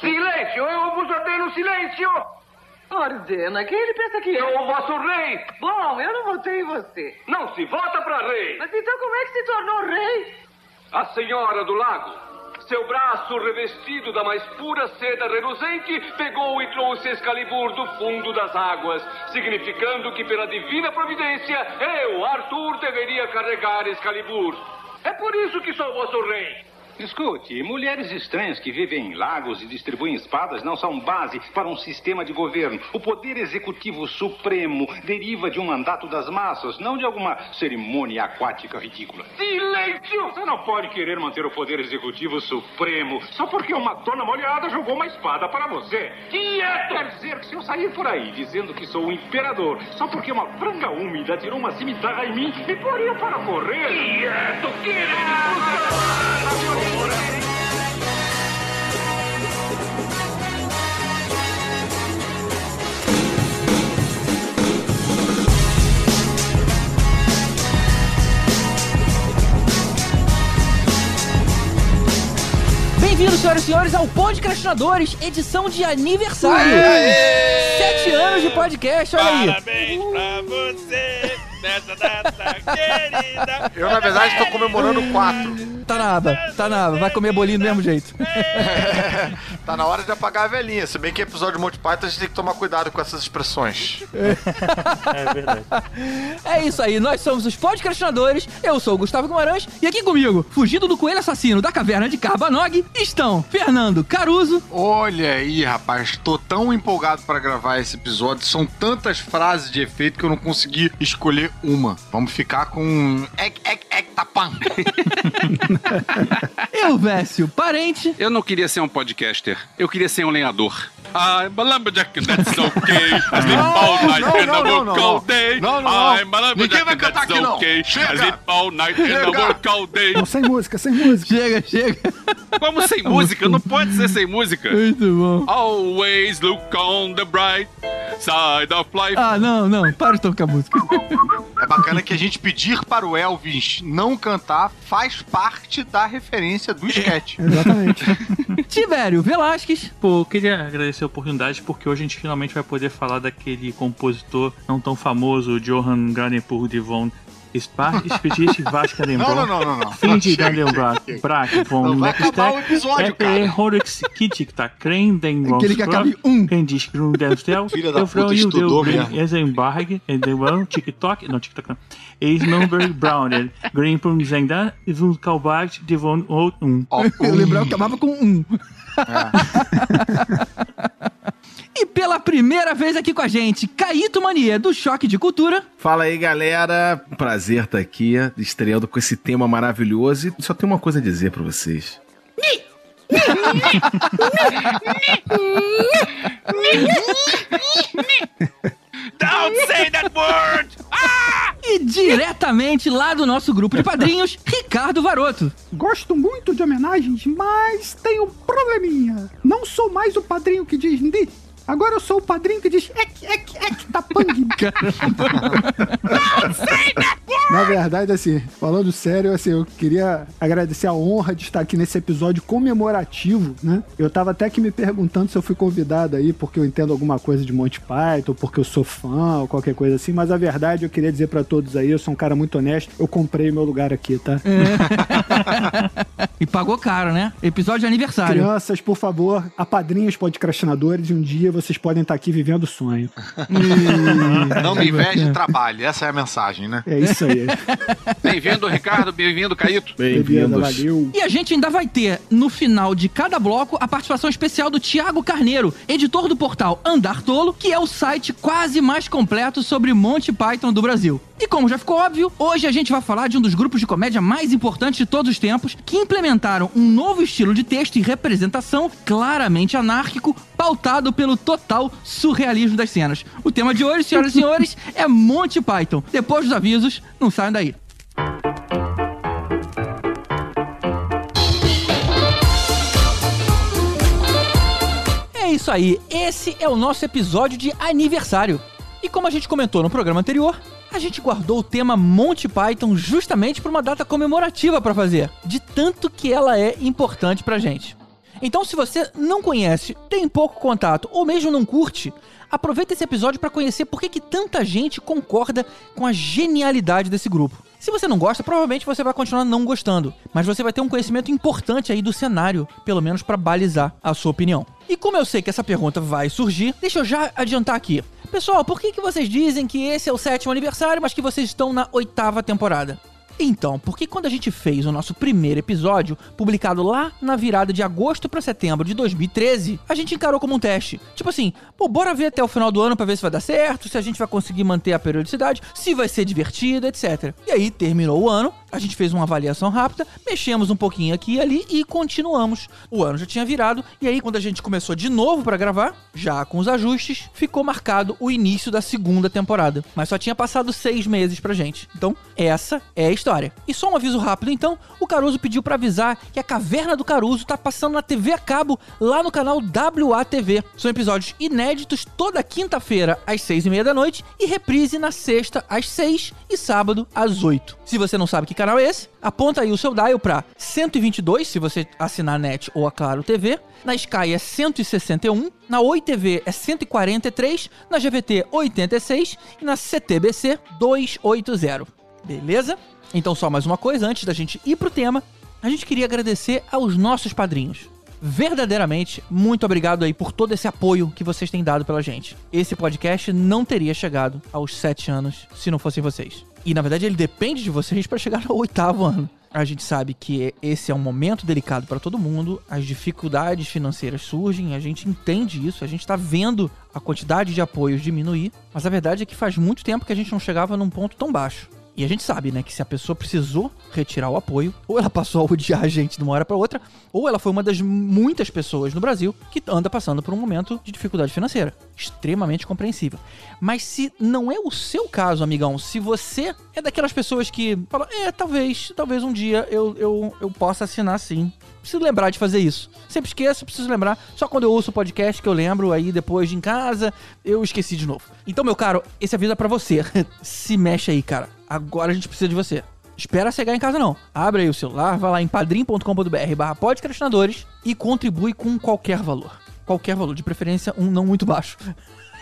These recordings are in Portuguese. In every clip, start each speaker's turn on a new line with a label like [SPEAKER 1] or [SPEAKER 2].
[SPEAKER 1] Silêncio! Eu vos ordeno silêncio!
[SPEAKER 2] Ordena. Quem ele pensa que é?
[SPEAKER 1] Eu, o vosso rei!
[SPEAKER 2] Bom, eu não votei em você.
[SPEAKER 1] Não se vota para rei!
[SPEAKER 2] Mas então como é que se tornou rei?
[SPEAKER 1] A senhora do lago. Seu braço revestido da mais pura seda reluzente pegou e trouxe Excalibur do fundo das águas, significando que, pela divina providência, eu, Arthur, deveria carregar Excalibur. É por isso que sou vosso rei.
[SPEAKER 3] Escute, mulheres estranhas que vivem em lagos e distribuem espadas não são base para um sistema de governo. O poder executivo supremo deriva de um mandato das massas, não de alguma cerimônia aquática ridícula.
[SPEAKER 1] Silêncio!
[SPEAKER 3] Você não pode querer manter o poder executivo supremo só porque uma dona molhada jogou uma espada para você.
[SPEAKER 1] Quieto!
[SPEAKER 3] Quer dizer que se eu sair por aí dizendo que sou o imperador só porque uma franga úmida tirou uma cimitarra em mim, me poria para correr.
[SPEAKER 1] Quieto, querido!
[SPEAKER 4] Bem-vindos, senhoras e senhores, ao Podcastinadores, edição de aniversário. Sete anos de podcast, olha aí.
[SPEAKER 5] Parabéns pra você nessa data querida.
[SPEAKER 6] Eu, na verdade, tô comemorando quatro.
[SPEAKER 4] Tá na aba, tá na aba, vai comer bolinho do mesmo jeito.
[SPEAKER 6] tá na hora de apagar a velhinha. Se bem que episódio de Monty Python a gente tem que tomar cuidado com essas expressões.
[SPEAKER 7] É verdade.
[SPEAKER 4] É isso aí, nós somos os podcastinadores, eu sou o Gustavo Guimarães, e aqui comigo, fugindo do coelho assassino da caverna de Carbanog, estão Fernando Caruso,
[SPEAKER 8] Olha aí, rapaz, tô tão empolgado pra gravar esse episódio. São tantas frases de efeito que eu não consegui escolher uma. Vamos ficar com. Ec, ec, ec, tapam.
[SPEAKER 4] eu, Vécio, parente,
[SPEAKER 5] Eu não queria ser um podcaster, eu queria ser um lenhador. I'm a lumberjack, that's okay. I sleep all night
[SPEAKER 6] não,
[SPEAKER 5] and I
[SPEAKER 6] não, não,
[SPEAKER 5] work
[SPEAKER 6] não,
[SPEAKER 5] all
[SPEAKER 6] não.
[SPEAKER 5] day.
[SPEAKER 6] Não, não, não.
[SPEAKER 5] I'm a
[SPEAKER 8] Ninguém vai
[SPEAKER 5] lumberjack,
[SPEAKER 8] cantar
[SPEAKER 5] that's
[SPEAKER 8] aqui, não.
[SPEAKER 5] okay. I sleep all night and I work all day.
[SPEAKER 9] Não, sem música, sem música.
[SPEAKER 4] chega, chega.
[SPEAKER 5] Como sem música? Não pode ser sem música.
[SPEAKER 4] Muito bom.
[SPEAKER 5] Always look on the bright side of life.
[SPEAKER 4] Ah, não, não, para de tocar música.
[SPEAKER 8] É bacana que a gente pedir para o Elvis não cantar faz parte da referência do sketch.
[SPEAKER 9] Exatamente.
[SPEAKER 4] Tivério Velasquez,
[SPEAKER 7] Pô, eu queria agradecer a oportunidade porque hoje a gente finalmente vai poder falar daquele compositor não tão famoso, Johann Granepour de von Spar, Expediente Vasca
[SPEAKER 8] Não, não,
[SPEAKER 7] Lembron.
[SPEAKER 8] não, não, não. Chega,
[SPEAKER 7] Dandelbach,
[SPEAKER 8] chega.
[SPEAKER 7] Brack, von
[SPEAKER 8] Não vai acabar o episódio,
[SPEAKER 7] Epe,
[SPEAKER 8] cara.
[SPEAKER 7] Horix, Kittik, tá, Kren, Den,
[SPEAKER 4] Aquele que acaba em um.
[SPEAKER 7] Quem diz que não deve ter,
[SPEAKER 8] Filha da puta, estudou mesmo.
[SPEAKER 7] Eisenberg, Edenwell, TikTok, não, TikTok não. Eisnumberg, Browner, Greenpum, Zenda, Zvun Kalbach, Devon, Out, 1.
[SPEAKER 8] Ó,
[SPEAKER 4] eu lembrava que acabava com um. E pela primeira vez aqui com a gente, Caíto Mania, do Choque de Cultura.
[SPEAKER 10] Fala aí, galera. Prazer estar aqui, estreando com esse tema maravilhoso. E só tenho uma coisa a dizer pra vocês.
[SPEAKER 5] Don't say that word!
[SPEAKER 4] E diretamente lá do nosso grupo de padrinhos, Ricardo Varoto.
[SPEAKER 9] Gosto muito de homenagens, mas tem um probleminha. Não sou mais o padrinho que diz. Agora eu sou o padrinho que diz ek, ek, ek, tapang. Na verdade, assim, falando sério, assim, eu queria agradecer a honra de estar aqui nesse episódio comemorativo, né? Eu tava até aqui me perguntando se eu fui convidado aí porque eu entendo alguma coisa de Monty Python, porque eu sou fã ou qualquer coisa assim, mas a verdade eu queria dizer pra todos aí, eu sou um cara muito honesto, eu comprei meu lugar aqui, tá?
[SPEAKER 4] E pagou caro, né? Episódio de aniversário.
[SPEAKER 9] Crianças, por favor, apadrinhos podcastinadores e um dia vocês podem estar aqui vivendo o sonho.
[SPEAKER 8] Não me inveje, trabalhe. Essa é a mensagem, né?
[SPEAKER 9] É isso aí.
[SPEAKER 5] Bem-vindo, Ricardo, bem-vindo, Caíto.
[SPEAKER 9] Beleza,
[SPEAKER 10] Bem-vindos.
[SPEAKER 9] valeu.
[SPEAKER 4] E a gente ainda vai ter, no final de cada bloco, a participação especial do Tiago Carneiro, editor do portal Andar Tolo, que é o site quase mais completo sobre Monty Python do Brasil. E como já ficou óbvio, hoje a gente vai falar de um dos grupos de comédia mais importantes de todos os tempos, que implementaram um novo estilo de texto e representação claramente anárquico, pautado pelo total surrealismo das cenas. O tema de hoje, senhoras e senhores, é Monty Python. Depois dos avisos, não saiam daí. É isso aí, esse é o nosso episódio de aniversário. E como a gente comentou no programa anterior, a gente guardou o tema Monty Python justamente para uma data comemorativa para fazer, de tanto que ela é importante pra gente. Então, se você não conhece, tem pouco contato ou mesmo não curte, aproveita esse episódio para conhecer por que tanta gente concorda com a genialidade desse grupo. Se você não gosta, provavelmente você vai continuar não gostando, mas você vai ter um conhecimento importante aí do cenário, pelo menos para balizar a sua opinião. E como eu sei que essa pergunta vai surgir, deixa eu já adiantar aqui. Pessoal, por que, que vocês dizem que esse é o sétimo aniversário, mas que vocês estão na oitava temporada? Então, porque quando a gente fez o nosso primeiro episódio, publicado lá na virada de agosto para setembro de 2013, a gente encarou como um teste. Tipo assim, pô, bora ver até o final do ano para ver se vai dar certo, se a gente vai conseguir manter a periodicidade, se vai ser divertido, etc. E aí terminou o ano, a gente fez uma avaliação rápida, mexemos um pouquinho aqui e ali e continuamos. O ano já tinha virado e aí quando a gente começou de novo para gravar, já com os ajustes, ficou marcado o início da segunda temporada. Mas só tinha passado seis meses pra gente. Então, essa é a história. E só um aviso rápido então, o Caruso pediu para avisar que a Caverna do Caruso tá passando na TV a cabo lá no canal WATV. São episódios inéditos toda quinta-feira às seis e meia da noite e reprise na sexta às seis e sábado às oito. Se você não sabe que canal é esse, aponta aí o seu dial para 122, se você assinar a NET ou a Claro TV. Na Sky é 161, na Oi TV é 143, na GVT 86 e na CTBC 280. Beleza? Então só mais uma coisa antes da gente ir pro tema, a gente queria agradecer aos nossos padrinhos. Verdadeiramente, muito obrigado aí por todo esse apoio que vocês têm dado pela gente. Esse podcast não teria chegado aos sete anos se não fossem vocês. E na verdade ele depende de vocês para chegar ao oitavo ano. A gente sabe que esse é um momento delicado para todo mundo, as dificuldades financeiras surgem, a gente entende isso, a gente está vendo a quantidade de apoios diminuir, mas a verdade é que faz muito tempo que a gente não chegava num ponto tão baixo. E a gente sabe, né, que se a pessoa precisou retirar o apoio, ou ela passou a odiar a gente de uma hora para outra, ou ela foi uma das muitas pessoas no Brasil que anda passando por um momento de dificuldade financeira. Extremamente compreensível. Mas se não é o seu caso, amigão, se você é daquelas pessoas que fala, é, talvez, talvez um dia eu, eu, eu possa assinar sim. Preciso lembrar de fazer isso. Sempre esqueço, preciso lembrar. Só quando eu ouço o podcast que eu lembro, aí depois de em casa, eu esqueci de novo. Então, meu caro, esse aviso é pra você. se mexe aí, cara. Agora a gente precisa de você. Espera chegar em casa não. Abre aí o celular, vai lá em padrim.com.br barra podcastinadores e contribui com qualquer valor. Qualquer valor, de preferência um não muito baixo.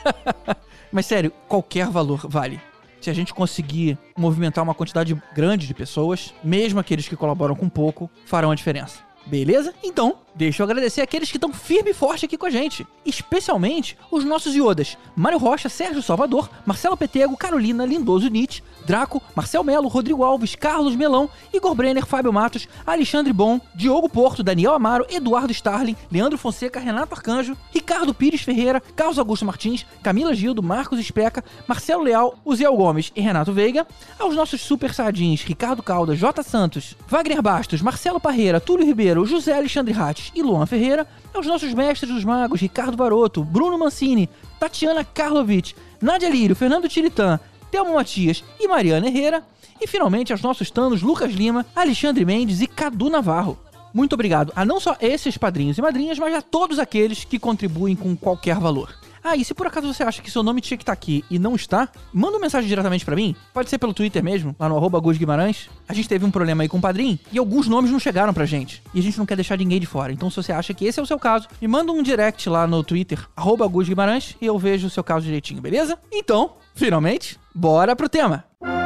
[SPEAKER 4] Mas sério, qualquer valor vale. Se a gente conseguir movimentar uma quantidade grande de pessoas, mesmo aqueles que colaboram com pouco, farão a diferença. Beleza? Então, deixa eu agradecer aqueles que estão firme e forte aqui com a gente. Especialmente os nossos iodas. Mário Rocha, Sérgio Salvador, Marcelo Petego, Carolina, Lindoso Nietzsche, Draco, Marcel Melo, Rodrigo Alves, Carlos Melão, Igor Brenner, Fábio Matos, Alexandre Bom, Diogo Porto, Daniel Amaro, Eduardo Starling, Leandro Fonseca, Renato Arcanjo, Ricardo Pires Ferreira, Carlos Augusto Martins, Camila Gildo, Marcos Especa, Marcelo Leal, Uziel Gomes e Renato Veiga, aos nossos super sardins Ricardo Caldas, J. Santos, Wagner Bastos, Marcelo Parreira, Túlio Ribeiro, José Alexandre E Luan Ferreira, aos nossos mestres dos magos Ricardo Varoto, Bruno Mancini, Tatiana Karlovic, Nádia Lírio, Fernando Tiritã, Thelma Matias e Mariana Herrera. E finalmente aos nossos tanos Lucas Lima, Alexandre Mendes e Cadu Navarro. Muito obrigado a não só esses padrinhos e madrinhas, mas a todos aqueles que contribuem com qualquer valor. Ah, e se por acaso você acha que seu nome tinha que estar aqui e não está, manda uma mensagem diretamente para mim. Pode ser pelo Twitter mesmo, lá no arroba Guimarães. A gente teve um problema aí com o padrinho e alguns nomes não chegaram pra gente. E a gente não quer deixar ninguém de fora. Então se você acha que esse é o seu caso, me manda um direct lá no Twitter, arroba Guimarães, e eu vejo o seu caso direitinho, beleza? Então, finalmente, bora pro tema. John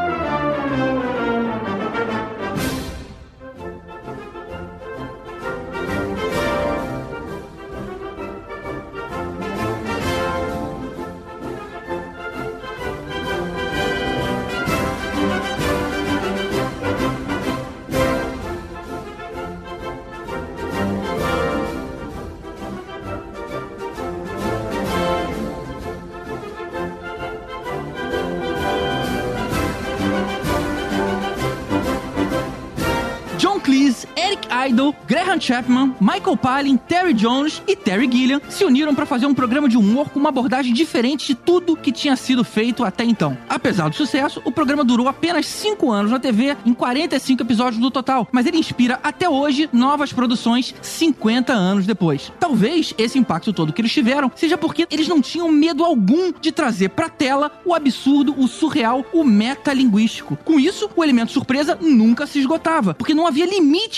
[SPEAKER 4] Eric Idle, Graham Chapman, Michael Palin, Terry Jones e Terry Gilliam se uniram para fazer um programa de humor com uma abordagem diferente de tudo que tinha sido feito até então. Apesar do sucesso, o programa durou apenas 5 anos na TV, em 45 episódios no total, mas ele inspira até hoje novas produções 50 anos depois. Talvez esse impacto todo que eles tiveram seja porque eles não tinham medo algum de trazer pra tela o absurdo, o surreal, o metalinguístico. Com isso, o elemento surpresa nunca se esgotava, porque não havia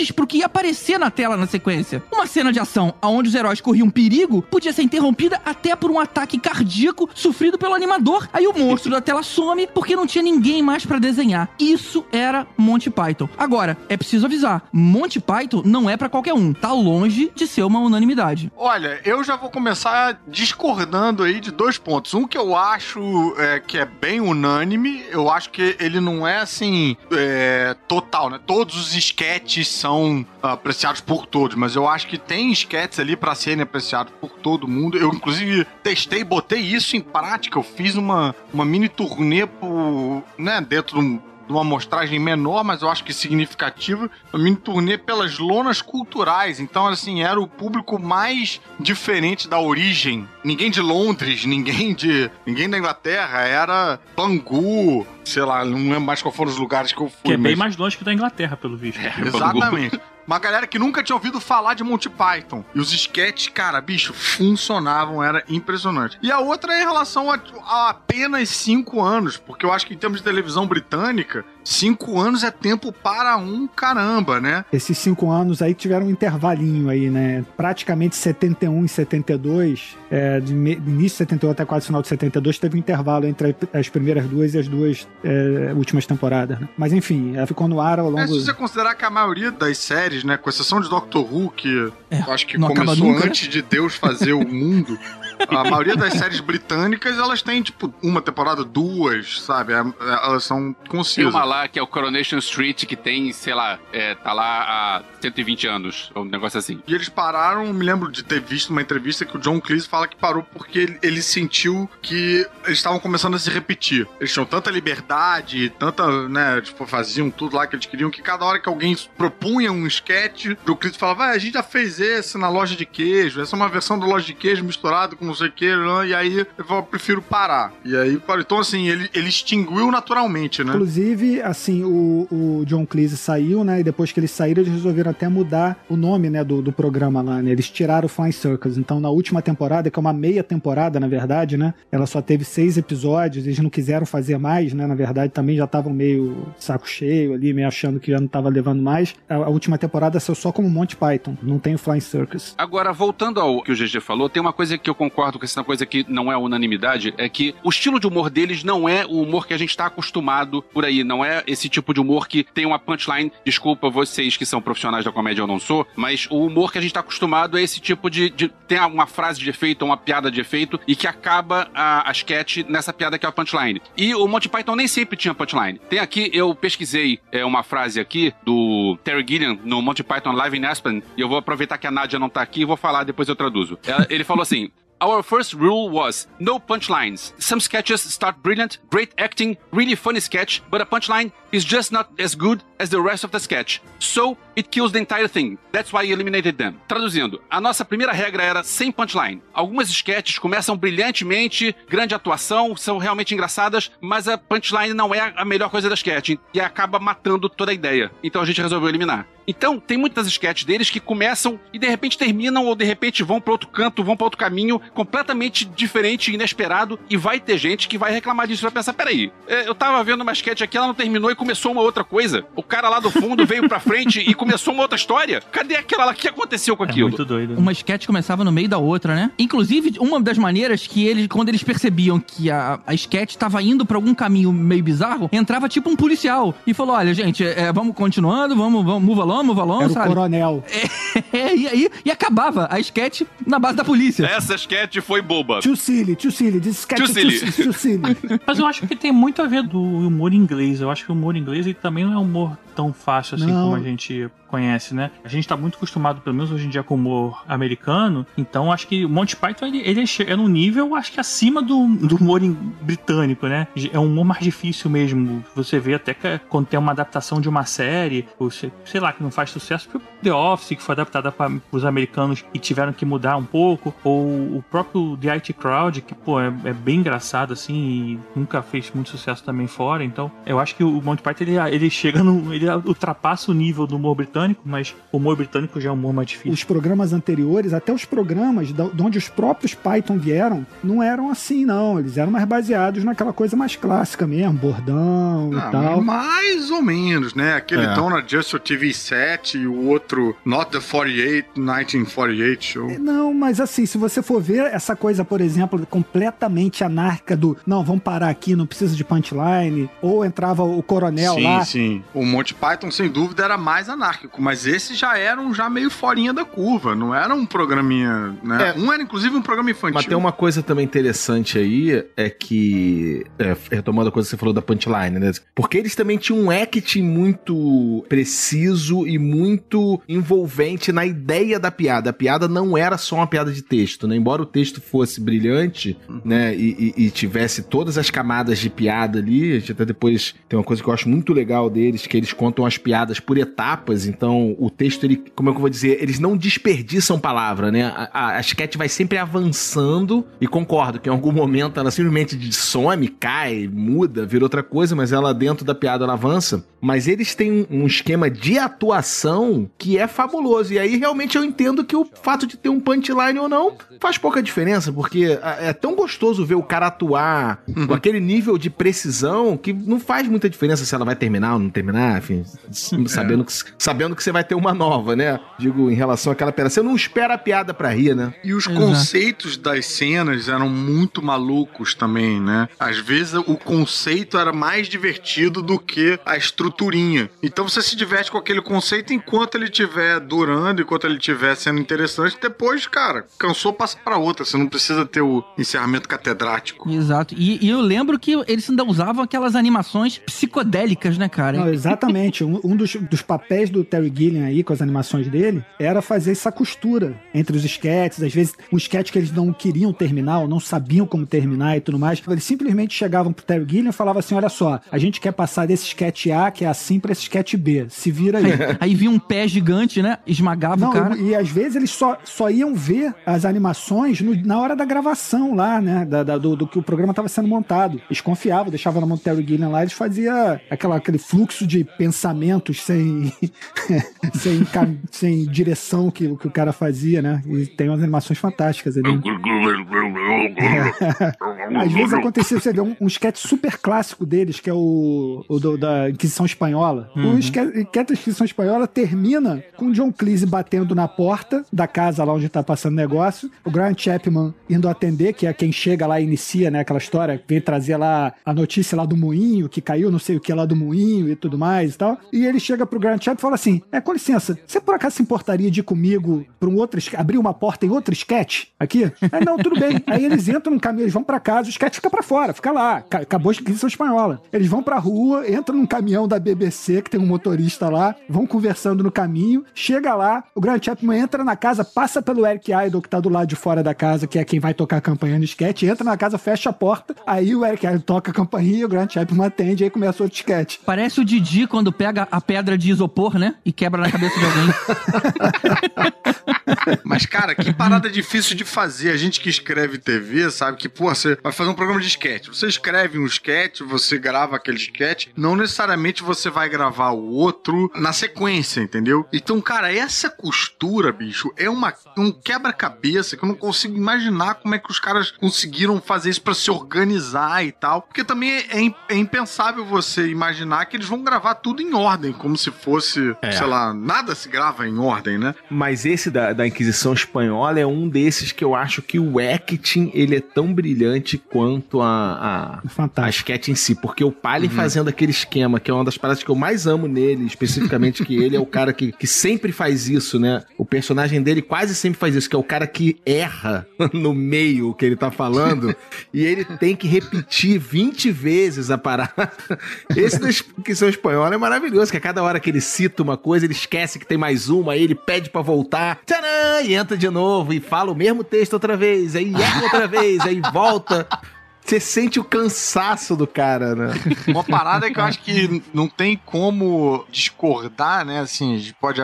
[SPEAKER 4] limites pro que ia aparecer na tela na sequência. Uma cena de ação onde os heróis corriam perigo podia ser interrompida até por um ataque cardíaco sofrido pelo animador. Aí o monstro da tela some porque não tinha ninguém mais pra desenhar. Isso era Monty Python. Agora, é preciso avisar, Monty Python não é pra qualquer um. Tá longe de ser uma unanimidade.
[SPEAKER 8] Olha, eu já vou começar discordando aí de dois pontos. Um que eu acho é, que é bem unânime, eu acho que ele não é assim é, total, né? Todos os esquetes são apreciados por todos, mas eu acho que tem esquetes ali pra serem apreciados por todo mundo. Eu, inclusive, testei, botei isso em prática. Eu fiz uma, uma mini turnê por, né, dentro de um de uma amostragem menor, mas eu acho que significativa, uma mini turnê pelas lonas culturais. Então, assim, era o público mais diferente da origem. Ninguém de Londres, ninguém de. ninguém da Inglaterra, era Bangu, sei lá, não lembro mais qual foram os lugares que eu fui.
[SPEAKER 7] Que é bem
[SPEAKER 8] mas-
[SPEAKER 7] mais longe que da Inglaterra, pelo visto.
[SPEAKER 8] Exatamente. Uma galera que nunca tinha ouvido falar de Monty Python. E os sketches, cara, bicho, funcionavam, era impressionante. E a outra é em relação a, a apenas cinco anos, porque eu acho que em termos de televisão britânica, cinco anos é tempo para um caramba, né?
[SPEAKER 9] Esses cinco anos aí tiveram um intervalinho aí, né? Praticamente 71 e 72, é, de início de 71 até quase final de 72, teve um intervalo entre as primeiras duas e as duas é, últimas temporadas, né? Mas enfim, ela ficou no ar ao
[SPEAKER 8] É,
[SPEAKER 9] longo...
[SPEAKER 8] se você considerar que a maioria das séries, né, com exceção de Doctor Who, que eu acho que começou
[SPEAKER 9] nunca, né?
[SPEAKER 8] antes de Deus fazer o mundo, a maioria das séries britânicas, elas têm, tipo, uma temporada, duas, sabe? É- Elas são
[SPEAKER 5] Tem
[SPEAKER 8] concisas.
[SPEAKER 5] uma lá que é o Coronation Street, que tem, sei lá, é, tá lá há 120 anos, ou um negócio assim.
[SPEAKER 8] E eles pararam, me lembro de ter visto uma entrevista que o John Cleese fala que parou porque ele, ele sentiu que eles estavam começando a se repetir. Eles tinham tanta liberdade, tanta, né, tipo, faziam tudo lá que eles queriam, que cada hora que alguém propunha um sketch, o John Cleese falava, ah, a gente já fez esse na loja de queijo, essa é uma versão da loja de queijo misturado com não sei o que, e aí eu falava, prefiro parar. E aí, então assim, ele, ele extinguiu naturalmente, né?
[SPEAKER 9] Inclusive, assim, o, o John Cleese saiu, né? E depois que eles saíram, eles resolveram até mudar o nome, né, do, do programa lá, né? Eles tiraram o Flying Circus. Então, na última temporada, que é uma meia temporada, na verdade, né? Ela só teve seis episódios, eles não quiseram fazer mais, né? Na verdade, também já estavam meio saco cheio ali, meio achando que já não tava levando mais. A, a última temporada saiu só como Monty Python, não tem o Flying Circus.
[SPEAKER 5] Agora, voltando ao que o GG falou, tem uma coisa que eu concordo com essa coisa que não é unanimidade, é que o estilo de humor deles não é o humor que a gente tá acostumado por aí, não é esse tipo de humor que tem uma punchline, desculpa vocês que são profissionais da comédia, eu não sou, mas o humor que a gente tá acostumado é esse tipo de, de tem uma frase de efeito, uma piada de efeito, e que acaba a, a sketch nessa piada que é a punchline. E o Monty Python nem sempre tinha punchline. Tem aqui, eu pesquisei é, uma frase aqui do Terry Gilliam no Monty Python Live in Aspen, e eu vou aproveitar que a Nadia não tá aqui e vou falar, depois eu traduzo. Ele falou assim. Our first rule was no punchlines. Some sketches start brilliant, great acting, really funny sketch, but a punchline is just not as good as the rest of the sketch. So it kills the entire thing. That's why I eliminated them. Traduzindo, a nossa primeira regra era sem punchline. Algumas sketches começam brilhantemente, grande atuação, são realmente engraçadas, mas a punchline não é a melhor coisa da sketch e acaba matando toda a ideia. Então a gente resolveu eliminar. Então, tem muitas sketches deles que começam e de repente terminam, ou de repente vão para outro canto, vão para outro caminho, completamente diferente, inesperado, e vai ter gente que vai reclamar disso, vai pensar, peraí, é, eu tava vendo uma sketch aqui, ela não terminou e começou uma outra coisa. O cara lá do fundo veio pra frente e começou uma outra história. Cadê aquela lá? O que aconteceu com aquilo?
[SPEAKER 7] muito doido.
[SPEAKER 4] Uma sketch começava no meio da outra, né? Inclusive, uma das maneiras que eles, quando eles percebiam que a, a sketch tava indo pra algum caminho meio bizarro, entrava tipo um policial e falou: olha, gente, é, vamos continuando, vamos, vamos, move along, move along,
[SPEAKER 9] Era o
[SPEAKER 4] sabe?
[SPEAKER 9] coronel.
[SPEAKER 4] É, e aí, e acabava a sketch na base da polícia.
[SPEAKER 5] Essa sketch foi boba.
[SPEAKER 9] Too silly, too silly, this sketch
[SPEAKER 5] Too silly.
[SPEAKER 9] too, too silly.
[SPEAKER 7] Mas eu acho que tem muito a ver do humor inglês. Eu acho que o humor inglês ele também não é um humor tão fácil assim
[SPEAKER 9] Não.
[SPEAKER 7] como a gente conhece, né? A gente tá muito acostumado, pelo menos hoje em dia, com o humor americano. Então acho que o Monty Python ele, ele é é num nível, acho que acima do, do humor britânico, né? É um humor mais difícil mesmo. Você vê até que quando tem uma adaptação de uma série, ou se- sei lá, que não faz sucesso, tipo The Office, que foi adaptada para os americanos e tiveram que mudar um pouco, ou o próprio The IT Crowd, que, pô, é, é bem engraçado, assim, e nunca fez muito sucesso também fora. Então, eu acho que o Monty Python, ele, ele chega no. Ele ele ultrapassa o nível do humor britânico, mas o humor britânico já é um humor mais difícil.
[SPEAKER 9] Os programas anteriores, até os programas da- de onde os próprios Python vieram, não eram assim, não. Eles eram mais baseados naquela coisa mais clássica mesmo, bordão
[SPEAKER 8] Ah,
[SPEAKER 9] e tal.
[SPEAKER 8] mais ou menos, né? Aquele
[SPEAKER 10] É.
[SPEAKER 8] Donna Just Your TV 7 e o outro Not the 48, 1948 show.
[SPEAKER 9] Não, mas assim, se você for ver essa coisa, por exemplo, completamente anárquica do não, vamos parar aqui, não precisa de punchline, ou entrava o coronel
[SPEAKER 8] sim,
[SPEAKER 9] lá.
[SPEAKER 8] sim. O Monty Python, sem dúvida, era mais anárquico, mas esses já eram já meio forinha da curva, não era um programinha, né?
[SPEAKER 10] É.
[SPEAKER 8] Um era, inclusive, um programa infantil.
[SPEAKER 10] Mas tem uma coisa também interessante aí, é que, é, retomando a coisa que você falou da punchline, né? Porque eles também tinham um acting muito preciso e muito envolvente na ideia da piada. A piada não era só uma piada de texto, né? Embora o texto fosse brilhante, né? E, e- e tivesse todas as camadas de piada ali, a gente até depois tem uma coisa que eu acho muito legal deles, que eles contam as piadas por etapas, então o texto, ele, como é que eu vou dizer, eles não desperdiçam palavra, né? A, a, a sketch vai sempre avançando e concordo que em algum momento ela simplesmente some, cai, muda, vira outra coisa, mas ela dentro da piada ela avança. Mas eles têm um, esquema de atuação que é fabuloso. E aí realmente eu entendo que o fato de ter um punchline ou não faz pouca diferença, porque é tão gostoso ver o cara atuar com aquele nível de precisão que não faz muita diferença se ela vai terminar ou não terminar, enfim, s- sabendo, que, sabendo que você vai ter uma nova, né? Digo, em relação àquela piada. Você não espera a piada pra rir, né?
[SPEAKER 8] E os
[SPEAKER 4] Exato.
[SPEAKER 8] conceitos das cenas eram muito malucos também, né? Às vezes o conceito era mais divertido do que a estruturinha. Então você se diverte com aquele conceito enquanto ele estiver durando, enquanto ele estiver sendo interessante. Depois, cara, cansou, passa pra outra. Você não precisa ter o encerramento catedrático.
[SPEAKER 4] Exato. E, e eu lembro que eles ainda usavam aquelas animações psicodélicas, né, cara?
[SPEAKER 9] Não, exatamente. Um, um dos, dos papéis do Terry Gilliam aí, com as animações dele, era fazer essa costura entre os sketches. Às vezes, um sketch que eles não queriam terminar, ou não sabiam como terminar e tudo mais. Eles simplesmente chegavam pro Terry Gilliam e falavam assim: olha só, a gente quer passar desse sketch A, que é assim, pra esse sketch B. Se vira aí.
[SPEAKER 4] Aí vinha um pé gigante, né? Esmagava
[SPEAKER 9] Não,
[SPEAKER 4] o cara.
[SPEAKER 9] e às vezes eles só, só iam ver as animações no- na hora da gravação lá, né? Da, da- do, do que o programa estava sendo montado. Eles confiavam, deixavam na mão do Terry Gilliam lá, eles faziam aquela, aquele fluxo de pensamentos sem, sem, sem direção que, que o cara fazia, né? E tem umas animações fantásticas ali. Às vezes acontecia, você vê um, um sketch super clássico deles, que é o, o do- da Inquisição Espanhola. O esque- sketch da Inquisição Espanhola termina com o John Cleese batendo na porta da casa lá onde tá passando o negócio, o Grant Chapman indo atender, que é quem chega lá e inicia, né, aquela história, vem trazer lá a notícia lá do moinho, que caiu não sei o que lá do moinho e tudo mais e tal. E ele chega pro Grant Chapman e fala assim, é, com licença, você por acaso se importaria de ir comigo pra um outro, abrir uma porta em outro sketch aqui? Aí, não, tudo bem. Aí eles entram no caminho, eles vão pra casa, o sketch fica pra fora, fica lá. Ca- Acabou a inscrição espanhola. Eles vão pra rua, entram num caminhão da BBC, que tem um motorista lá, vão conversando no caminho, chega lá, o Grant Chapman entra na casa, passa pelo Eric Idle, que tá do lado de fora da casa, que é quem vai tocar a campanha no sketch, entra na casa, fecha a porta, aí o Eric Idle toca a campainha, o Grant Chapman atende, aí começa outro sketch.
[SPEAKER 4] Parece o Didi quando pega a pedra de isopor, né? E quebra na cabeça de alguém.
[SPEAKER 8] Mas, cara, que parada difícil de fazer. A gente que escreve TV sabe que, pô, você vai fazer um programa de sketch. Você escreve um sketch, você grava aquele sketch. Não necessariamente você vai gravar o outro na sequência, entendeu? Então, cara, essa costura, bicho, é uma, um quebra-cabeça que eu não consigo imaginar como é que os caras conseguiram fazer isso pra se organizar e tal. Porque também é, é impensável você imaginar que eles vão gravar tudo em ordem, como se fosse,
[SPEAKER 10] É.
[SPEAKER 8] sei lá, nada se grava em ordem, né?
[SPEAKER 10] Mas esse da, da Inquisição Espanhola é um desses que eu acho que o acting ele é tão brilhante quanto a, a,
[SPEAKER 9] Fantástico.
[SPEAKER 10] a sketch em si. Porque o Palin fazendo aquele esquema, que é uma das paradas que eu mais amo nele, especificamente que ele é o cara que, que sempre faz isso, né? O personagem dele quase sempre faz isso, que é o cara que erra no meio o que ele tá falando e ele tem que repetir 20 vezes a parada. Esse da Inquisição Espanhola é maravilhoso, que a cada hora que ele cita uma coisa, ele esquece que tem mais uma, aí ele pede pra voltar, e entra de novo e fala o mesmo texto outra vez, aí erra outra vez, aí volta. Você sente o cansaço do cara, né?
[SPEAKER 8] Uma parada que eu acho que não tem como discordar, né? Assim, pode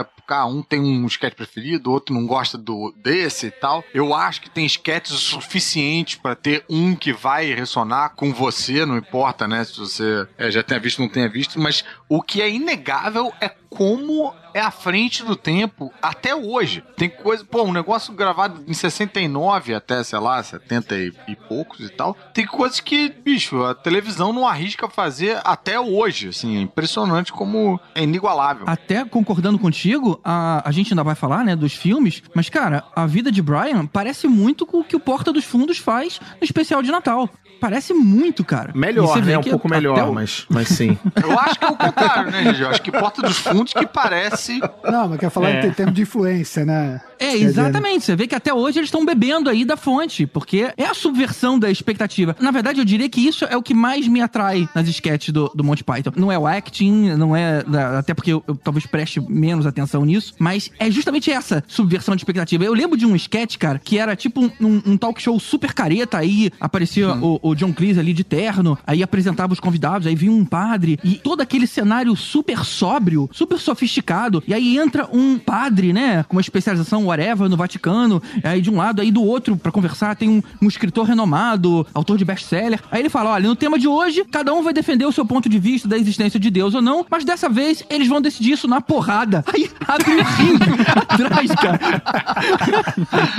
[SPEAKER 8] um tem um sketch preferido, outro não gosta do desse e tal. Eu acho que tem sketches o suficiente pra ter um que vai ressonar com você, não importa, né, se você é, já tenha visto ou não tenha visto, mas o que é inegável é como é à frente do tempo até hoje. Tem coisa, pô, um negócio gravado em 69 até, sei lá, 70 e, e poucos e tal. Tem coisas que, bicho, a televisão não arrisca fazer até hoje. Assim, é impressionante como é inigualável.
[SPEAKER 4] Até concordando contigo, a, a gente ainda vai falar, né, dos filmes, mas, cara, a vida de Brian parece muito com o que o Porta dos Fundos faz no especial de Natal. Parece muito, cara.
[SPEAKER 10] Melhor, né? Um pouco melhor,
[SPEAKER 4] o-
[SPEAKER 10] mas, mas sim.
[SPEAKER 8] Eu acho que é o contrário, né, Gigi? Eu acho que Porta dos Fundos que parece.
[SPEAKER 9] Não, mas quer falar
[SPEAKER 7] É.
[SPEAKER 9] em termos de influência, né?
[SPEAKER 4] É, exatamente. Você vê que até hoje eles estão bebendo aí da fonte, porque é a subversão da expectativa. Na verdade, eu diria que isso é o que mais me atrai nas sketches do, do Monty Python. Não é o acting, não é. Até porque eu, eu talvez preste menos atenção nisso, mas é justamente essa subversão de expectativa. Eu lembro de um sketch, cara, que era tipo um, um- um talk show super careta, aí aparecia o, o John Cleese ali de terno, aí apresentava os convidados, aí vinha um padre, e todo aquele cenário super sóbrio, super sofisticado, e aí entra um padre, né, com uma especialização whatever no Vaticano, aí de um lado, aí do outro, pra conversar, tem um, um escritor renomado, autor de best-seller, aí ele fala, olha, no tema de hoje, cada um vai defender o seu ponto de vista da existência de Deus ou não, mas dessa vez eles vão decidir isso na porrada. Aí abre um ringue atrás, cara.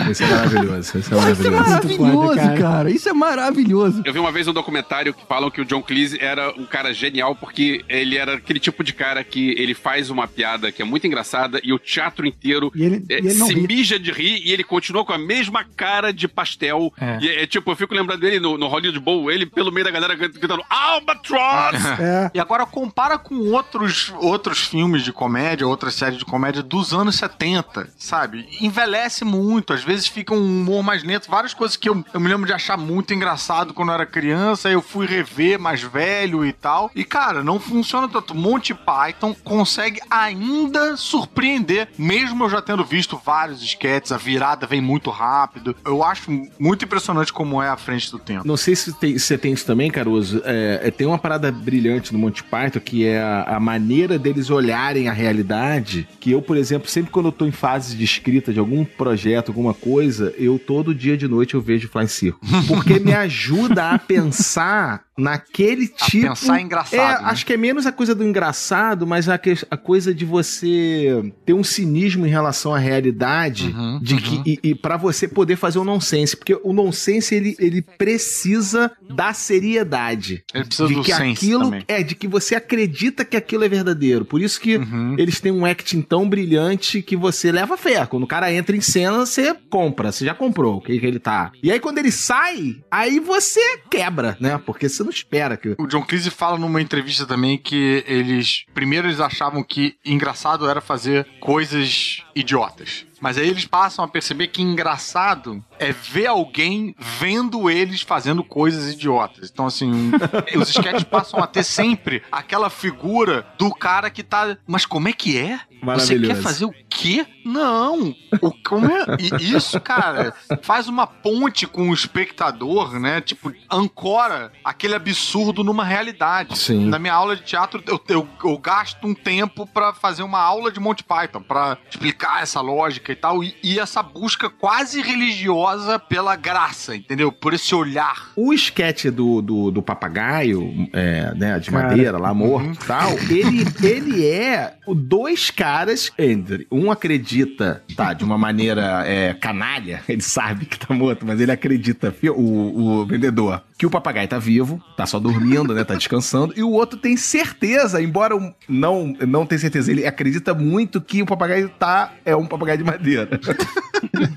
[SPEAKER 10] Esse é maravilhoso. Esse é
[SPEAKER 4] Isso é
[SPEAKER 10] maravilhoso.
[SPEAKER 4] maravilhoso,
[SPEAKER 9] cara.
[SPEAKER 4] cara. Isso é maravilhoso.
[SPEAKER 5] Eu vi uma vez um documentário que falam que o John Cleese era um cara genial porque ele era aquele tipo de cara que ele faz uma piada que é muito engraçada e o teatro inteiro
[SPEAKER 9] E ele,
[SPEAKER 5] é,
[SPEAKER 9] e ele não
[SPEAKER 5] se. Mija de rir e ele continua com a mesma cara de pastel.
[SPEAKER 7] É.
[SPEAKER 5] E é tipo, eu fico lembrando dele no, no Hollywood Bowl, ele pelo meio da galera gritando Albatross!
[SPEAKER 9] É,
[SPEAKER 8] E agora compara com outros, outros filmes de comédia, outras séries de comédia dos anos 70, sabe? Envelhece muito, às vezes fica um humor mais lento, várias coisas que eu, eu me lembro de achar muito engraçado quando eu era criança, eu fui rever mais velho e tal. E cara, não funciona tanto. Monty Python consegue ainda surpreender, mesmo eu já tendo visto vários sketches, a virada vem muito rápido. Eu acho muito impressionante como é à frente do tempo.
[SPEAKER 10] Não sei se tem- você tem isso também, Caruso. É, é, tem uma parada brilhante no Monty Python que é a, a maneira deles olharem a realidade. Que eu, por exemplo, sempre quando eu tô em fase de escrita de algum projeto, alguma coisa, eu todo dia de noite eu vejo Fly Circle. Porque me ajuda a pensar naquele
[SPEAKER 8] A
[SPEAKER 10] tipo.
[SPEAKER 8] pensar engraçado,
[SPEAKER 10] É,
[SPEAKER 8] né?
[SPEAKER 10] acho que é menos a coisa do engraçado, mas a, que- a coisa de você ter um cinismo em relação à realidade,
[SPEAKER 8] Uhum,
[SPEAKER 10] de que e, e para você poder fazer o nonsense, porque o nonsense ele, ele precisa da seriedade.
[SPEAKER 8] Ele precisa
[SPEAKER 10] de
[SPEAKER 8] do
[SPEAKER 10] que aquilo
[SPEAKER 8] também.
[SPEAKER 10] é de que você acredita que aquilo é verdadeiro. Por isso que
[SPEAKER 8] Uhum.
[SPEAKER 10] eles têm um acting tão brilhante que você leva fé. Quando o cara entra em cena, você compra, você já comprou o que, que ele tá. E aí quando ele sai, aí você quebra, né? Porque você não espera que
[SPEAKER 8] O John Cleese fala numa entrevista também que eles. Primeiro eles achavam que engraçado era fazer coisas idiotas. Mas aí eles passam a perceber que engraçado é ver alguém vendo eles fazendo coisas idiotas. Então, assim, os sketches passam a ter sempre aquela figura do cara que tá. Mas como é que é? Você quer fazer o quê? Não! O, como é? Isso, cara, faz uma ponte com o espectador, né? Tipo, ancora aquele absurdo numa realidade.
[SPEAKER 10] Sim.
[SPEAKER 8] Na minha aula de teatro, eu, eu, eu gasto um tempo pra fazer uma aula de Monty Python, pra explicar essa lógica e tal, e, e essa busca quase religiosa pela graça, entendeu? Por esse olhar.
[SPEAKER 10] O esquete do, do, do papagaio, é, né, de
[SPEAKER 9] Cara.
[SPEAKER 10] madeira lá, morto e tal, ele, ele é o dois caras, entre um acredita, tá, de uma maneira é, canalha, ele sabe que tá morto, mas ele acredita, o, o vendedor, que o papagaio tá vivo, tá só dormindo, né, tá descansando, e o outro tem certeza, embora não, não tenha certeza, ele acredita muito que o papagaio tá, é um papagaio de madeira.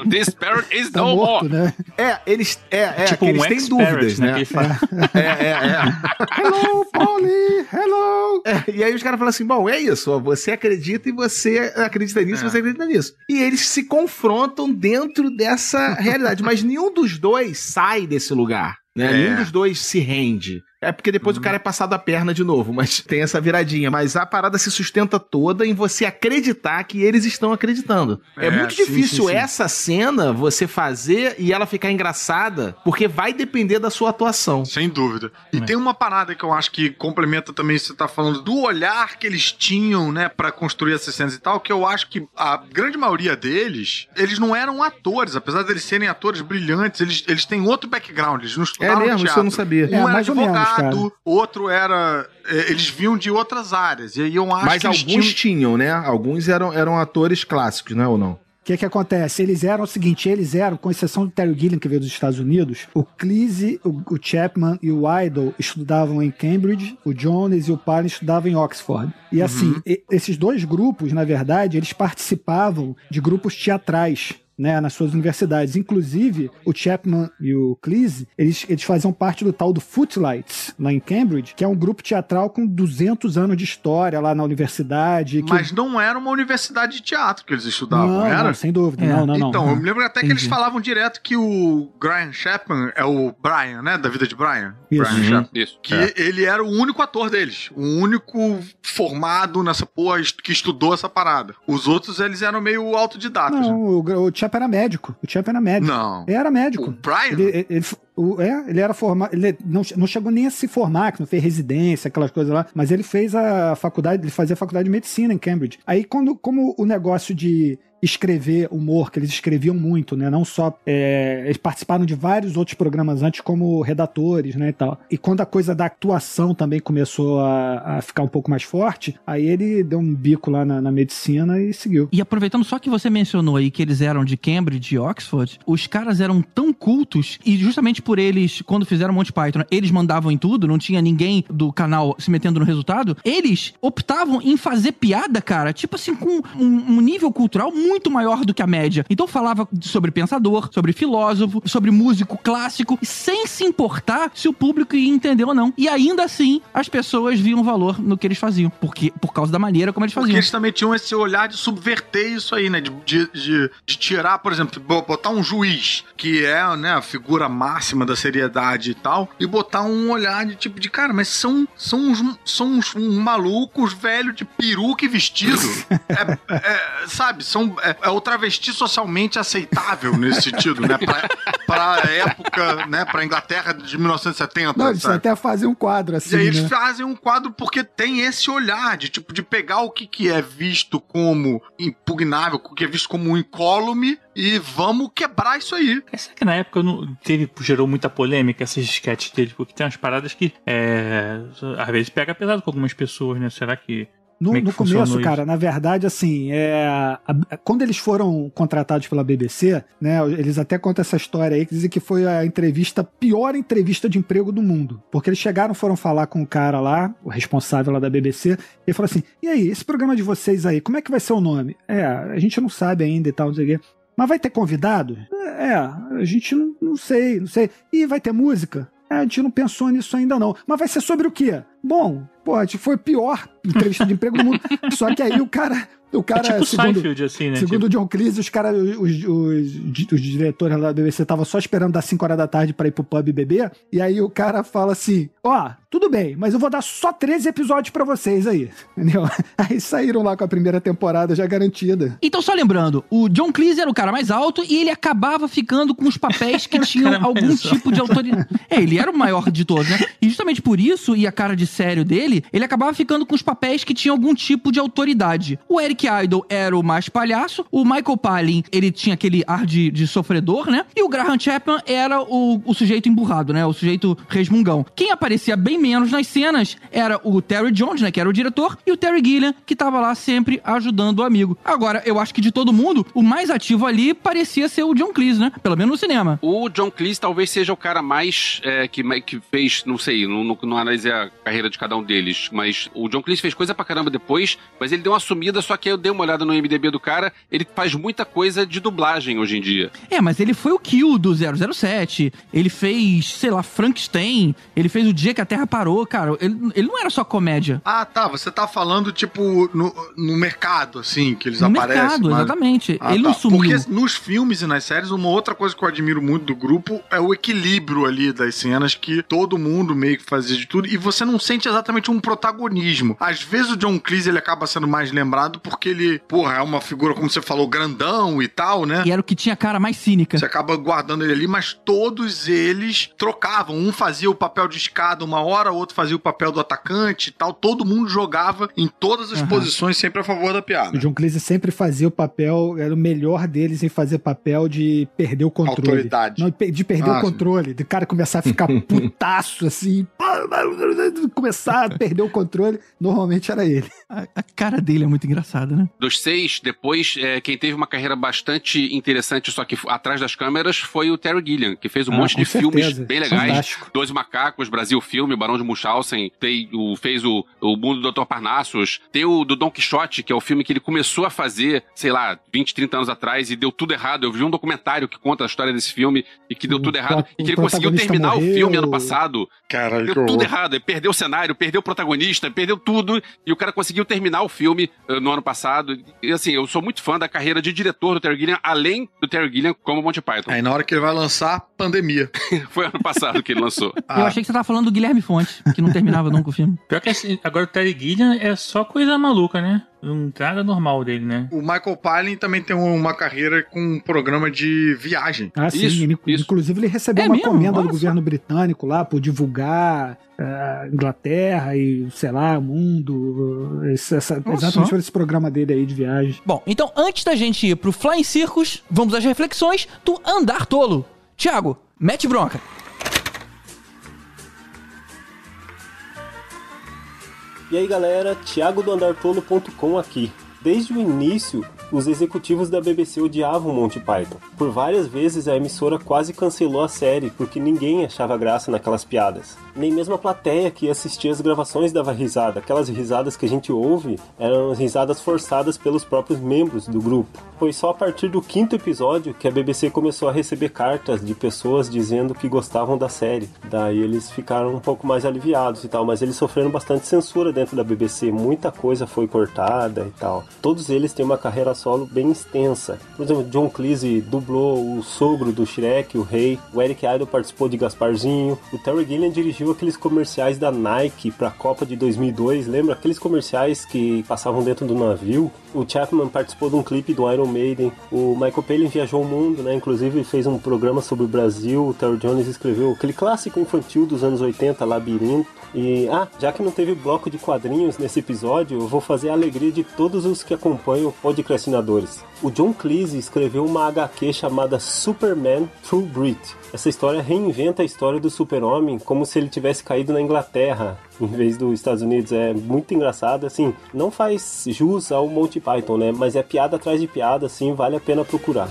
[SPEAKER 5] This parrot is
[SPEAKER 9] tá
[SPEAKER 5] no
[SPEAKER 9] morto,
[SPEAKER 5] more.
[SPEAKER 9] né?
[SPEAKER 10] É, eles, é, é,
[SPEAKER 7] tipo
[SPEAKER 10] que
[SPEAKER 7] um
[SPEAKER 10] eles têm dúvidas,
[SPEAKER 7] né?
[SPEAKER 10] né?
[SPEAKER 7] que ele fala.
[SPEAKER 10] É, é, é.
[SPEAKER 9] Hello, Polly! Hello!
[SPEAKER 10] É, e aí os caras falam assim: bom, é isso, ó, você acredita e você acredita nisso,
[SPEAKER 8] É.
[SPEAKER 10] você acredita nisso. E eles se confrontam dentro dessa realidade, mas nenhum dos dois sai desse lugar. Né?
[SPEAKER 8] É.
[SPEAKER 10] Nenhum dos dois se rende. É porque depois o cara é passado a perna de novo, mas tem essa viradinha. Mas a parada se sustenta toda em você acreditar que eles estão acreditando. É,
[SPEAKER 8] É,
[SPEAKER 10] muito
[SPEAKER 8] sim,
[SPEAKER 10] difícil
[SPEAKER 8] sim, sim.
[SPEAKER 10] essa cena você fazer e ela ficar engraçada, porque vai depender da sua atuação.
[SPEAKER 8] Sem dúvida. E tem uma parada que eu acho que complementa também isso que você tá falando do olhar que eles tinham, né, pra construir essas cenas e tal, que eu acho que a grande maioria deles, eles não eram atores, apesar deles serem atores brilhantes, eles, eles têm outro background, eles não estudaram
[SPEAKER 10] É mesmo,
[SPEAKER 8] teatro.
[SPEAKER 10] isso eu não sabia.
[SPEAKER 8] Um
[SPEAKER 9] É,
[SPEAKER 8] era
[SPEAKER 9] mais ou cara.
[SPEAKER 8] outro era... é, Eles vinham de outras áreas. E aí eu acho
[SPEAKER 10] Mas alguns
[SPEAKER 8] tinham...
[SPEAKER 10] tinham, né? Alguns eram, eram atores clássicos, né? Ou não?
[SPEAKER 9] O que que acontece? Eles eram o seguinte, eles eram, com exceção do Terry Gilliam, que veio dos Estados Unidos, o Cleese, o, o Chapman e o Idol estudavam em Cambridge, o Jones e o Palin estudavam em Oxford. E assim, e- esses dois grupos, na verdade, eles participavam de grupos teatrais. Né, nas suas universidades. Inclusive, o Chapman e o Cleese, eles, eles faziam parte do tal do Footlights, lá em Cambridge, que é um grupo teatral com 200 anos de história lá na universidade. que-
[SPEAKER 8] Mas não era uma universidade de teatro que eles estudavam,
[SPEAKER 9] não,
[SPEAKER 8] era?
[SPEAKER 9] não, sem dúvida.
[SPEAKER 4] É.
[SPEAKER 9] Não, não, não.
[SPEAKER 8] então, eu me lembro até que eles
[SPEAKER 9] Entendi.
[SPEAKER 8] falavam direto que o Brian Chapman é o Brian, né? Da vida de Brian.
[SPEAKER 9] Isso.
[SPEAKER 8] Brian
[SPEAKER 9] Uhum.
[SPEAKER 8] Chapman.
[SPEAKER 5] Isso.
[SPEAKER 8] Que
[SPEAKER 10] É.
[SPEAKER 8] ele era o único ator deles. O único formado nessa porra que estudou essa parada. Os outros, eles eram meio autodidatas. né?
[SPEAKER 9] Não, o, o Chap era médico. O Chap era médico.
[SPEAKER 8] Não.
[SPEAKER 9] Era médico.
[SPEAKER 8] O Brian?
[SPEAKER 9] Ele, ele, ele- o- é, ele era formado. Ele não, não chegou nem a se formar, que não fez residência, aquelas coisas lá. Mas ele fez a faculdade, ele fazia a faculdade de medicina em Cambridge. Aí, quando, como o negócio de escrever humor, que eles escreviam muito, né? Não só. é, eles participaram de vários outros programas antes como redatores, né? E tal. E quando a coisa da atuação também começou a, a ficar um pouco mais forte, aí ele deu um bico lá na, na medicina e seguiu.
[SPEAKER 4] E aproveitando só que você mencionou aí que eles eram de Cambridge e Oxford, os caras eram tão cultos e justamente por eles, quando fizeram Monty Python, eles mandavam em tudo, não tinha ninguém do canal se metendo no resultado, eles optavam em fazer piada, cara, tipo assim, com um, um nível cultural muito maior do que a média. Então falava sobre pensador, sobre filósofo, sobre músico clássico, sem se importar se o público ia entender ou não. E ainda assim, as pessoas viam valor no que eles faziam, porque por causa da maneira como eles
[SPEAKER 8] Porque
[SPEAKER 4] faziam.
[SPEAKER 8] eles também tinham esse olhar de subverter isso aí, né? De, de, de- de tirar, por exemplo, bo- botar um juiz, que é né, a figura máxima da seriedade e tal, e botar um olhar de tipo de, cara, mas são, são, uns, são uns, uns malucos velho de peruca e vestido. É- é, sabe? São, é, é o travesti socialmente aceitável nesse sentido, né? Pra, pra época, né? Pra Inglaterra de 1970.
[SPEAKER 9] Não, eles
[SPEAKER 8] sabe?
[SPEAKER 9] até faziam um quadro assim.
[SPEAKER 8] E aí eles
[SPEAKER 9] né?
[SPEAKER 8] fazem um quadro porque tem esse olhar de tipo de pegar o que, que é visto como impugnável, o que é visto como incólume e vamos quebrar isso aí.
[SPEAKER 7] Será que na época não teve, gerou muita polêmica essas sketches dele? Porque tem umas paradas que é, às vezes pega pesado com algumas pessoas, né? Será que.
[SPEAKER 9] No,
[SPEAKER 7] é
[SPEAKER 9] no começo,
[SPEAKER 7] isso?
[SPEAKER 9] cara, na verdade, assim, é, a- a- quando eles foram contratados pela BBC, né, eles até contam essa história aí, que dizem que foi a entrevista, pior entrevista de emprego do mundo. Porque eles chegaram, foram falar com o cara lá, o responsável lá da BBC, e ele falou assim: e aí, esse programa de vocês aí, como é que vai ser o nome? É, a gente não sabe ainda e tal, não sei o quê. Mas vai ter convidado? É, a gente não, não sei, não sei. E vai ter música? É, a gente não pensou nisso ainda não. Mas vai ser sobre o quê? Bom, pô, a gente foi a pior entrevista de emprego do mundo. Só que aí o cara. O cara,
[SPEAKER 7] é tipo
[SPEAKER 9] segundo,
[SPEAKER 7] Seinfeld, assim, né?
[SPEAKER 9] segundo
[SPEAKER 7] Tipo,
[SPEAKER 9] o John Cleese, os caras, os, os, os diretores lá da BBC estavam só esperando das 5 horas da tarde pra ir pro pub beber. E aí o cara fala assim: Ó, tudo bem, mas eu vou dar só 13 episódios pra vocês aí. Entendeu? Aí saíram lá com a primeira temporada já garantida.
[SPEAKER 4] Então, só lembrando, o John Cleese era o cara mais alto e ele acabava ficando com os papéis que tinham algum tipo de autoridade. É, ele era o maior de todos, né? E justamente por isso, e a cara de sério dele, ele acabava ficando com os papéis que tinham algum tipo de autoridade. O Eric Idle era o mais palhaço, o Michael Palin, ele tinha aquele ar de, de sofredor, né? E o Graham Chapman era o, o sujeito emburrado, né? O sujeito resmungão. Quem aparecia bem menos nas cenas era o Terry Jones, né? Que era o diretor, e o Terry Gilliam, que tava lá sempre ajudando o amigo. Agora, eu acho que de todo mundo, o mais ativo ali parecia ser o John Cleese, né? Pelo menos no cinema.
[SPEAKER 5] O John Cleese talvez seja o cara mais é, que, que fez, não sei, não, não, não analisei a carreira de cada um deles, mas o John Cleese fez coisa pra caramba depois, mas ele deu uma sumida, só que eu dei uma olhada no MDB do cara, ele faz muita coisa de dublagem hoje em dia.
[SPEAKER 4] É, mas ele foi o Kill do 007, ele fez, sei lá, Frankenstein, ele fez o dia que a Terra parou, cara. Ele, ele não era só comédia.
[SPEAKER 8] Ah, tá. Você tá falando, tipo, no, no mercado, assim, que eles
[SPEAKER 4] No
[SPEAKER 8] aparecem.
[SPEAKER 4] mercado,
[SPEAKER 8] mas-
[SPEAKER 4] exatamente.
[SPEAKER 8] Ah,
[SPEAKER 4] ele
[SPEAKER 8] tá.
[SPEAKER 4] não sumiu.
[SPEAKER 8] Porque nos filmes e nas séries, uma outra coisa que eu admiro muito do grupo é o equilíbrio ali das cenas, que todo mundo meio que fazia de tudo, e você não sente exatamente um protagonismo. Às vezes o John Cleese ele acaba sendo mais lembrado porque ele, porra, é uma figura, como você falou, grandão e tal, né?
[SPEAKER 4] E era o que tinha a cara mais cínica.
[SPEAKER 8] Você acaba guardando ele ali, mas todos eles trocavam. Um fazia o papel de escada uma hora, o outro fazia o papel do atacante e tal. Todo mundo jogava em todas as
[SPEAKER 9] Aham.
[SPEAKER 8] posições, sempre a favor da
[SPEAKER 9] O
[SPEAKER 8] piada.
[SPEAKER 9] John Cleese sempre fazia o papel, era o melhor deles em fazer papel de perder o controle.
[SPEAKER 8] Autoridade.
[SPEAKER 9] Não, de perder
[SPEAKER 8] Ah,
[SPEAKER 9] o controle, de cara começar a ficar putaço assim, começar a perder o controle, normalmente era ele.
[SPEAKER 4] A, a cara dele é muito engraçada, né?
[SPEAKER 5] Dos seis, depois, é, quem teve uma carreira bastante interessante, só que atrás das câmeras, foi o Terry Gilliam, que fez um
[SPEAKER 9] Ah,
[SPEAKER 5] monte de filmes
[SPEAKER 9] certeza.
[SPEAKER 5] bem legais.
[SPEAKER 9] Fantástico.
[SPEAKER 5] Dois Macacos, Brasil Filme, Barão de Munchausen, tem o, fez o, o Mundo do Dr. Parnassus, tem o do Don Quixote, que é o filme que ele começou a fazer, sei lá, 20, 30 anos atrás e deu tudo errado. Eu vi um documentário que conta a história desse filme e que deu tudo errado.
[SPEAKER 9] pro-
[SPEAKER 5] E que ele
[SPEAKER 9] o
[SPEAKER 5] conseguiu terminar o
[SPEAKER 9] morreu.
[SPEAKER 5] filme ano passado.
[SPEAKER 8] Caralho,
[SPEAKER 5] Deu tudo errado. Ele perdeu o cenário, perdeu o protagonista, perdeu tudo. E o cara conseguiu terminar o filme eh, no ano passado. E assim, eu sou muito fã da carreira de diretor do Terry Gilliam, além do Terry Gilliam como Monty Python.
[SPEAKER 8] Aí na hora que ele vai lançar, pandemia.
[SPEAKER 5] Foi ano passado que ele lançou.
[SPEAKER 4] Eu achei que você tava falando do Guilherme Fonte, que não terminava nunca o filme.
[SPEAKER 7] Pior que assim, agora o Terry Gilliam é só coisa maluca, né? Não tem nada normal dele, né?
[SPEAKER 8] O Michael Palin também tem uma carreira com um programa de viagem.
[SPEAKER 9] Ah, sim.
[SPEAKER 5] Isso,
[SPEAKER 9] ele-
[SPEAKER 5] isso.
[SPEAKER 9] Inclusive, ele recebeu
[SPEAKER 4] É
[SPEAKER 9] uma
[SPEAKER 4] mesmo?
[SPEAKER 9] comenda do governo britânico lá por divulgar a Inglaterra e, sei lá, o mundo. Esse, essa, exatamente por esse programa dele aí de viagem.
[SPEAKER 4] Bom, então antes da gente ir pro Flying Circus, vamos às reflexões do Andar Tolo. Tiago, mete bronca.
[SPEAKER 11] E aí galera, Thiago do Andartolo.com aqui. Desde o início, os executivos da BBC odiavam Monty Python. Por várias vezes a emissora quase cancelou a série porque ninguém achava graça naquelas piadas. Nem mesmo a plateia que assistia as gravações dava risada. Aquelas risadas que a gente ouve eram risadas forçadas pelos próprios membros do grupo. Foi só a partir do quinto episódio que a BBC começou a receber cartas de pessoas dizendo que gostavam da série. Daí eles ficaram um pouco mais aliviados e tal, mas eles sofreram bastante censura dentro da BBC. Muita coisa foi cortada e tal. Todos eles têm uma carreira solo bem extensa. Por exemplo, John Cleese dublou o sogro do Shrek, o rei. O Eric Idle participou de Gasparzinho. O Terry Gilliam dirigiu aqueles comerciais da Nike para a Copa de 2002. Lembra aqueles comerciais que passavam dentro do navio? O Chapman participou de um clipe do Iron Maiden. O Michael Palin viajou o mundo, né? Inclusive fez um programa sobre o Brasil. O Terry Jones escreveu aquele clássico infantil dos anos 80, Labirinto. E, ah, já que não teve bloco de quadrinhos nesse episódio, eu vou fazer a alegria de todos os que acompanham o Podcastinadores. O John Cleese escreveu uma HQ chamada Superman True Grit. Essa história reinventa a história do super-homem como se ele tivesse caído na Inglaterra em vez dos Estados Unidos. É muito engraçado, assim, não faz jus ao Monty Python, né? Mas é piada atrás de piada, assim, vale a pena procurar.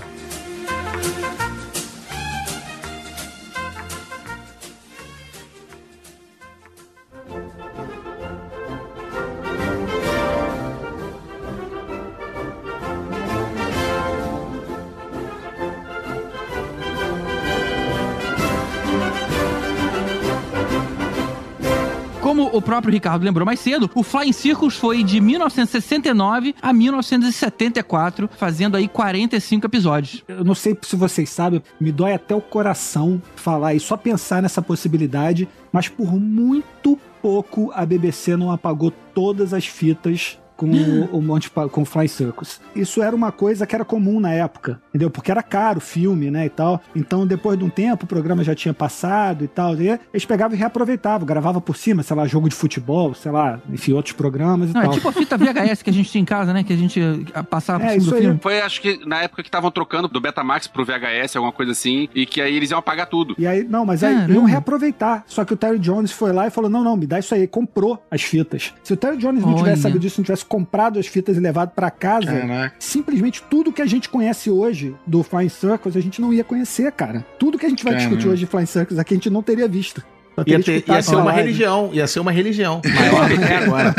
[SPEAKER 4] Próprio Ricardo lembrou mais cedo, o Flying Circus foi de 1969 a 1974, fazendo aí 45 episódios.
[SPEAKER 9] Eu não sei se vocês sabem, me dói até o coração falar e só pensar nessa possibilidade, mas por muito pouco a BBC não apagou todas as fitas com o, Python, com o Fly Circus. Isso era uma coisa que era comum na época, entendeu? Porque era caro o filme, né, e tal. Então, depois de um tempo, o programa já tinha passado e tal. E eles pegavam e reaproveitavam, gravavam por cima, sei lá, jogo de futebol, sei lá, enfim, outros programas e
[SPEAKER 4] Não, é
[SPEAKER 9] tal.
[SPEAKER 4] tipo a fita VHS que a gente tinha em casa, né? Que a gente ah, passava por
[SPEAKER 9] É,
[SPEAKER 4] cima
[SPEAKER 9] isso
[SPEAKER 4] do
[SPEAKER 9] aí.
[SPEAKER 4] filme.
[SPEAKER 5] Foi, acho que na época que estavam trocando do Betamax pro VHS, alguma coisa assim, e que aí eles iam apagar tudo.
[SPEAKER 9] E aí, não, mas aí
[SPEAKER 4] Caramba.
[SPEAKER 9] iam reaproveitar. Só que o Terry Jones foi lá e falou: não, não, me dá isso aí. Comprou as fitas. Se o Terry Jones não
[SPEAKER 4] Olha.
[SPEAKER 9] tivesse sabido disso, não tivesse comprado as fitas e levado pra casa,
[SPEAKER 8] Caraca.
[SPEAKER 9] simplesmente tudo que a gente conhece hoje do Flying Circus, a gente não ia conhecer, cara. Tudo que a gente vai
[SPEAKER 8] Caramba.
[SPEAKER 9] discutir hoje de Flying Circus aqui, a gente não teria visto.
[SPEAKER 10] Ia, ter- ia ser uma
[SPEAKER 9] live.
[SPEAKER 10] religião, ia ser uma religião. Maior do que é agora.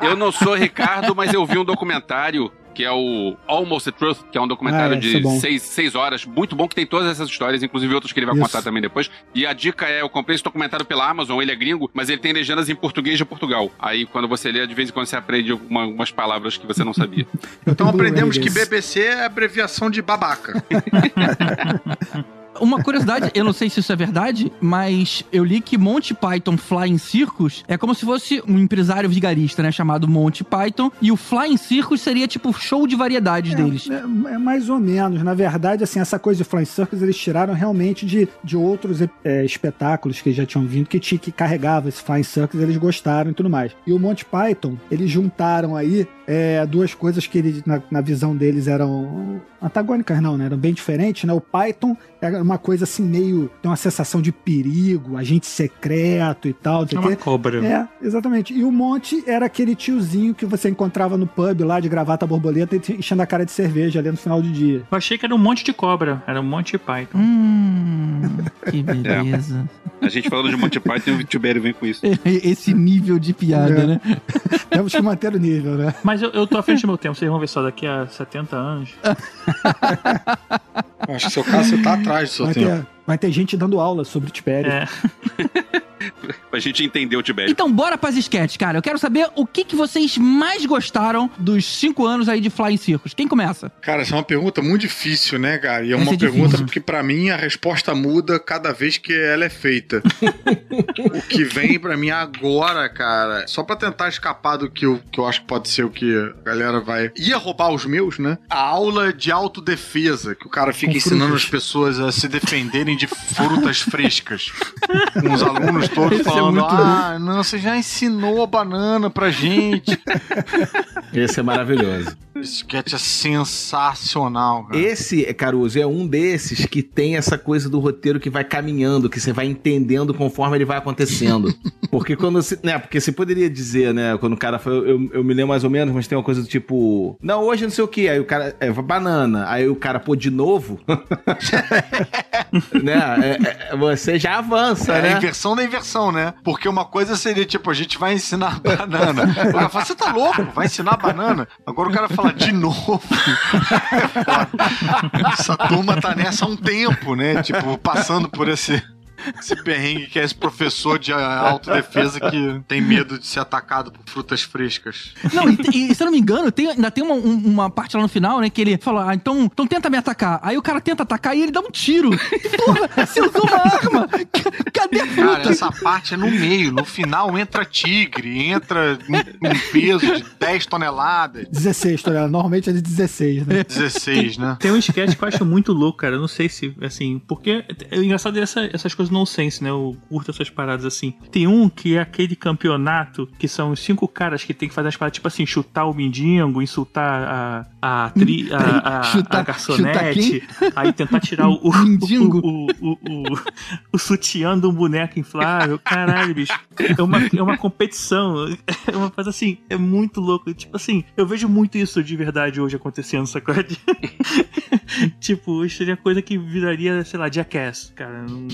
[SPEAKER 5] Eu não sou Ricardo, mas eu vi um documentário que é o Almost the Truth, que é um documentário
[SPEAKER 9] Ah, é
[SPEAKER 5] de
[SPEAKER 9] bom.
[SPEAKER 5] seis, seis horas, muito bom, que tem todas essas histórias, inclusive outras que ele vai
[SPEAKER 9] Isso.
[SPEAKER 5] contar também depois. E a dica é, eu comprei esse documentário pela Amazon, ele é gringo, mas ele tem legendas em português de Portugal. Aí quando você lê, de vez em quando você aprende alguma- algumas palavras que você não sabia.
[SPEAKER 8] Então aprendemos que. BBC é abreviação de babaca.
[SPEAKER 4] Uma curiosidade, eu não sei se isso é verdade, mas eu li que Monty Python Flying Circus é como se fosse um empresário vigarista, né? Chamado Monty Python. E o Flying Circus seria tipo show de variedades deles.
[SPEAKER 9] É, é mais ou menos. Na verdade, assim, essa coisa de Flying Circus eles tiraram realmente de, de outros é, espetáculos que já tinham vindo, que, tinha, que carregava esse Flying Circus, eles gostaram e tudo mais. E o Monty Python, eles juntaram aí é, duas coisas que eles, na, na visão deles eram antagônicas, não, né? Eram bem diferentes, né? O Python era uma coisa assim, meio. tem uma sensação de perigo, agente secreto e tal.
[SPEAKER 7] É
[SPEAKER 9] o
[SPEAKER 7] uma cobra.
[SPEAKER 9] É, exatamente. E o Monte era aquele tiozinho que você encontrava no pub lá de gravata borboleta e enchendo a cara de cerveja ali no final do dia.
[SPEAKER 7] Eu achei que era um monte de cobra. Era um monte de Python.
[SPEAKER 4] Hum, que beleza.
[SPEAKER 5] A gente falando de Monty Python e o Tibério vem com isso.
[SPEAKER 4] Esse nível de piada,
[SPEAKER 9] É.
[SPEAKER 4] né?
[SPEAKER 9] Temos que manter o nível, né?
[SPEAKER 7] Mas eu, eu tô à frente do meu tempo. Vocês vão ver só daqui a 70 anos.
[SPEAKER 8] Acho que seu caso você tá atrás do seu
[SPEAKER 9] Vai
[SPEAKER 8] tempo.
[SPEAKER 9] ter, vai ter gente dando aula sobre Tibério.
[SPEAKER 7] É.
[SPEAKER 5] Pra gente entender o Tibério.
[SPEAKER 4] Então, bora pras sketches, cara. Eu quero saber o que, que vocês mais gostaram dos cinco anos aí de Flying Circus. Quem começa?
[SPEAKER 8] Cara, essa é uma pergunta muito difícil, né, cara? E é uma
[SPEAKER 4] é
[SPEAKER 8] pergunta
[SPEAKER 4] difícil.
[SPEAKER 8] porque pra mim a resposta muda cada vez que ela é feita. o que vem pra mim agora, cara, só pra tentar escapar do que eu, que eu acho que pode ser o que a galera vai ia roubar os meus, né? A aula de autodefesa, que o cara fica
[SPEAKER 9] Com
[SPEAKER 8] ensinando
[SPEAKER 9] frutas.
[SPEAKER 8] as pessoas a se defenderem de frutas frescas. Com os alunos todos
[SPEAKER 9] É muito
[SPEAKER 8] "Ah, não, você já ensinou a banana pra gente".
[SPEAKER 10] Esse é maravilhoso.
[SPEAKER 8] Sketch é sensacional, cara.
[SPEAKER 10] Esse, Caruso, é um desses que tem essa coisa do roteiro que vai caminhando, que você vai entendendo conforme ele vai acontecendo. Porque quando você. Né, porque você poderia dizer, né? Quando o cara foi. Eu, eu me lembro mais ou menos, mas tem uma coisa do tipo. Não, hoje não sei o que. Aí o cara. É, banana. Aí o cara, pô, de novo. né? é- é- você já avança,
[SPEAKER 8] É a
[SPEAKER 10] né?
[SPEAKER 8] inversão da inversão, né? Porque uma coisa seria tipo, a gente vai ensinar banana. O cara fala, você tá louco? Vai ensinar banana? Agora o cara fala de novo. Essa turma tá nessa há um tempo, né? Tipo, passando por esse. Esse perrengue que é esse professor de autodefesa que tem medo de ser atacado por frutas frescas.
[SPEAKER 4] Não, e, e, se eu não me engano, tem- ainda tem uma, um- uma parte lá no final, né? Que ele fala, ah, então, então tenta me atacar. Aí o cara tenta atacar e ele dá um tiro. Porra, você usou uma arma. Cadê a
[SPEAKER 8] Cara,
[SPEAKER 4] fruta?
[SPEAKER 8] essa parte é no meio. No final entra tigre, entra um, um peso de 10 toneladas.
[SPEAKER 9] 16 toneladas. Normalmente é de 16, né?
[SPEAKER 8] 16, né?
[SPEAKER 7] Tem um sketch que eu acho muito louco, cara. Eu não sei se, assim, porque é engraçado essa, essas coisas nonsense, né? Eu curto essas paradas assim. Tem um que é aquele campeonato que são os cinco caras que tem que fazer as paradas, tipo assim, chutar o mendigo, insultar a, a, tri, a, a, a
[SPEAKER 4] Chutar-
[SPEAKER 7] garçonete, aí tentar tirar o, o, o, o, o, o, o sutiã de um boneco inflável. Caralho, bicho. É uma, é uma competição. É uma coisa assim, é muito louco. Tipo assim, eu vejo muito isso de verdade hoje acontecendo, sacou? tipo, isso seria coisa que viraria, sei lá, Jackass, cara. Não-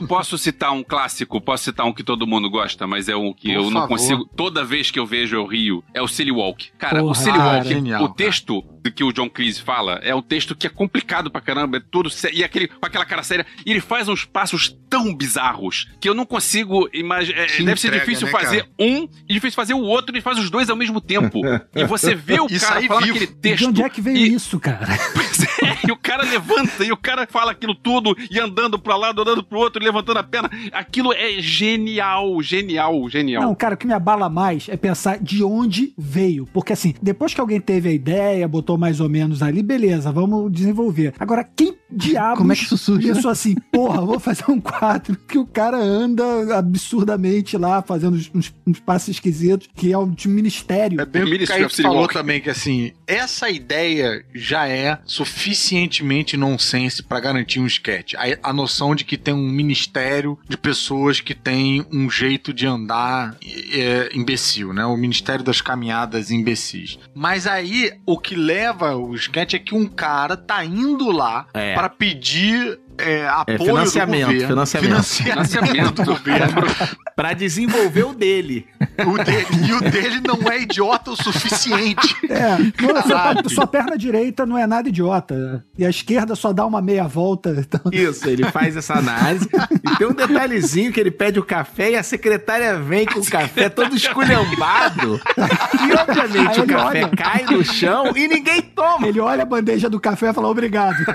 [SPEAKER 5] Eu posso citar um clássico, posso citar um que todo mundo gosta, mas é um que
[SPEAKER 8] Por
[SPEAKER 5] eu não
[SPEAKER 8] favor.
[SPEAKER 5] consigo. Toda vez que eu vejo eu rio. É o Silly Walk. Cara, o
[SPEAKER 9] Porra,
[SPEAKER 5] Silly
[SPEAKER 9] cara.
[SPEAKER 5] Walk,
[SPEAKER 8] Genial,
[SPEAKER 5] o texto do que o John Cleese fala é um texto que é complicado pra caramba, é tudo sé- e aquele com aquela cara séria, e ele faz uns passos tão bizarros que eu não consigo imaginar.
[SPEAKER 8] Que
[SPEAKER 5] deve ser difícil
[SPEAKER 8] né,
[SPEAKER 5] fazer
[SPEAKER 8] cara?
[SPEAKER 5] um e difícil fazer o outro e faz os dois ao mesmo tempo. e você vê o
[SPEAKER 8] E
[SPEAKER 5] cara falando
[SPEAKER 8] vivo.
[SPEAKER 5] aquele
[SPEAKER 9] De
[SPEAKER 5] texto.
[SPEAKER 9] onde é que veio
[SPEAKER 5] e-
[SPEAKER 9] isso, cara?
[SPEAKER 5] Pois é, e o cara levanta e o cara fala aquilo tudo e andando pra lá, andando pro outro, levantando a perna. Aquilo é genial, genial, genial.
[SPEAKER 9] Não, cara, o que me abala mais é pensar de onde veio. Porque assim, depois que alguém teve a ideia, botou mais ou menos ali, beleza, vamos desenvolver. Agora, quem diabos
[SPEAKER 4] Como é que isso surge, né?
[SPEAKER 9] pensou assim, porra, vou fazer um quadro que o cara anda absurdamente lá, fazendo uns, uns, passos esquisitos, que é um de ministério.
[SPEAKER 8] É bem o que o
[SPEAKER 5] Ministry
[SPEAKER 8] Kaique
[SPEAKER 5] of City
[SPEAKER 8] falou também, que assim, essa ideia já é suficientemente nonsense pra garantir um sketch. A, a noção de que tem um ministério de pessoas que tem um jeito de andar é, imbecil, né? O ministério das caminhadas imbecis. Mas aí, o que leva o sketch é que um cara tá indo lá
[SPEAKER 10] É.
[SPEAKER 8] para pedir é, apoio
[SPEAKER 10] financiamento,
[SPEAKER 8] do governo.
[SPEAKER 10] financiamento.
[SPEAKER 8] Financiamento do governo.
[SPEAKER 10] Pra desenvolver o dele.
[SPEAKER 8] O dele- e o dele não é idiota o suficiente.
[SPEAKER 9] É, não, sua, perna direita não é nada idiota. E a esquerda só dá uma meia volta. Então,
[SPEAKER 10] Isso, ele faz essa análise. E tem um detalhezinho que ele pede o café e a secretária vem com o café todo esculhambado. E obviamente
[SPEAKER 9] Aí
[SPEAKER 10] o
[SPEAKER 9] ele
[SPEAKER 10] café
[SPEAKER 9] olha.
[SPEAKER 10] cai no chão e ninguém toma.
[SPEAKER 9] ele olha a bandeja do café e fala obrigado.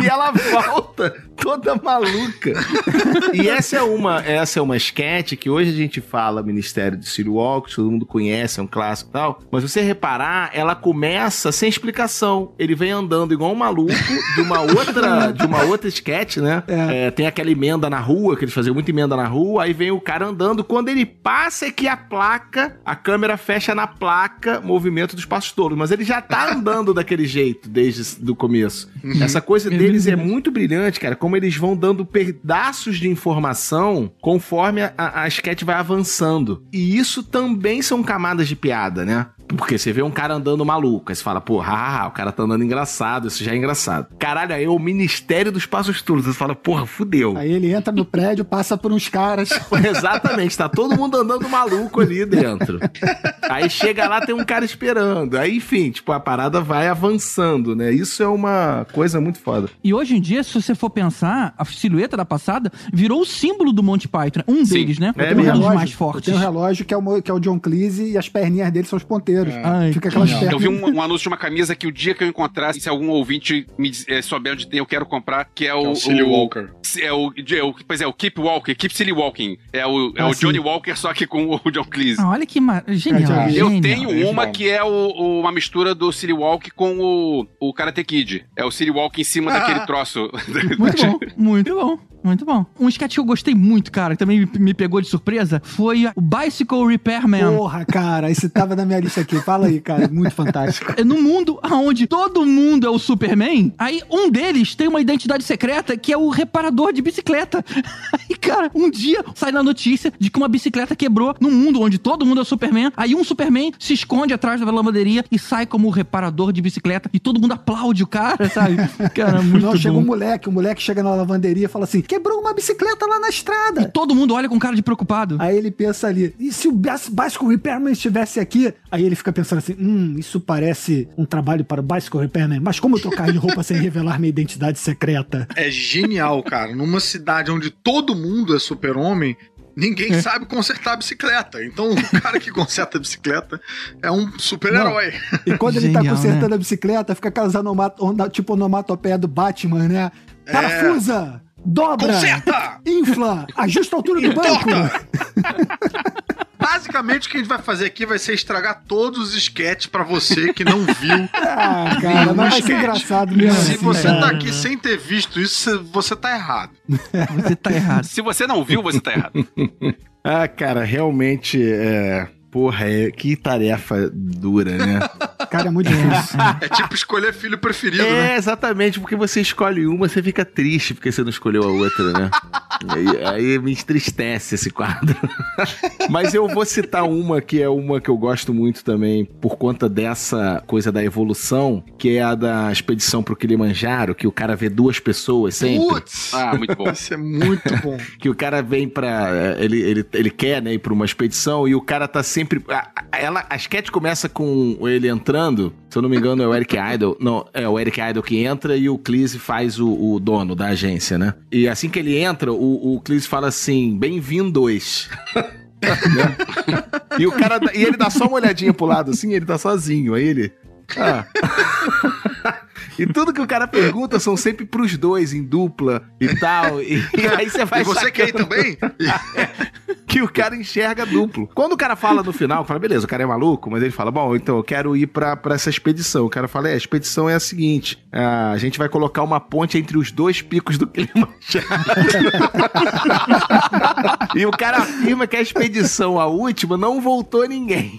[SPEAKER 10] E ela volta toda maluca. E essa é uma, essa é uma sketch que hoje a gente fala Ministério do City Walk, todo mundo conhece, é um clássico e tal. Mas você reparar, ela começa sem explicação. Ele vem andando igual um maluco de uma outra, de uma outra sketch, né? É, tem aquela emenda na rua, que eles faziam muita emenda na rua, aí vem o cara andando. Quando ele passa é que a placa, a câmera fecha na placa, movimento dos passos todos. Mas ele já tá andando daquele jeito desde o começo. Essa coisa deles é muito brilhante, cara. Como eles vão dando pedaços de informação conforme a, a, a vai avançando. E isso também são camadas de piada, né? Porque você vê um cara andando maluco, aí você fala, pô, haha, o cara tá andando engraçado, isso já é engraçado. Caralho, aí é o Ministério dos Passos Todos. Você fala, porra, fudeu.
[SPEAKER 9] Aí ele entra no prédio, passa por uns caras.
[SPEAKER 10] Exatamente, tá todo mundo andando maluco ali dentro. Aí chega lá, tem um cara esperando. Aí, enfim, tipo, a parada vai avançando, né? Isso é uma coisa muito foda.
[SPEAKER 4] E hoje em dia, se você for pensar, a silhueta da passada virou o símbolo do Monty Python. Um deles, né?
[SPEAKER 10] É
[SPEAKER 4] um dos
[SPEAKER 9] relógio,
[SPEAKER 4] mais fortes.
[SPEAKER 9] tenho um relógio que é, o, que é o John Cleese e as perninhas dele são os ponteiros.
[SPEAKER 4] Ai,
[SPEAKER 9] Fica aquelas
[SPEAKER 5] Eu
[SPEAKER 9] pernas.
[SPEAKER 5] vi um, um anúncio de uma camisa que o dia que eu encontrar, se algum ouvinte me eh, souber onde tem, eu quero comprar, que é o.
[SPEAKER 12] É o Silly Walker.
[SPEAKER 5] É o, é o, pois é, o Keep Walker, Keep Silly Walking. É o, é
[SPEAKER 9] Ah,
[SPEAKER 5] o
[SPEAKER 9] sim.
[SPEAKER 5] Johnny Walker, só que com o John Cleese.
[SPEAKER 4] Ah, olha que mar... genial.
[SPEAKER 5] Eu
[SPEAKER 4] genial.
[SPEAKER 5] tenho uma que é o, o- uma mistura do Silly Walk com o, o Karate Kid. É o Silly Walk em cima daquele troço.
[SPEAKER 4] Muito bom, muito bom. Muito bom. Um sketch que eu gostei muito, cara, que também me- pegou de surpresa, foi o Bicycle Repairman.
[SPEAKER 9] Porra, cara, esse tava na minha lista aqui. Fala aí, cara. Muito fantástico.
[SPEAKER 4] É No mundo onde todo mundo é o Superman, aí um deles tem uma identidade secreta que é o reparador de bicicleta. Aí, cara, um dia sai na notícia de que uma bicicleta quebrou no mundo onde todo mundo é o Superman. Aí um Superman se esconde atrás da lavanderia e sai como o reparador de bicicleta e todo mundo aplaude o cara, sabe? Cara, muito
[SPEAKER 9] Não, chega
[SPEAKER 4] bom.
[SPEAKER 9] um moleque, o moleque chega na lavanderia e fala assim: quebrou uma bicicleta lá na estrada.
[SPEAKER 4] Todo mundo olha com cara de preocupado.
[SPEAKER 9] Aí ele pensa ali, e se o Bicycle Repairman estivesse aqui? Aí ele fica pensando assim, hum, isso parece um trabalho para o Bicycle Repairman, mas como eu trocar de roupa sem revelar minha identidade secreta?
[SPEAKER 8] É genial, cara. Numa cidade onde todo mundo é super-homem, ninguém sabe consertar a bicicleta. Então o cara que conserta a bicicleta é um super-herói.
[SPEAKER 9] E quando ele tá
[SPEAKER 4] Genial,
[SPEAKER 9] consertando
[SPEAKER 4] né?
[SPEAKER 9] a bicicleta, fica aquelas onomat onda- tipo onomatopeia do Batman, né? Parafusa! Dobra!
[SPEAKER 8] Conserta!
[SPEAKER 9] Infla! Ajusta a altura do banco!
[SPEAKER 8] Basicamente, o que a gente vai fazer aqui vai ser estragar todos os sketches pra você que não viu.
[SPEAKER 9] Ah, cara, mas vai ser engraçado mesmo.
[SPEAKER 8] Se
[SPEAKER 9] assim,
[SPEAKER 8] você
[SPEAKER 9] cara.
[SPEAKER 8] tá aqui sem ter visto isso, você tá errado.
[SPEAKER 4] Você tá errado.
[SPEAKER 5] Se você não viu, você tá errado.
[SPEAKER 10] Ah, cara, realmente é. Porra, é... que tarefa dura, né?
[SPEAKER 9] Cara, é muito difícil.
[SPEAKER 8] É tipo escolher filho preferido,
[SPEAKER 10] é,
[SPEAKER 8] né?
[SPEAKER 10] exatamente, porque você escolhe uma, você fica triste porque você não escolheu a outra, né? Aí, aí me entristece esse quadro. Mas eu vou citar uma que é uma que eu gosto muito também, por conta dessa coisa da evolução, que é a da expedição pro Kilimanjaro, que o cara vê duas pessoas sempre.
[SPEAKER 8] Putz!
[SPEAKER 5] Ah, muito bom.
[SPEAKER 8] Isso é muito bom.
[SPEAKER 10] que o cara vem pra. Ele, ele, ele quer, né, ir pra uma expedição e o cara tá sempre. Ela, a sketch começa com ele entrando. Se eu não me engano, é o Eric Idle. Não, é o Eric Idle que entra e o Cleese faz o, o dono da agência, né? E assim que ele entra, o, o Cleese fala assim: bem-vindos. Né? E o cara. E ele dá só uma olhadinha pro lado assim, ele tá sozinho. Aí ele. Ah. E tudo que o cara pergunta são sempre pros dois, em dupla e tal. E, e aí você vai
[SPEAKER 8] E você quer ir
[SPEAKER 10] sacando
[SPEAKER 8] também?
[SPEAKER 10] Que o cara enxerga duplo. Quando o cara fala no final, fala, beleza, o cara é maluco, mas ele fala, bom, então eu quero ir pra, pra essa expedição. O cara fala, é, a expedição é a seguinte, a gente vai colocar uma ponte entre os dois picos do Kilimanjaro. e o cara afirma que a expedição, a última, não voltou ninguém.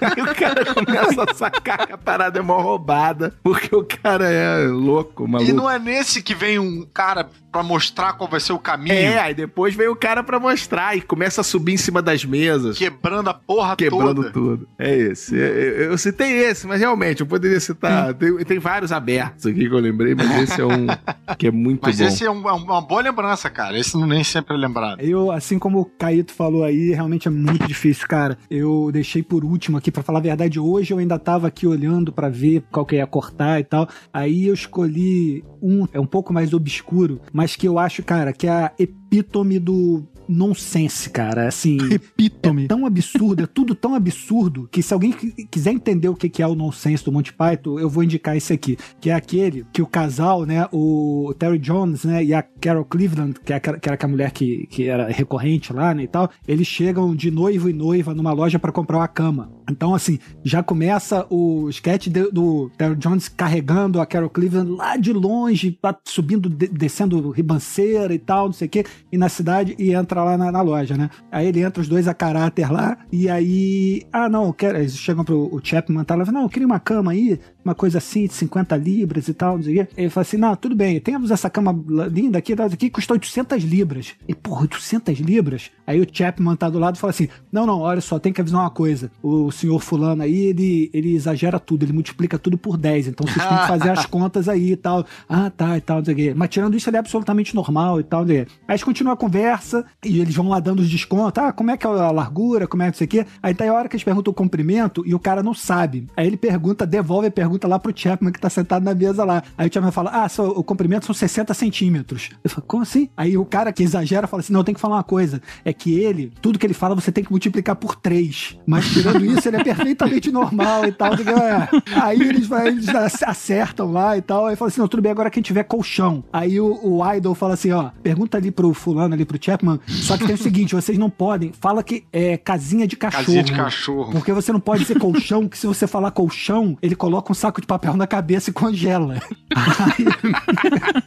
[SPEAKER 10] Aí o cara começa a sacar que a parada é mó roubada, porque o cara é louco, maluco.
[SPEAKER 8] E não é nesse que vem um cara pra mostrar qual vai ser o caminho?
[SPEAKER 10] É, aí depois vem o cara pra mostrar e começa a subir em cima das mesas.
[SPEAKER 8] Quebrando a porra
[SPEAKER 10] Quebrando
[SPEAKER 8] toda.
[SPEAKER 10] tudo. É esse. Eu, eu- eu citei esse, mas realmente, eu poderia citar. Tem, tem vários abertos aqui que eu lembrei, mas esse é um que é muito
[SPEAKER 8] Mas
[SPEAKER 10] bom.
[SPEAKER 8] esse é, um- é uma boa lembrança, cara. Esse não nem sempre é lembrado.
[SPEAKER 9] Eu, assim como o Caíto falou aí, realmente é muito difícil, cara. Eu deixei por último aqui, pra falar a verdade, hoje eu ainda tava aqui olhando pra ver qual que ia cortar e tal. Aí eu escolhi um, é um pouco mais obscuro, mas que eu acho, cara, que é a epítome do nonsense, cara. Assim,
[SPEAKER 4] Epítome.
[SPEAKER 9] é tão absurdo, é tudo tão absurdo que se alguém qui- quiser entender o que é o nonsense do Monty Python, eu vou indicar esse aqui, que é aquele que o casal, né, o Terry Jones, né, e a Carol Cleveland, que, é que era aquela mulher que, que era recorrente lá, né, e tal, eles chegam de noivo e noiva numa loja pra comprar uma cama. Então, assim, já começa o sketch de- do Terry Jones carregando a Carol Cleveland lá de longe, lá subindo, de- descendo ribanceira e tal, não sei o quê, e na cidade e entra lá na, na loja, né? Aí ele entra os dois a caráter lá, e aí. Ah, não, quero. Eles chegam pro o Chapman, tá lá, fala, não, eu queria uma cama aí, uma coisa assim, de 50 libras e tal, não sei o quê. Ele fala assim: não, tudo bem, temos essa cama linda aqui, tá, aqui custa 800 libras. E, porra, 800 libras? Aí o Chapman tá do lado e fala assim: não, não, olha só, tem que avisar uma coisa. O senhor Fulano aí, ele, ele exagera tudo, ele multiplica tudo por 10, então vocês têm que fazer as contas aí e tal. Ah, tá, e tal, não sei o quê. Mas tirando isso, ele é absolutamente normal e tal, não sei o quê. Aí eles continuam a conversa e eles vão lá dando os descontos. Ah, como é que é a largura, como é que não sei o quê. Aí tá a hora que eles perguntam o comprimento e o cara não sabe. Aí ele pergunta, devolve a pergunta lá pro Chapman que tá sentado na mesa lá. Aí o Chapman fala, ah, só, o comprimento são 60 centímetros. Eu falo, como assim? Aí o cara que exagera fala assim, não, tem que falar uma coisa. É que ele, tudo que ele fala, você tem que multiplicar por 3. Mas tirando isso, ele é perfeitamente normal e tal. É. Aí eles, vai- eles ac- acertam lá e tal. Aí fala assim, não, tudo bem, agora quem tiver colchão. Aí o, o Idol fala assim, ó, pergunta ali pro fulano, ali pro Chapman, só que tem o seguinte, vocês não podem, fala que é casinha de cachorro.
[SPEAKER 8] Casinha de cachorro.
[SPEAKER 9] Porque você não pode dizer colchão, que se você falar colchão, ele coloca um saco de papel na cabeça e congela. Aí,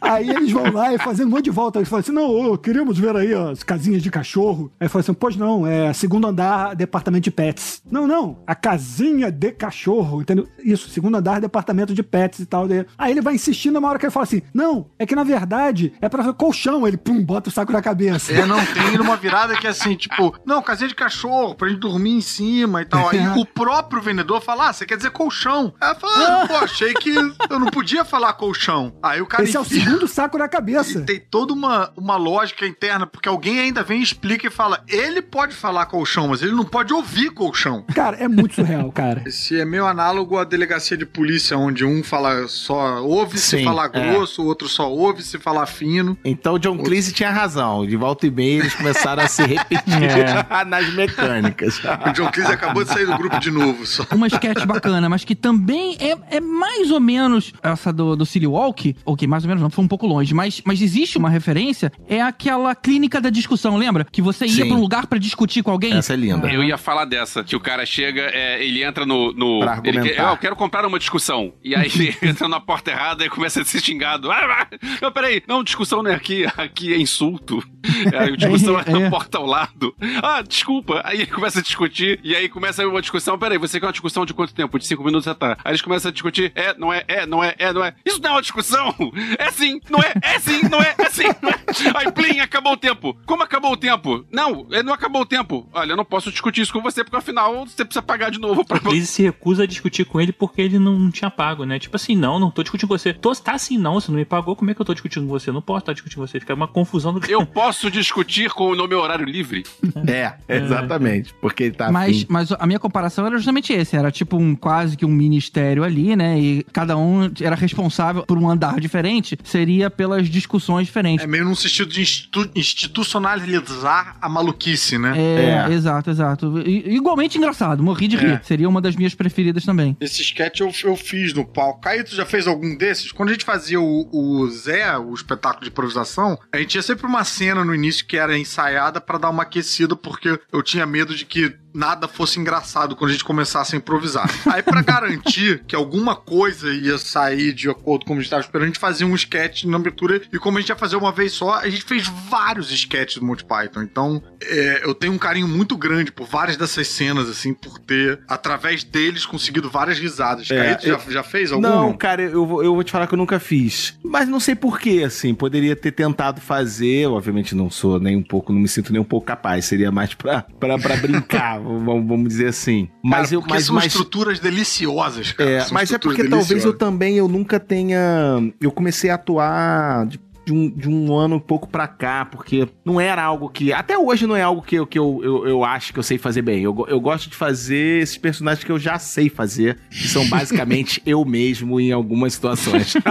[SPEAKER 9] aí eles vão lá e fazem um monte de volta. Eles falam assim: não, ô, queríamos ver aí as casinhas de cachorro. Aí fala assim: pois não, é segundo andar, departamento de pets. Não, não, a casinha de cachorro, entendeu? Isso, segundo andar, departamento de pets e tal. Aí ele vai insistindo uma hora que ele fala assim: não, é que na verdade é pra colchão. Ele, pum, bota o saco na cabeça.
[SPEAKER 8] É, não, tem numa virada que é assim, tipo, não, casinha de cachorro, pra gente dormir em cima e tal. Aí o próprio vendedor fala, ah, você quer dizer colchão. Aí ela fala, ah, pô, achei que eu não podia falar colchão. Aí o cara
[SPEAKER 9] Esse é o
[SPEAKER 8] enfia-
[SPEAKER 9] segundo saco na cabeça.
[SPEAKER 8] Tem toda uma, uma lógica interna, porque alguém ainda vem e explica e fala, ele pode falar colchão, mas ele não pode ouvir colchão.
[SPEAKER 9] Cara, é muito surreal, cara.
[SPEAKER 8] Esse é meio análogo à delegacia de polícia, onde um fala só ouve se
[SPEAKER 10] Sim,
[SPEAKER 8] falar
[SPEAKER 10] é.
[SPEAKER 8] grosso, o outro só ouve se falar fino.
[SPEAKER 10] Então o John Cleese tinha razão. De volta e meia eles começaram a se repetir nas mecânicas.
[SPEAKER 8] O John Cleese acabou de sair do grupo de novo. Só.
[SPEAKER 4] uma sketch bacana, mas que também é, é mais ou menos essa do, do Silly Walk, ok, mais ou menos não, foi um pouco longe, mas, mas existe uma referência, é aquela clínica da discussão, lembra? Que você ia
[SPEAKER 10] Sim.
[SPEAKER 4] pra um lugar pra discutir com alguém.
[SPEAKER 10] Essa é linda.
[SPEAKER 5] Eu ia falar dessa, que o cara chega, é, ele entra no. no
[SPEAKER 10] Pra
[SPEAKER 5] ele
[SPEAKER 10] argumentar.
[SPEAKER 5] quer, "Ah, eu quero comprar uma discussão. E aí ele entra na porta errada e começa a ser xingado. Ah, ah, não, peraí, não, discussão não é aqui, aqui é insulto. É, a discussão é,
[SPEAKER 4] É, é.
[SPEAKER 5] na porta ao lado. Ah, desculpa. Aí ele começa a discutir, e aí começa uma discussão. Peraí, você quer uma discussão de quanto tempo? De cinco minutos já tá. Aí eles começam a discutir. É, não é, é, não é, é, não é. Isso não é uma discussão! É sim, não é, é sim, não é, é sim. Não é. Aí, plim, acabou o tempo. Como acabou o tempo? Não, é, não acabou o tempo. Olha, eu não posso discutir isso com você, porque afinal você precisa pagar de novo pra
[SPEAKER 7] O Cleese se recusa a discutir com ele porque ele não, tinha pago, né? Tipo assim, não, não tô discutindo com você. Tô, tá assim, não, você não me pagou, como é que eu tô discutindo com você? Eu não posso estar discutindo com você. Fica uma confusão do
[SPEAKER 5] Eu posso discutir com no meu horário livre?
[SPEAKER 10] É, exatamente. Porque ele tá
[SPEAKER 4] Mas, mas a minha comparação era justamente esse. Era tipo um quase que um ministério ali, né? E cada um era responsável por um andar diferente. Seria pelas discussões diferentes.
[SPEAKER 8] É meio num sentido de institu- institucionalizar a maluquice, né?
[SPEAKER 4] É,
[SPEAKER 10] É.
[SPEAKER 4] exato, exato. I- igualmente engraçado, morri de rir.
[SPEAKER 8] É.
[SPEAKER 4] Seria uma das minhas preferidas também.
[SPEAKER 8] Esse sketch eu, eu fiz no palco. Caíto já fez algum desses? Quando a gente fazia o, o Zé, o espetáculo de improvisação, a gente tinha sempre uma cena no início que era ensaiada pra dar uma aquecida, porque eu tinha medo de que nada fosse engraçado quando a gente começasse a improvisar. Aí, pra garantir que alguma coisa ia sair de acordo com o que a gente estava esperando, a gente fazia um sketch na abertura. E como a gente ia fazer uma vez só, a gente fez vários sketches do Monty Python. Então, é, eu tenho um carinho muito grande por várias dessas cenas, assim, por ter, através deles, conseguido várias risadas.
[SPEAKER 10] É,
[SPEAKER 8] Caíto, já,
[SPEAKER 10] eu-
[SPEAKER 8] já fez alguma?
[SPEAKER 10] Não, cara, eu, vou- eu vou te falar que eu nunca fiz. Mas não sei porquê, assim. Poderia ter tentado fazer. Obviamente não sou nem um pouco, não me sinto nem um pouco capaz. Seria mais pra, pra, pra brincar, vamos, dizer assim. Mas
[SPEAKER 8] Cara,
[SPEAKER 10] eu. Mas,
[SPEAKER 8] são
[SPEAKER 10] mas,
[SPEAKER 8] estruturas deliciosas, cara.
[SPEAKER 10] é, mas é porque talvez eu
[SPEAKER 8] deliciosas.
[SPEAKER 10] também eu nunca tenha. Eu comecei a atuar de, de um, de um ano um pouco pra cá, porque não era algo que. Até hoje não é algo que, eu, que eu, eu, eu acho que eu sei fazer bem. Eu, eu gosto de fazer esses personagens que eu já sei fazer, que são basicamente eu mesmo em algumas situações.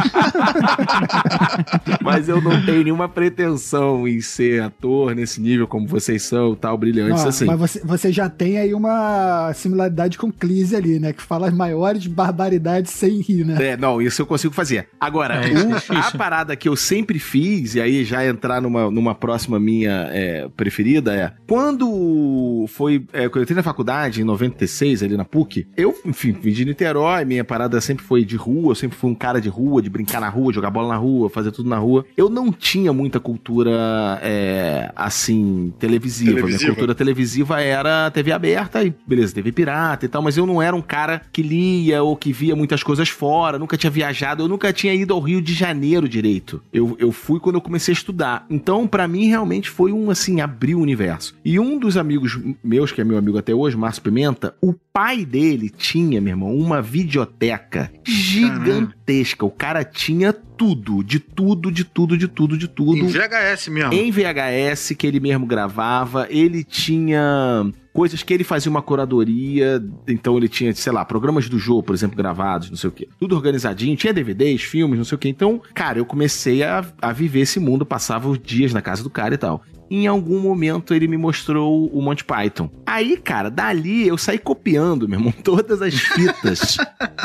[SPEAKER 10] Mas eu não tenho nenhuma pretensão em ser ator nesse nível como vocês são, tal, brilhantes
[SPEAKER 9] Ó,
[SPEAKER 10] assim.
[SPEAKER 9] Mas você, você já tem aí uma similaridade com o Cleese ali, né? Que fala as maiores barbaridades sem rir, né?
[SPEAKER 10] É, não, isso eu consigo fazer. Agora,
[SPEAKER 7] É, é
[SPEAKER 10] o-
[SPEAKER 7] difícil.
[SPEAKER 10] a parada que eu sempre fiz, e aí já entrar numa, numa próxima minha é, preferida, é quando foi. É, quando eu entrei na faculdade, em 96, ali na PUC, eu, enfim, vim de Niterói, minha parada sempre foi de rua, eu sempre fui um cara de rua, de brincar na rua, jogar bola na rua, fazer tudo na rua. Eu não tinha muita cultura, é, assim, televisiva. Minha
[SPEAKER 8] Televisiva.
[SPEAKER 10] cultura televisiva era TV aberta e beleza, TV pirata e tal, mas eu não era um cara que lia ou que via muitas coisas fora, nunca tinha viajado, eu nunca tinha ido ao Rio de Janeiro direito. Eu, eu fui quando eu comecei a estudar. Então, pra mim, realmente foi um, assim, abrir o universo. E um dos amigos meus, que é meu amigo até hoje, Márcio Pimenta, o pai dele tinha, meu irmão, uma videoteca gigantesca. O cara tinha tudo, de tudo, de tudo, de tudo, de tudo
[SPEAKER 8] Em VHS mesmo.
[SPEAKER 10] em VHS que ele mesmo gravava, ele tinha coisas que ele fazia uma curadoria, então ele tinha, sei lá, programas do jogo, por exemplo, gravados, não sei o quê. Tudo organizadinho, tinha DVDs, filmes, não sei o quê. Então, cara, eu comecei a, a viver esse mundo, passava os dias na casa do cara e tal. Em algum momento ele me mostrou o Monty Python. Aí, cara, dali eu saí copiando, meu irmão, todas as fitas.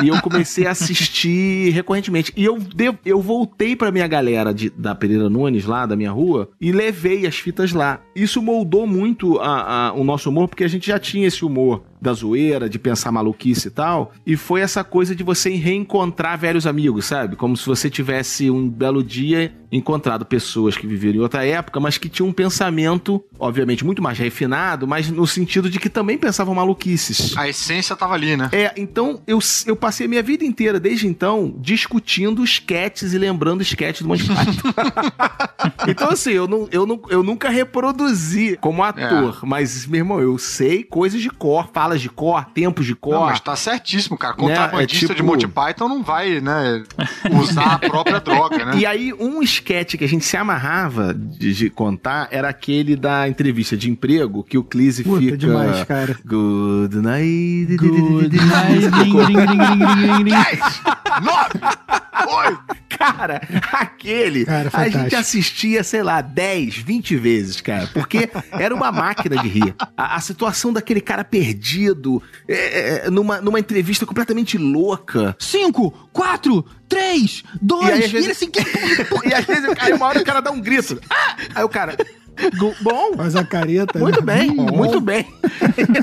[SPEAKER 10] e eu comecei a assistir recorrentemente. E eu, de- eu voltei pra minha galera de- da Pereira Nunes, lá da minha rua, e levei as fitas lá. Isso moldou muito a- a- o nosso humor, porque a gente já tinha esse humor da zoeira, de pensar maluquice e tal. E foi essa coisa de você reencontrar velhos amigos, sabe? Como se você tivesse um belo dia encontrado pessoas que viveram em outra época, mas que tinham um pensamento, obviamente, muito mais refinado, mas no sentido de que também pensavam maluquices.
[SPEAKER 8] A essência tava ali, né?
[SPEAKER 10] É, então eu, eu passei a minha vida inteira, desde então, discutindo sketches e lembrando sketches do Monty Python. então, assim, eu, não, eu, não, eu nunca reproduzi como ator, mas, meu irmão, eu sei coisas de cor, falas de cor, tempos de cor.
[SPEAKER 8] Não, mas tá certíssimo, cara.
[SPEAKER 10] Né,
[SPEAKER 8] Contrabandista
[SPEAKER 10] é tipo-
[SPEAKER 8] de Monty Python não vai, né, usar a própria droga, né?
[SPEAKER 10] E aí, um sketch que a gente se amarrava de, de contar era aquele da entrevista de emprego que o Cleese
[SPEAKER 9] Puta,
[SPEAKER 10] fica.
[SPEAKER 9] demais, cara.
[SPEAKER 10] Good night.
[SPEAKER 4] Good night.
[SPEAKER 8] 10, 9, 8.
[SPEAKER 10] Cara, aquele
[SPEAKER 9] Cara,
[SPEAKER 10] a gente assistia, sei lá, 10, 20 vezes, cara. Porque era uma máquina de rir. A, a situação daquele cara perdido, é, é, numa, numa entrevista completamente louca.
[SPEAKER 4] Cinco, quatro, três, dois.
[SPEAKER 10] E aí,
[SPEAKER 4] E
[SPEAKER 10] vezes-
[SPEAKER 4] ele assim, que
[SPEAKER 10] E às vezes, aí uma hora o cara dá um grito. Ah! Aí o cara. "Go- Bom,
[SPEAKER 9] Faz a careta.
[SPEAKER 10] muito
[SPEAKER 9] né?
[SPEAKER 10] bem, muito bem.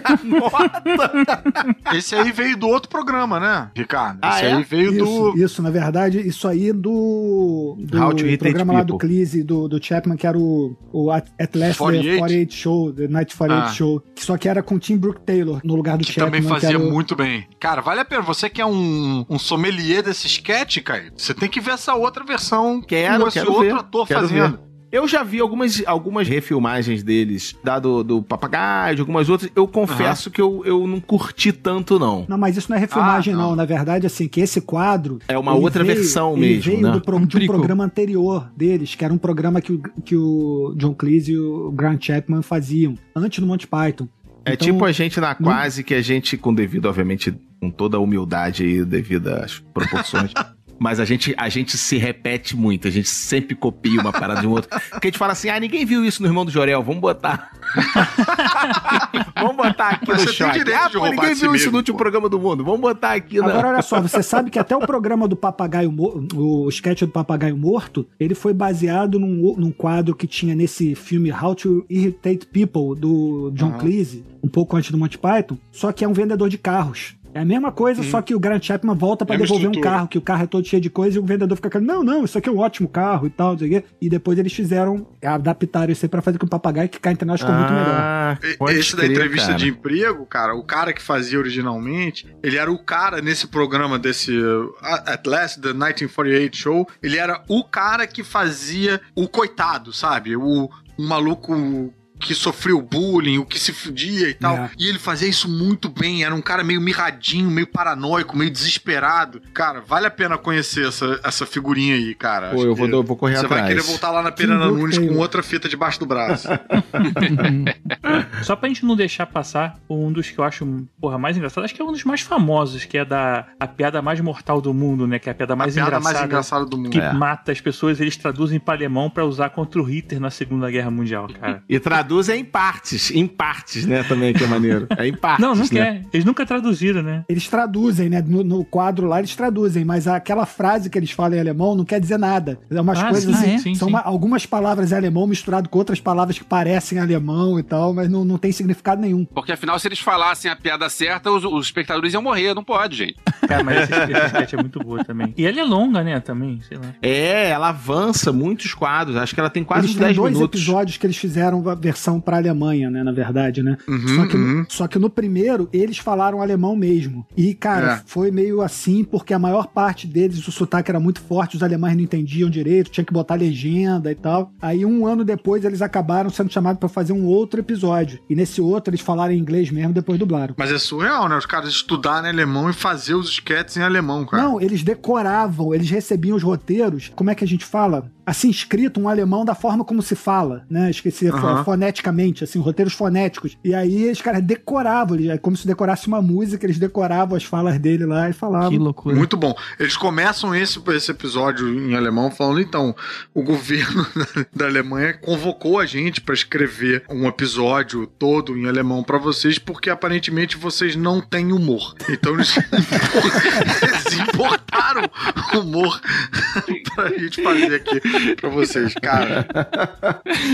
[SPEAKER 10] Anota.
[SPEAKER 8] Esse aí veio do outro programa, né, Ricardo?
[SPEAKER 10] Ah,
[SPEAKER 8] Esse
[SPEAKER 10] é?
[SPEAKER 8] aí veio
[SPEAKER 9] Isso,
[SPEAKER 8] do.
[SPEAKER 9] isso, na verdade, isso aí do, do
[SPEAKER 10] How to
[SPEAKER 9] programa lá do. Cleese, do, do Chapman, que era o, o At At Last
[SPEAKER 8] 48?
[SPEAKER 9] The 48 Show, The Night 48
[SPEAKER 8] Ah.
[SPEAKER 9] Show, que só que era com Tim Brooke Taylor no lugar do
[SPEAKER 8] Que
[SPEAKER 9] Chapman.
[SPEAKER 8] também
[SPEAKER 9] que
[SPEAKER 8] fazia
[SPEAKER 9] era o-
[SPEAKER 8] muito bem. Cara, vale a pena. Você que é um, um sommelier desse sketch, cara, você tem que ver essa outra versão
[SPEAKER 10] Quero,
[SPEAKER 8] com esse
[SPEAKER 10] quero
[SPEAKER 8] outro
[SPEAKER 10] ver,
[SPEAKER 8] ator
[SPEAKER 10] quero
[SPEAKER 8] fazendo.
[SPEAKER 10] ver. Eu já vi algumas, algumas refilmagens deles, da do, do Papagaio, de algumas outras. Eu confesso que eu, eu não curti tanto, não.
[SPEAKER 9] Não, mas isso não é refilmagem,
[SPEAKER 8] Ah, não.
[SPEAKER 9] não. Na verdade, assim, que esse quadro.
[SPEAKER 10] É uma outra
[SPEAKER 9] veio-
[SPEAKER 10] versão
[SPEAKER 9] ele
[SPEAKER 10] mesmo,
[SPEAKER 9] veio
[SPEAKER 10] né?
[SPEAKER 9] do pro- de um programa anterior deles, que era um programa que o, que o John Cleese e o Grant Chapman faziam, antes do Monty Python.
[SPEAKER 10] É
[SPEAKER 9] Então,
[SPEAKER 10] tipo a gente na
[SPEAKER 9] não-
[SPEAKER 10] quase que a gente, com devido, obviamente, com toda a humildade aí, devido às proporções. Mas a gente, a gente se repete muito, a gente sempre copia uma parada de um outro. Porque a gente fala assim: ah, ninguém viu isso no Irmão do Jorel, vamos botar. Vamos botar aqui
[SPEAKER 8] Mas
[SPEAKER 10] no
[SPEAKER 8] você tem
[SPEAKER 10] shot.
[SPEAKER 8] direito
[SPEAKER 10] Ah, pô, ninguém
[SPEAKER 8] si
[SPEAKER 10] viu isso
[SPEAKER 8] mesmo,
[SPEAKER 10] no último programa do mundo. Vamos botar aqui na...
[SPEAKER 9] Agora, olha só, você sabe que até o programa do Papagaio Morto, o sketch do Papagaio Morto, ele foi baseado num, num quadro que tinha nesse filme How to Irritate People, do John
[SPEAKER 8] Aham.
[SPEAKER 9] Cleese, um pouco antes do Monty Python, só que é um vendedor de carros. É a mesma coisa, só que o Grant Chapman volta pra
[SPEAKER 8] Mesma
[SPEAKER 9] devolver um carro, que o carro é todo cheio de coisa, e o vendedor fica falando, não, não, isso aqui é um ótimo carro e tal, não sei o quê. E depois eles fizeram, adaptaram isso aí pra fazer com o papagaio que cá entre nós ficou muito melhor.
[SPEAKER 10] Ah,
[SPEAKER 8] Esse da entrevista
[SPEAKER 10] cara.
[SPEAKER 8] de emprego, cara, o cara que fazia originalmente, ele era o cara nesse programa desse uh, At Last, The 1948 Show, ele era o cara que fazia o coitado, sabe? O, um maluco que sofreu bullying, o que se fudia e tal.
[SPEAKER 9] É.
[SPEAKER 8] E ele fazia isso muito bem, era um cara meio mirradinho, meio paranoico, meio desesperado. Cara, vale a pena conhecer essa, essa figurinha aí, cara.
[SPEAKER 10] Pô,
[SPEAKER 8] Acho
[SPEAKER 10] eu vou, eu vou correr
[SPEAKER 8] Você
[SPEAKER 10] atrás.
[SPEAKER 8] vai querer voltar lá na Perana Nunes com outra fita debaixo do braço.
[SPEAKER 7] Só pra gente não deixar passar, um dos que eu acho, porra, mais engraçado, acho que é um dos mais famosos, que é da a piada mais mortal do mundo, né? Que é a piada mais
[SPEAKER 8] a piada
[SPEAKER 7] engraçada.
[SPEAKER 8] mais engraçada do mundo.
[SPEAKER 7] Que
[SPEAKER 10] É.
[SPEAKER 7] mata as pessoas, eles traduzem para alemão pra usar contra o Hitler na Segunda Guerra Mundial, cara.
[SPEAKER 10] E traduz em partes, em partes, né, também, que é maneiro. É em partes,
[SPEAKER 7] Não, não
[SPEAKER 10] né?
[SPEAKER 7] quer. Eles nunca traduziram, né?
[SPEAKER 9] Eles traduzem, né? No, no quadro lá eles traduzem, mas aquela frase que eles falam em alemão não quer dizer nada. É umas
[SPEAKER 7] Ah,
[SPEAKER 9] coisas
[SPEAKER 7] sim,
[SPEAKER 9] assim.
[SPEAKER 7] sim,
[SPEAKER 9] são
[SPEAKER 7] sim.
[SPEAKER 9] uma- algumas palavras em alemão misturado com outras palavras que parecem alemão e tal, mas não, não tem significado nenhum.
[SPEAKER 5] Porque afinal, se eles falassem a piada certa, os, os espectadores iam morrer. Não pode, gente.
[SPEAKER 7] Cara, mas esse, esse sketch é muito boa também. E ela é longa, né? Também, sei lá.
[SPEAKER 10] É, ela avança muitos quadros. Acho que ela tem quase
[SPEAKER 9] eles
[SPEAKER 10] uns
[SPEAKER 9] têm
[SPEAKER 10] 10
[SPEAKER 9] dois
[SPEAKER 10] minutos.
[SPEAKER 9] episódios que eles fizeram a versão pra Alemanha, né? Na verdade, né?
[SPEAKER 8] Uhum,
[SPEAKER 9] só, que,
[SPEAKER 8] uhum.
[SPEAKER 9] só que no primeiro eles falaram alemão mesmo. E, cara,
[SPEAKER 8] É.
[SPEAKER 9] foi meio assim, porque a maior parte deles, o sotaque era muito forte, os alemães não entendiam direito, tinha que botar legenda e tal. Aí, um ano depois, eles acabaram sendo chamados pra fazer um outro episódio. E nesse outro, eles falaram em inglês mesmo, depois dublaram.
[SPEAKER 8] Mas é surreal, né? Os caras estudarem alemão e fazer os sketches em alemão, cara.
[SPEAKER 9] Não, eles decoravam, eles recebiam os roteiros, como é que a gente fala? Assim, escrito um alemão da forma como se fala, né? Esqueci,
[SPEAKER 8] Aham.
[SPEAKER 9] foneticamente, assim, roteiros fonéticos. E aí os caras decoravam, é como se decorasse uma música, eles decoravam as falas dele lá e falavam.
[SPEAKER 4] Que loucura.
[SPEAKER 8] Muito bom. Eles começam esse, esse episódio em alemão falando, então, o governo da Alemanha convocou a gente pra escrever um episódio todo em alemão pra vocês, porque aparentemente vocês não têm humor. Então eles, eles importaram humor pra gente fazer aqui pra vocês. Cara,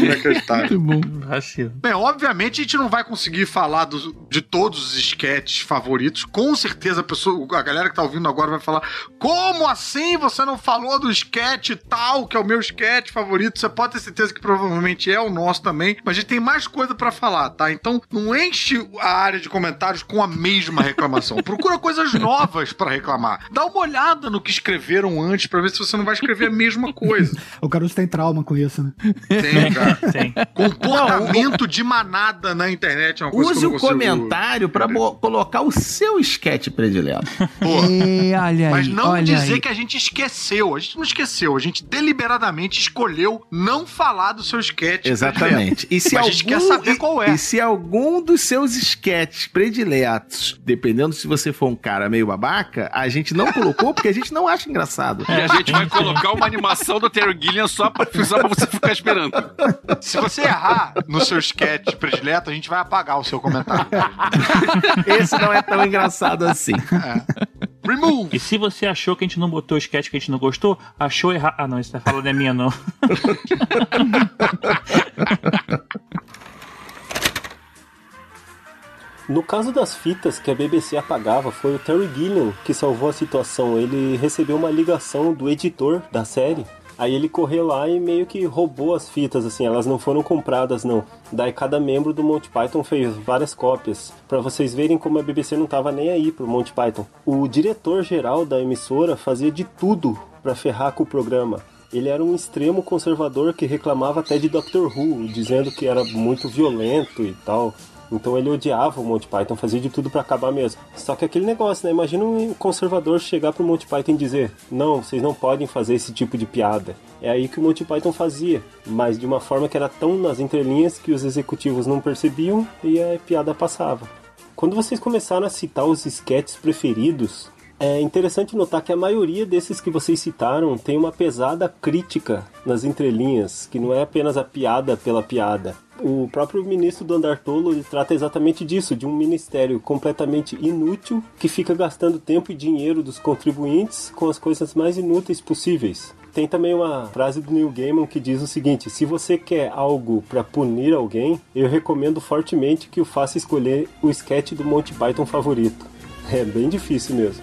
[SPEAKER 8] inacreditável.
[SPEAKER 4] Muito bom.
[SPEAKER 8] Bem, obviamente a gente não vai conseguir falar dos- de todos os sketches favoritos. Com certeza a pessoa, a galera que tá ouvindo agora vai falar: Como assim você não falou do sketch tal, que é o meu sketch favorito? Você pode ter certeza que provavelmente é o nosso também, mas a gente tem mais coisa pra falar, tá? Então não enche a área de comentários com a mesma reclamação. Procura coisas novas pra reclamar. Dá uma olhada no que escreveram antes pra ver se você não vai escrever a mesma coisa.
[SPEAKER 9] O Caruso tem trauma com isso, né?
[SPEAKER 8] Tem, cara.
[SPEAKER 7] Tem.
[SPEAKER 8] Comportamento de manada na internet é uma coisa
[SPEAKER 10] Use
[SPEAKER 8] que eu
[SPEAKER 10] o
[SPEAKER 8] consigo...
[SPEAKER 10] comentário pra bo- colocar o seu sketch predileto.
[SPEAKER 8] Pô,
[SPEAKER 4] É, olha aí,
[SPEAKER 8] Mas não
[SPEAKER 4] olha
[SPEAKER 8] dizer
[SPEAKER 4] aí.
[SPEAKER 8] que a gente esqueceu. A gente não esqueceu. A gente deliberadamente escolheu não falar do seu sketch.
[SPEAKER 10] Exatamente. E se
[SPEAKER 8] Mas a
[SPEAKER 10] algum,
[SPEAKER 8] gente quer saber
[SPEAKER 10] e-
[SPEAKER 8] qual é.
[SPEAKER 10] E se algum dos seus sketches prediletos, dependendo se você for um cara meio babaca, a gente não colocou porque a gente não acha engraçado.
[SPEAKER 5] E a gente vai colocar uma animação do Terry Gilliam só pra, só pra você ficar esperando.
[SPEAKER 8] Se você errar no seu sketch predileto, a gente vai apagar o seu comentário.
[SPEAKER 10] Esse não é tão engraçado assim.
[SPEAKER 8] Remove!
[SPEAKER 7] E se você achou que a gente não botou o sketch que a gente não gostou, achou errado. Ah, não, isso tá falando é minha, não.
[SPEAKER 11] No caso das fitas que a BBC apagava, foi o Terry Gilliam que salvou a situação. Ele recebeu uma ligação do editor da série. Aí ele correu lá e meio que roubou as fitas, assim, elas não foram compradas não. Daí cada membro do Monty Python fez várias cópias, Pra vocês verem como a BBC não tava nem aí pro Monty Python. O diretor geral da emissora fazia de tudo pra ferrar com o programa. Ele era um extremo conservador que reclamava até de Doctor Who, dizendo que era muito violento e tal. Então ele odiava o Monty Python, fazia de tudo pra acabar mesmo. Só que aquele negócio, né? Imagina um conservador chegar pro Monty Python e dizer: Não, vocês não podem fazer esse tipo de piada. É aí que o Monty Python fazia, mas de uma forma que era tão nas entrelinhas que os executivos não percebiam e a piada passava. Quando vocês começaram a citar os sketches preferidos, é interessante notar que a maioria desses que vocês citaram tem uma pesada crítica nas entrelinhas, que não é apenas a piada pela piada. O próprio ministro do Andar Tolo trata exatamente disso, de um ministério completamente inútil que fica gastando tempo e dinheiro dos contribuintes com as coisas mais inúteis possíveis. Tem também uma frase do Neil Gaiman que diz o seguinte: se você quer algo para punir alguém, eu recomendo fortemente que o faça escolher o sketch do Monty Python favorito. É bem difícil mesmo.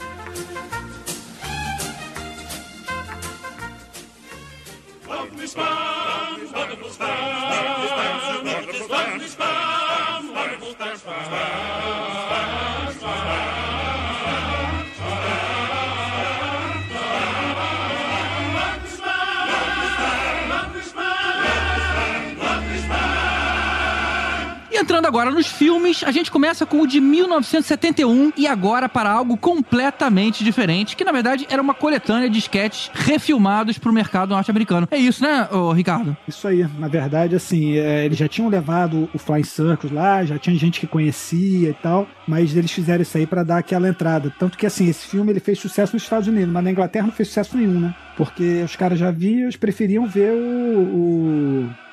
[SPEAKER 4] Entrando agora nos filmes, a gente começa com o de 1971 e agora para algo completamente diferente, que na verdade era uma coletânea de sketches refilmados pro mercado norte-americano. É isso, né, Ricardo?
[SPEAKER 9] Isso aí, na verdade, assim, é, eles já tinham levado o Flying Circus lá, já tinha gente que conhecia e tal, mas eles fizeram isso aí pra dar aquela entrada. Tanto que, assim, esse filme ele fez sucesso nos Estados Unidos, mas na Inglaterra não fez sucesso nenhum, né? Porque os caras já viam, eles preferiam ver o,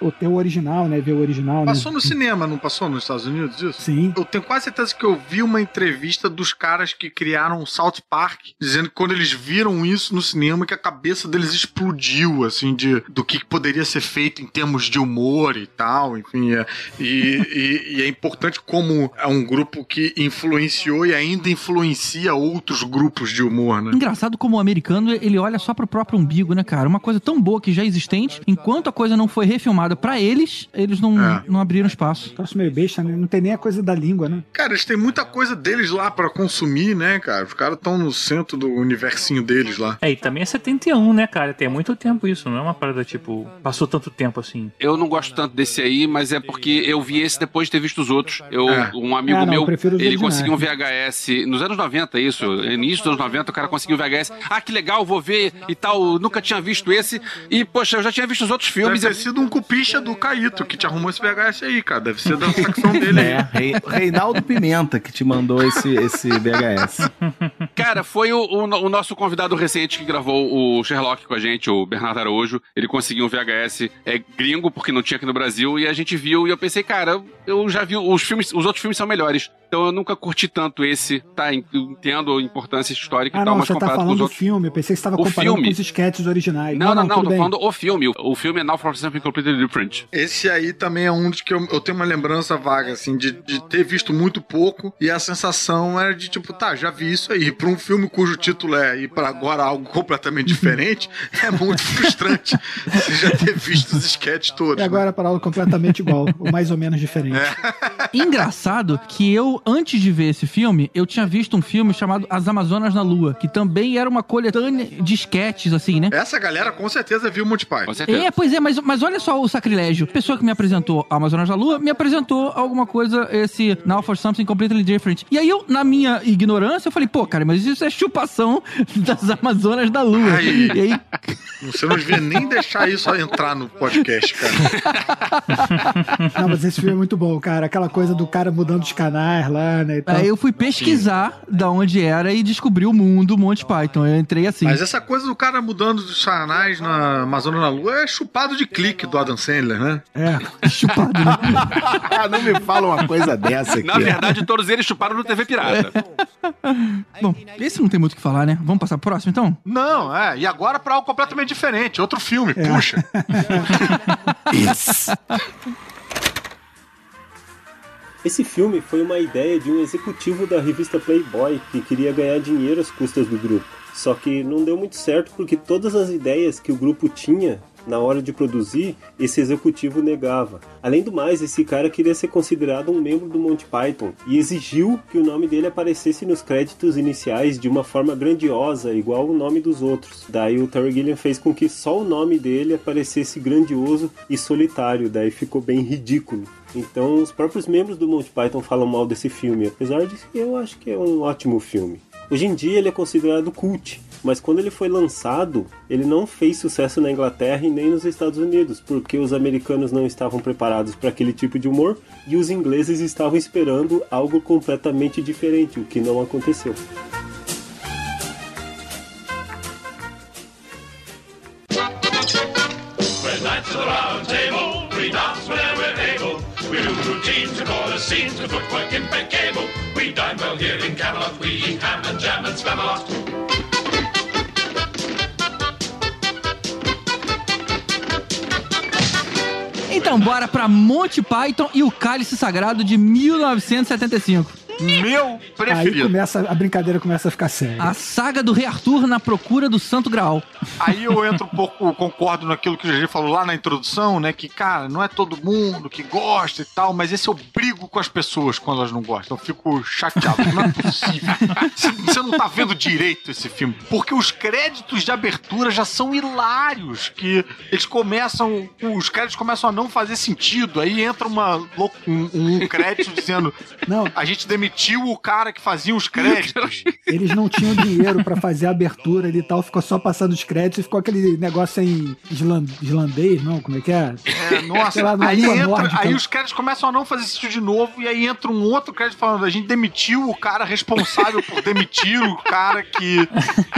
[SPEAKER 9] o, o, o original, né? Ver o original, né?
[SPEAKER 8] Passou no cinema, não passou nos Estados Unidos isso?
[SPEAKER 9] Sim.
[SPEAKER 8] Eu tenho quase certeza que eu vi uma entrevista dos caras que criaram o South Park, dizendo que quando eles viram isso no cinema, que a cabeça deles explodiu, assim, de, do que poderia ser feito em termos de humor e tal, enfim. É, e, e, e é importante como é um grupo que influenciou e ainda influencia outros grupos de humor, né?
[SPEAKER 4] Engraçado como o americano, ele olha só pro próprio umbigo, né, cara? Uma coisa tão boa que já é existente, enquanto a coisa não foi refilmada pra eles, eles não,
[SPEAKER 8] É.
[SPEAKER 4] não abriram espaço.
[SPEAKER 9] Troço meio besta, né? Não tem nem a coisa da língua, né?
[SPEAKER 8] Cara, eles têm muita coisa deles lá pra consumir, né, cara? Os caras estão no centro do universinho deles lá.
[SPEAKER 7] É, e também é 71, né, cara? Tem muito tempo isso, não é uma parada tipo. Passou tanto tempo assim.
[SPEAKER 5] Eu não gosto tanto desse aí, mas é porque eu vi esse depois de ter visto os outros. Eu,
[SPEAKER 8] É.
[SPEAKER 5] Um amigo
[SPEAKER 9] Ah, não, eu
[SPEAKER 5] meu, ele conseguiu um VHS nos anos 90, isso, início dos anos 90, o cara conseguiu um VHS. Ah, que legal, vou ver e tal. Nunca tinha visto esse. E, poxa, eu já tinha visto os outros
[SPEAKER 8] Deve
[SPEAKER 5] filmes.
[SPEAKER 8] ter sido um cupicha do Caíto que te arrumou esse VHS aí, cara. Deve ser da facção dele aí.
[SPEAKER 10] É, Rei- Reinaldo Pimenta que te mandou esse, esse VHS.
[SPEAKER 5] Cara, foi o, o o nosso convidado recente que gravou o Sherlock com a gente, o Bernardo Araújo. Ele conseguiu um VHS é, gringo, porque não tinha aqui no Brasil, e a gente viu, e eu pensei, cara, eu já vi os filmes, os outros filmes são melhores. Então eu nunca curti tanto esse, tá? en- Entendo a importância histórica
[SPEAKER 9] Ah,
[SPEAKER 5] e tal,
[SPEAKER 9] não,
[SPEAKER 5] mas
[SPEAKER 9] você tá
[SPEAKER 5] comparado com
[SPEAKER 9] falando
[SPEAKER 5] os
[SPEAKER 9] do
[SPEAKER 5] outros.
[SPEAKER 9] filme. Eu pensei que você estava comparando
[SPEAKER 5] filme.
[SPEAKER 9] com os sketches originais.
[SPEAKER 5] Não, não, não,
[SPEAKER 9] tudo
[SPEAKER 5] tô
[SPEAKER 9] bem.
[SPEAKER 5] falando o filme. O, filme é Now for Something Completely Different.
[SPEAKER 8] Esse aí também é um dos que eu, eu tenho uma lembrança vaga, assim, de, de ter visto muito pouco e a sensação era de tipo, tá, já vi isso aí. Pra um filme cujo título é ir pra agora algo completamente diferente, é muito frustrante você já ter visto os sketches todos.
[SPEAKER 9] E agora para algo completamente igual, ou mais ou menos diferente.
[SPEAKER 4] Engraçado que eu, antes de ver esse filme, eu tinha visto um filme chamado As Amazonas na Lua, que também era uma coletânea de sketches, assim, né?
[SPEAKER 8] Essa galera com certeza viu Monty Python.
[SPEAKER 5] Com certeza.
[SPEAKER 4] É, pois é, mas, mas olha só o sacrilégio. A pessoa que me apresentou Amazonas da Lua me apresentou alguma coisa, esse Now for Something Completely Different. E aí eu, na minha ignorância, eu falei, pô, cara, mas isso é chupação das Amazonas da Lua.
[SPEAKER 8] Ai.
[SPEAKER 4] E aí,
[SPEAKER 8] Você não devia nem deixar isso entrar no podcast, cara.
[SPEAKER 9] Não, mas esse filme é muito bom, cara. Aquela coisa do cara mudando os canais lá, né? Tal.
[SPEAKER 4] aí eu fui pesquisar da onde era e descobri o mundo Monty Python. Eu entrei assim.
[SPEAKER 8] Mas essa coisa do cara mudando dos canais na Amazônia na Lua é chupado de clique do Adam Sandler, né?
[SPEAKER 9] É, chupado, né?
[SPEAKER 10] Ah, não me fala uma coisa dessa aqui.
[SPEAKER 5] Na verdade, todos eles chuparam no TV Pirata.
[SPEAKER 4] Bom, esse não tem muito o que falar, né? Vamos passar pro próximo, então?
[SPEAKER 8] Não, é. E agora pra algo completamente diferente. Outro filme,
[SPEAKER 9] É.
[SPEAKER 8] puxa.
[SPEAKER 11] Esse filme foi uma ideia de um executivo da revista Playboy que queria ganhar dinheiro às custas do grupo. Só que não deu muito certo porque todas as ideias que o grupo tinha na hora de produzir, esse executivo negava. Além do mais, esse cara queria ser considerado um membro do Monty Python e exigiu que o nome dele aparecesse nos créditos iniciais de uma forma grandiosa, igual o nome dos outros. Daí o Terry Gilliam fez com que só o nome dele aparecesse grandioso e solitário, daí ficou bem ridículo. Então, os próprios membros do Monty Python falam mal desse filme, apesar de que eu acho que é um ótimo filme. Hoje em dia ele é considerado cult, mas quando ele foi lançado, ele não fez sucesso na Inglaterra e nem nos Estados Unidos, porque os americanos não estavam preparados para aquele tipo de humor e os ingleses estavam esperando algo completamente diferente, o que não aconteceu.
[SPEAKER 12] We dine well here in Camelot. We eat ham and jam and spamalot.
[SPEAKER 4] Então, bora pra Monty Python e o Cálice Sagrado de 1975.
[SPEAKER 8] Meu
[SPEAKER 9] Aí começa, a brincadeira começa a ficar séria.
[SPEAKER 4] A saga do Rei Arthur na procura do Santo Graal.
[SPEAKER 8] Aí eu entro um pouco, concordo naquilo que o GG falou lá na introdução, né? Que, cara, não é todo mundo que gosta e tal, mas esse eu brigo com as pessoas quando elas não gostam. Eu fico chateado. Não é possível. Você não tá vendo direito esse filme. Porque os créditos de abertura já são hilários. Que eles começam. Os créditos começam a não fazer sentido. Aí entra uma, um, um crédito dizendo:
[SPEAKER 9] Não.
[SPEAKER 8] a gente demitiu o cara que fazia os créditos.
[SPEAKER 9] Eles não tinham dinheiro pra fazer a abertura ali e tal, ficou só passando os créditos e ficou aquele negócio em islan- islandês, não? Como é que é?
[SPEAKER 8] É, nossa,
[SPEAKER 9] Sei lá, na
[SPEAKER 8] aí, entra,
[SPEAKER 9] nórdica.
[SPEAKER 8] aí os créditos começam a não fazer sentido de novo, e aí entra um outro crédito falando: a gente demitiu o cara responsável por demitir o cara que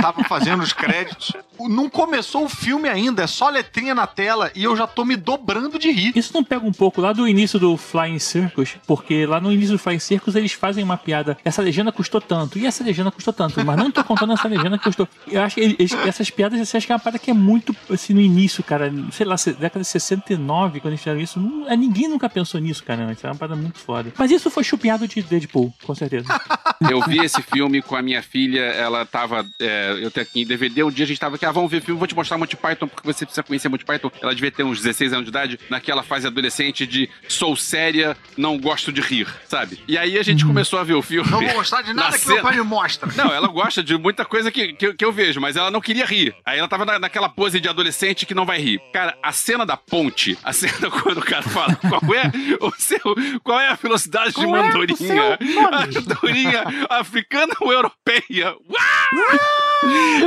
[SPEAKER 8] tava fazendo os créditos. Não começou o filme ainda, é só letrinha na tela e eu já tô me dobrando de rir.
[SPEAKER 7] Isso não pega um pouco lá do início do Flying Circus? Porque lá no início do Flying Circus eles fazem uma piada. Essa legenda custou tanto, e essa legenda custou tanto, mas não tô contando essa legenda que custou. Eu acho que essas piadas, você acha que é uma parada que é muito, assim, no início, cara. Sei lá, década de 69, quando eles fizeram isso. não- é, ninguém nunca pensou nisso, cara. Isso é uma parada muito foda. Mas isso foi chupiado de Deadpool, com certeza.
[SPEAKER 5] Eu vi esse filme com a minha filha, ela tava. é, eu tenho aqui em DVD, um dia a gente tava aqui, ah, vamos ver filme, vou te mostrar Monty Python, porque você precisa conhecer Monty Python. Ela devia ter uns 16 anos de idade, naquela fase adolescente de sou séria, não gosto de rir, sabe? E aí a gente começou a ver o filme.
[SPEAKER 8] Não vou gostar de
[SPEAKER 5] Na
[SPEAKER 8] nada que
[SPEAKER 5] cena-
[SPEAKER 8] meu pai me mostra.
[SPEAKER 5] Não, ela gosta de muita coisa que, que, eu- que eu vejo, mas ela não queria rir. Aí ela tava na- naquela pose de adolescente que não vai rir. Cara, a cena da ponte, a cena quando o cara fala qual é o seu, qual é a velocidade de
[SPEAKER 12] Qual é o
[SPEAKER 5] mandorinha?
[SPEAKER 12] nome?
[SPEAKER 5] A mandorinha africana ou europeia? Uau!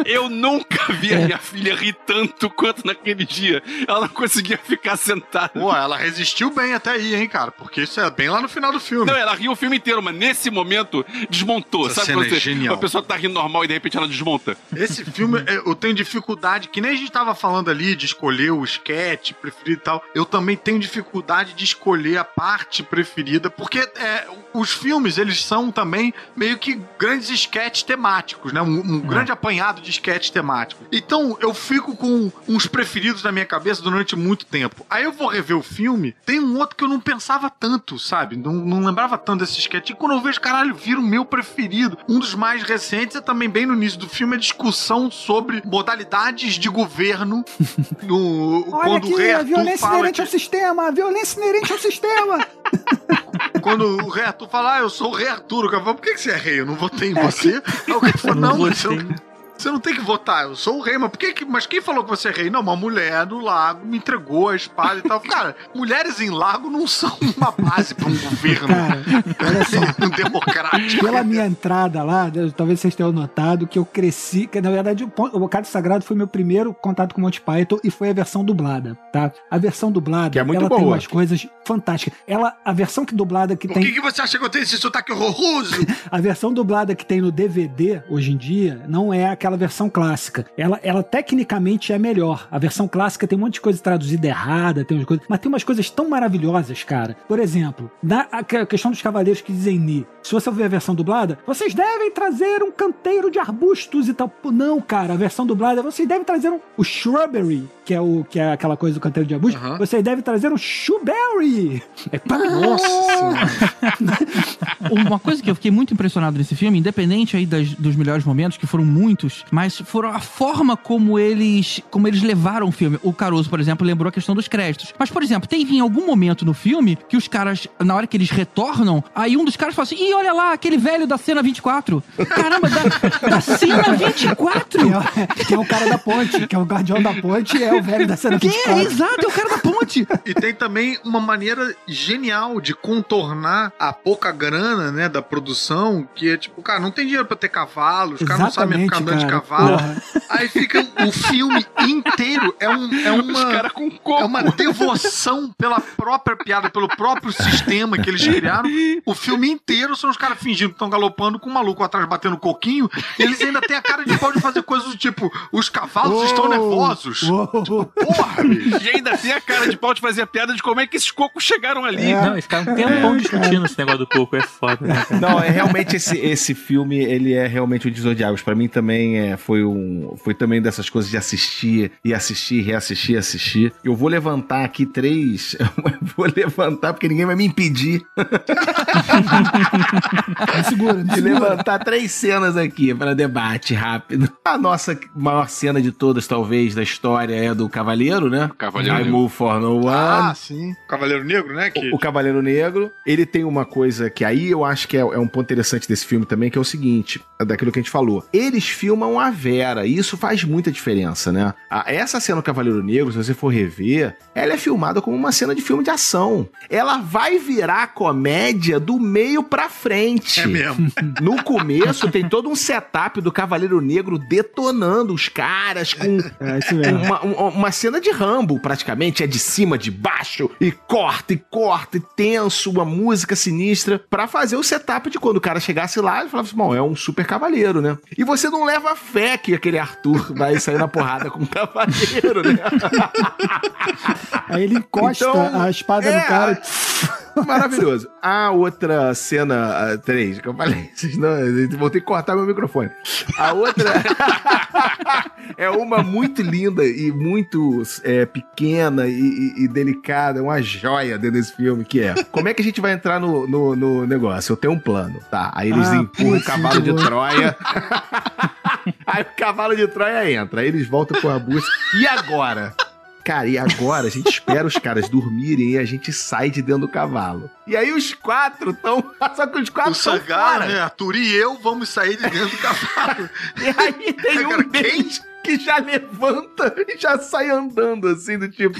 [SPEAKER 5] Eu nunca vi a minha filha rir tanto quanto naquele dia. Ela não conseguia ficar sentada.
[SPEAKER 8] Pô, ela resistiu bem até aí, hein, cara? Porque isso é bem lá no final do filme.
[SPEAKER 5] Não, ela riu o filme inteiro, mas nesse momento desmontou.
[SPEAKER 8] Essa
[SPEAKER 5] Sabe
[SPEAKER 8] é
[SPEAKER 5] você,
[SPEAKER 8] genial.
[SPEAKER 5] a pessoa tá rindo normal e de repente ela desmonta?
[SPEAKER 8] Esse filme, é, eu tenho dificuldade, que nem a gente tava falando ali de escolher o sketch preferido e tal. Eu também tenho dificuldade de escolher a parte preferida, porque é, os filmes, eles são também meio que grandes sketches temáticos, né? Um, um grande apanhado de sketch temático. Então, eu fico com uns preferidos na minha cabeça durante muito tempo. Aí eu vou rever o filme, tem um outro que eu não pensava tanto, sabe? Não, não lembrava tanto desse sketch. E quando eu vejo, caralho, vira o meu preferido. Um dos mais recentes é também bem no início do filme a discussão sobre modalidades de governo no,
[SPEAKER 9] Olha
[SPEAKER 8] quando
[SPEAKER 9] aqui,
[SPEAKER 8] o rei Arthur
[SPEAKER 9] violência inerente
[SPEAKER 8] que-
[SPEAKER 9] ao sistema, a violência inerente ao sistema.
[SPEAKER 8] quando o rei Arthur fala, ah, eu sou o rei Arthur, o cara fala, por que, que você é rei? Eu não votei em você. Aí o cara fala,
[SPEAKER 7] não
[SPEAKER 8] não, você não, você não tem que votar, eu sou o rei, mas por que, que mas quem falou que você é rei? Não, uma mulher do lago me entregou a espada e tal. Cara, mulheres em lago não são uma base para um governo
[SPEAKER 9] Olha só.
[SPEAKER 8] democrático.
[SPEAKER 9] Pela minha entrada lá, talvez vocês tenham notado que eu cresci, que na verdade o o Bocado Sagrado foi meu primeiro contato com Monty Python e foi a versão dublada, tá? A versão dublada,
[SPEAKER 10] Que é muito
[SPEAKER 9] ela tem
[SPEAKER 10] boa.
[SPEAKER 9] umas coisas fantásticas. Ela, a versão que dublada que
[SPEAKER 8] Por
[SPEAKER 9] tem
[SPEAKER 8] que, que você acha que eu tenho esse sotaque horroroso?
[SPEAKER 9] A versão dublada que tem no DVD hoje em dia não é aquela versão clássica. Ela, ela tecnicamente é melhor. A versão clássica tem um monte de coisa traduzida errada, tem umas coisas, mas tem umas coisas tão maravilhosas, cara. Por exemplo, na a que- a questão dos cavaleiros que dizem Ni. Se você ver a versão dublada, vocês devem trazer um canteiro de arbustos e tal. Não, cara, a versão dublada, vocês devem trazer um, o shrubbery, que é, o, que é aquela coisa do canteiro de arbustos. Vocês devem trazer um shoeberry. É pra... Nossa.
[SPEAKER 4] Uma coisa que eu fiquei muito impressionado nesse filme, independente aí das- dos melhores momentos, que foram muitos, mas foram a forma como eles, como eles levaram o filme. O Caruso, por exemplo, lembrou a questão dos créditos. Mas, por exemplo, teve em algum momento no filme que os caras, na hora que eles retornam, aí um dos caras fala assim: Ih, olha lá, aquele velho da cena 24. Caramba, da, da cena 24?
[SPEAKER 9] Que é, que é o cara da ponte, que é o guardião da ponte, é o velho da cena
[SPEAKER 4] Que
[SPEAKER 9] 24.
[SPEAKER 4] é, exato, é o cara da ponte.
[SPEAKER 8] E tem também uma maneira genial de contornar a pouca grana, né, da produção, que é tipo, cara, não tem dinheiro pra ter cavalo, os caras não sabem
[SPEAKER 9] Exatamente,
[SPEAKER 8] ficar andando de
[SPEAKER 9] cara.
[SPEAKER 8] cavalo.
[SPEAKER 9] Porra.
[SPEAKER 8] Aí fica o filme inteiro é, um, é uma
[SPEAKER 5] cara com coco.
[SPEAKER 8] é uma devoção pela própria piada, pelo próprio sistema que eles criaram. O filme inteiro são os caras fingindo que estão galopando com um maluco atrás batendo coquinho. E eles ainda têm a cara de pau de fazer coisas do tipo, os cavalos estão nervosos.
[SPEAKER 9] Oh,
[SPEAKER 8] Porra, bicho.
[SPEAKER 5] E ainda tem a cara de Fittipaldi fazia piada de como é que esses cocos chegaram ali.
[SPEAKER 7] Não, eles ficaram um tempão discutindo esse negócio do coco, é foda, né?
[SPEAKER 10] Não, é realmente esse, esse filme, ele é realmente o de águas. Pra mim também é, foi um, foi também dessas coisas de assistir e assistir, reassistir, assistir. Eu vou levantar aqui três, vou levantar porque ninguém vai me impedir
[SPEAKER 9] Me segura, me
[SPEAKER 10] de
[SPEAKER 9] segura.
[SPEAKER 10] levantar três cenas aqui para debate rápido. A nossa maior cena de todas, talvez, da história é do Cavaleiro, né?
[SPEAKER 5] Cavaleiro
[SPEAKER 10] I
[SPEAKER 5] Negro.
[SPEAKER 10] Move for No One.
[SPEAKER 8] Ah, sim. Cavaleiro Negro, né? Que...
[SPEAKER 10] O Cavaleiro Negro, ele tem uma coisa que aí eu acho que é, é um ponto interessante desse filme também, que é o seguinte, é daquilo que a gente falou. Eles filmam a Vera, e isso faz muita diferença, né? A- essa cena do Cavaleiro Negro, se você for rever, ela é filmada como uma cena de filme de ação. Ela vai virar comédia do meio pra frente.
[SPEAKER 8] É mesmo.
[SPEAKER 10] No começo tem todo um setup do Cavaleiro Negro detonando os caras com
[SPEAKER 9] É isso mesmo.
[SPEAKER 10] uma, um- uma cena de Rambo, praticamente. É de cima, de baixo, e corta, e corta, e tenso, uma música sinistra, pra fazer o setup de quando o cara chegasse lá e falava assim: bom, é um super cavaleiro, né? E você não leva fé que aquele Arthur vai sair na porrada com um cavaleiro, né?
[SPEAKER 9] Aí ele encosta
[SPEAKER 10] Então,
[SPEAKER 9] a espada
[SPEAKER 10] é,
[SPEAKER 9] no cara.
[SPEAKER 10] Maravilhoso. A outra cena, a três, que eu falei, vocês não, vou ter que cortar meu microfone. A outra é uma muito linda e muito é, pequena e, e- e delicada, uma joia dentro desse filme, que é como é que a gente vai entrar no, no, no negócio? Eu tenho um plano, tá? Aí eles
[SPEAKER 9] Ah,
[SPEAKER 10] empurram o cavalo de. Troia. Aí o cavalo de Troia entra, aí eles voltam com a busca. E agora? Cara, e agora a gente espera os caras dormirem e a gente sai de dentro do cavalo. E aí os quatro estão. Só que os quatro estão fora.
[SPEAKER 8] né? Arthur e eu vamos sair de dentro do cavalo.
[SPEAKER 10] E aí tem
[SPEAKER 8] Agora,
[SPEAKER 10] um deles que já levanta e já sai andando assim, do tipo,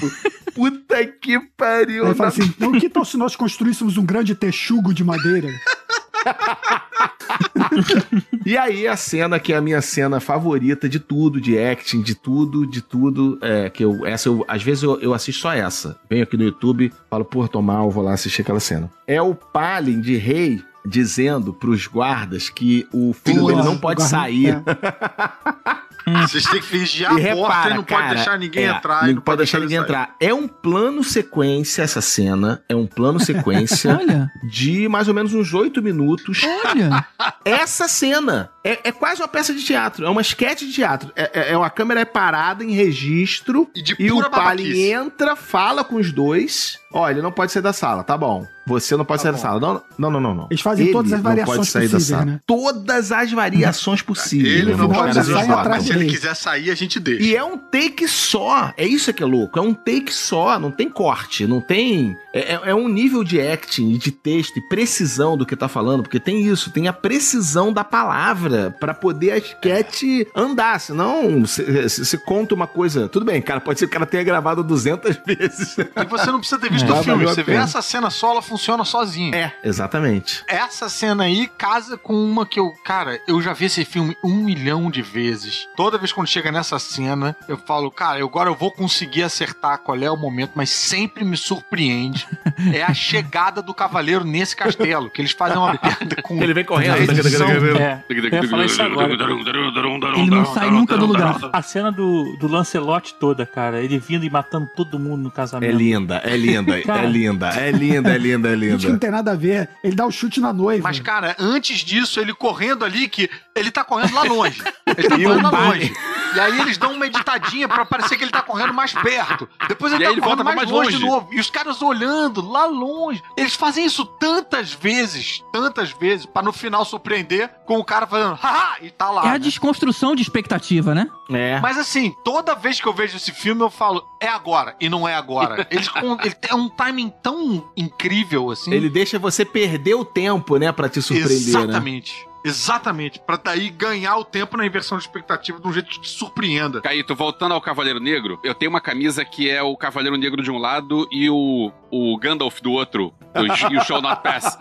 [SPEAKER 10] puta que pariu.
[SPEAKER 9] Ele fala
[SPEAKER 10] não-
[SPEAKER 9] assim: então que tal se nós construíssemos um grande texugo de madeira?
[SPEAKER 10] E aí a cena que é a minha cena favorita de tudo, de acting, de tudo, de tudo, é que eu essa eu às vezes eu, eu assisto só essa. Venho aqui no YouTube, falo, pô, tomar, eu vou lá assistir aquela cena. É o Palin de Rei dizendo pros guardas que o filho
[SPEAKER 9] Porra,
[SPEAKER 10] dele não pode
[SPEAKER 9] guarda-
[SPEAKER 10] sair.
[SPEAKER 9] é.
[SPEAKER 8] Vocês têm que vigiar a
[SPEAKER 10] E
[SPEAKER 8] porta
[SPEAKER 10] repara,
[SPEAKER 8] e não pode
[SPEAKER 10] cara,
[SPEAKER 8] deixar ninguém
[SPEAKER 10] é,
[SPEAKER 8] entrar. e
[SPEAKER 10] Não, pode deixar ninguém
[SPEAKER 8] sair.
[SPEAKER 10] entrar. É um plano sequência essa cena. É um plano sequência
[SPEAKER 4] Olha,
[SPEAKER 10] de mais ou menos uns oito minutos.
[SPEAKER 4] olha.
[SPEAKER 10] Essa cena é, é quase uma peça de teatro. É uma esquete de teatro. É, é- é uma câmera parada em registro.
[SPEAKER 8] E de
[SPEAKER 10] E o
[SPEAKER 8] pura
[SPEAKER 10] Palin entra, fala com os dois. Olha, ele não pode sair da sala, tá bom. Você não pode sair da sala. Não, não, não, não, não.
[SPEAKER 9] Eles fazem
[SPEAKER 10] Ele
[SPEAKER 9] todas as
[SPEAKER 10] não pode
[SPEAKER 9] variações
[SPEAKER 10] sair da
[SPEAKER 9] possíveis,
[SPEAKER 10] sala.
[SPEAKER 9] né?
[SPEAKER 10] Todas as variações possíveis.
[SPEAKER 8] Ele não pode sair.
[SPEAKER 9] atrás
[SPEAKER 8] Se ele quiser sair, a gente deixa.
[SPEAKER 10] E é um take só. É isso que é louco. É um take só. Não tem corte. Não tem. É, é- é um nível de acting, e de texto e precisão do que tá falando. Porque tem isso. Tem a precisão da palavra pra poder a sketch andar. Senão, você conta uma coisa. Tudo bem, cara. Pode ser que o cara tenha gravado 200 vezes.
[SPEAKER 8] E você não precisa ter visto
[SPEAKER 10] É.
[SPEAKER 8] o filme. Você vê essa cena só, ela funciona sozinha.
[SPEAKER 10] É, exatamente.
[SPEAKER 8] Essa cena aí casa com uma que eu, cara, eu já vi esse filme um milhão de vezes. Toda vez quando chega nessa cena, eu falo, cara, agora eu vou conseguir acertar qual é o momento, mas sempre me surpreende. É a chegada do cavaleiro nesse castelo, que eles fazem uma piada com.
[SPEAKER 10] Ele vem correndo.
[SPEAKER 7] É, eu ia falar isso agora.
[SPEAKER 4] Ele não sai nunca do lugar.
[SPEAKER 7] A cena do, do Lancelot toda, cara, ele vindo e matando todo mundo no
[SPEAKER 10] É
[SPEAKER 7] casamento.
[SPEAKER 10] linda, é linda, é
[SPEAKER 7] Cara.
[SPEAKER 10] linda, é linda, é linda, é
[SPEAKER 9] Gente, que não
[SPEAKER 10] linda.
[SPEAKER 9] tem nada a ver. Ele dá o chute na noiva.
[SPEAKER 8] Mas, cara, antes disso, ele correndo ali, que ele tá correndo lá longe. Ele tá
[SPEAKER 10] E
[SPEAKER 8] correndo lá
[SPEAKER 10] pai?
[SPEAKER 8] longe. E aí eles dão uma editadinha pra parecer que ele tá correndo mais perto. Depois ele
[SPEAKER 5] E
[SPEAKER 8] tá
[SPEAKER 5] ele
[SPEAKER 8] correndo mais,
[SPEAKER 5] mais
[SPEAKER 8] longe,
[SPEAKER 5] longe.
[SPEAKER 8] de novo. E os caras olhando lá longe. Eles fazem isso tantas vezes, tantas vezes, pra no final surpreender com o cara fazendo haha e tá lá.
[SPEAKER 4] É a
[SPEAKER 8] né?
[SPEAKER 4] desconstrução de expectativa, né?
[SPEAKER 10] É.
[SPEAKER 8] Mas assim, toda vez que eu vejo esse filme, eu falo, é agora, e não é agora. Eles ele tem um timing tão incrível, assim.
[SPEAKER 10] Ele deixa você perder o tempo, né, pra te surpreender, né?
[SPEAKER 8] Exatamente. Exatamente. Pra daí ganhar o tempo na inversão de expectativa de um jeito que te surpreenda.
[SPEAKER 5] Caíto, voltando ao Cavaleiro Negro, eu tenho uma camisa que é o Cavaleiro Negro de um lado e o o Gandalf do outro do, e o Show Not Pass.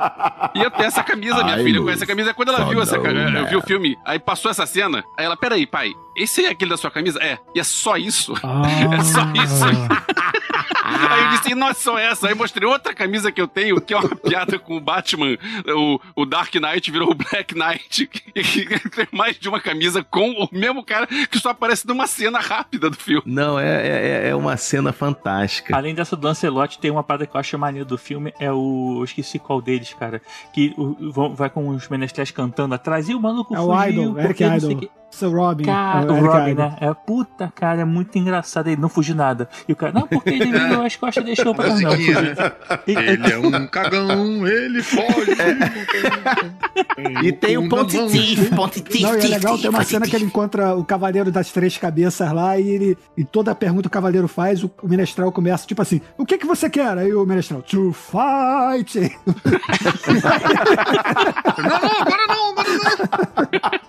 [SPEAKER 5] Ia ter essa camisa, minha
[SPEAKER 10] Ai,
[SPEAKER 5] filha, com essa camisa. Quando ela viu essa
[SPEAKER 10] não,
[SPEAKER 5] eu vi o
[SPEAKER 10] né?
[SPEAKER 5] filme, aí passou essa cena, aí ela, peraí, pai, esse é aquele da sua camisa? É. E é só isso?
[SPEAKER 9] Ah.
[SPEAKER 5] É só isso? Aí eu disse, não é só essa. Aí mostrei outra camisa que eu tenho, que é uma piada com o Batman. O, o Dark Knight virou o Black Knight. E que tem mais de uma camisa com o mesmo cara que só aparece numa cena rápida do filme.
[SPEAKER 10] Não, é, é, é uma cena fantástica.
[SPEAKER 7] Além dessa do Lancelot, tem uma parada que eu acho maneiro do filme, é o. Eu esqueci qual deles, cara. Que o- vai com os menestréis cantando atrás e o maluco
[SPEAKER 9] É o
[SPEAKER 7] fugiu.
[SPEAKER 9] Idol,
[SPEAKER 7] porque
[SPEAKER 9] Eric
[SPEAKER 7] não sei
[SPEAKER 9] Idol. Seu Robin.
[SPEAKER 7] Cara,
[SPEAKER 9] é
[SPEAKER 7] o
[SPEAKER 9] Eric
[SPEAKER 7] Robin,
[SPEAKER 9] Idle.
[SPEAKER 7] né? É puta, cara, é muito engraçado. Ele não fugiu nada. E o cara, não, porque ele viu as costas e deixou pra não.
[SPEAKER 8] Né? Ele é um cagão, ele pode.
[SPEAKER 10] E tem o ponto tif, ponto tif,
[SPEAKER 9] Não, e é legal, tem uma cena que ele encontra o Cavaleiro das Três Cabeças lá e ele e toda pergunta que o Cavaleiro faz, o, o Menestral começa tipo assim: O que que você quer? Aí o Menestral, To fight!
[SPEAKER 8] Não, não, agora não, agora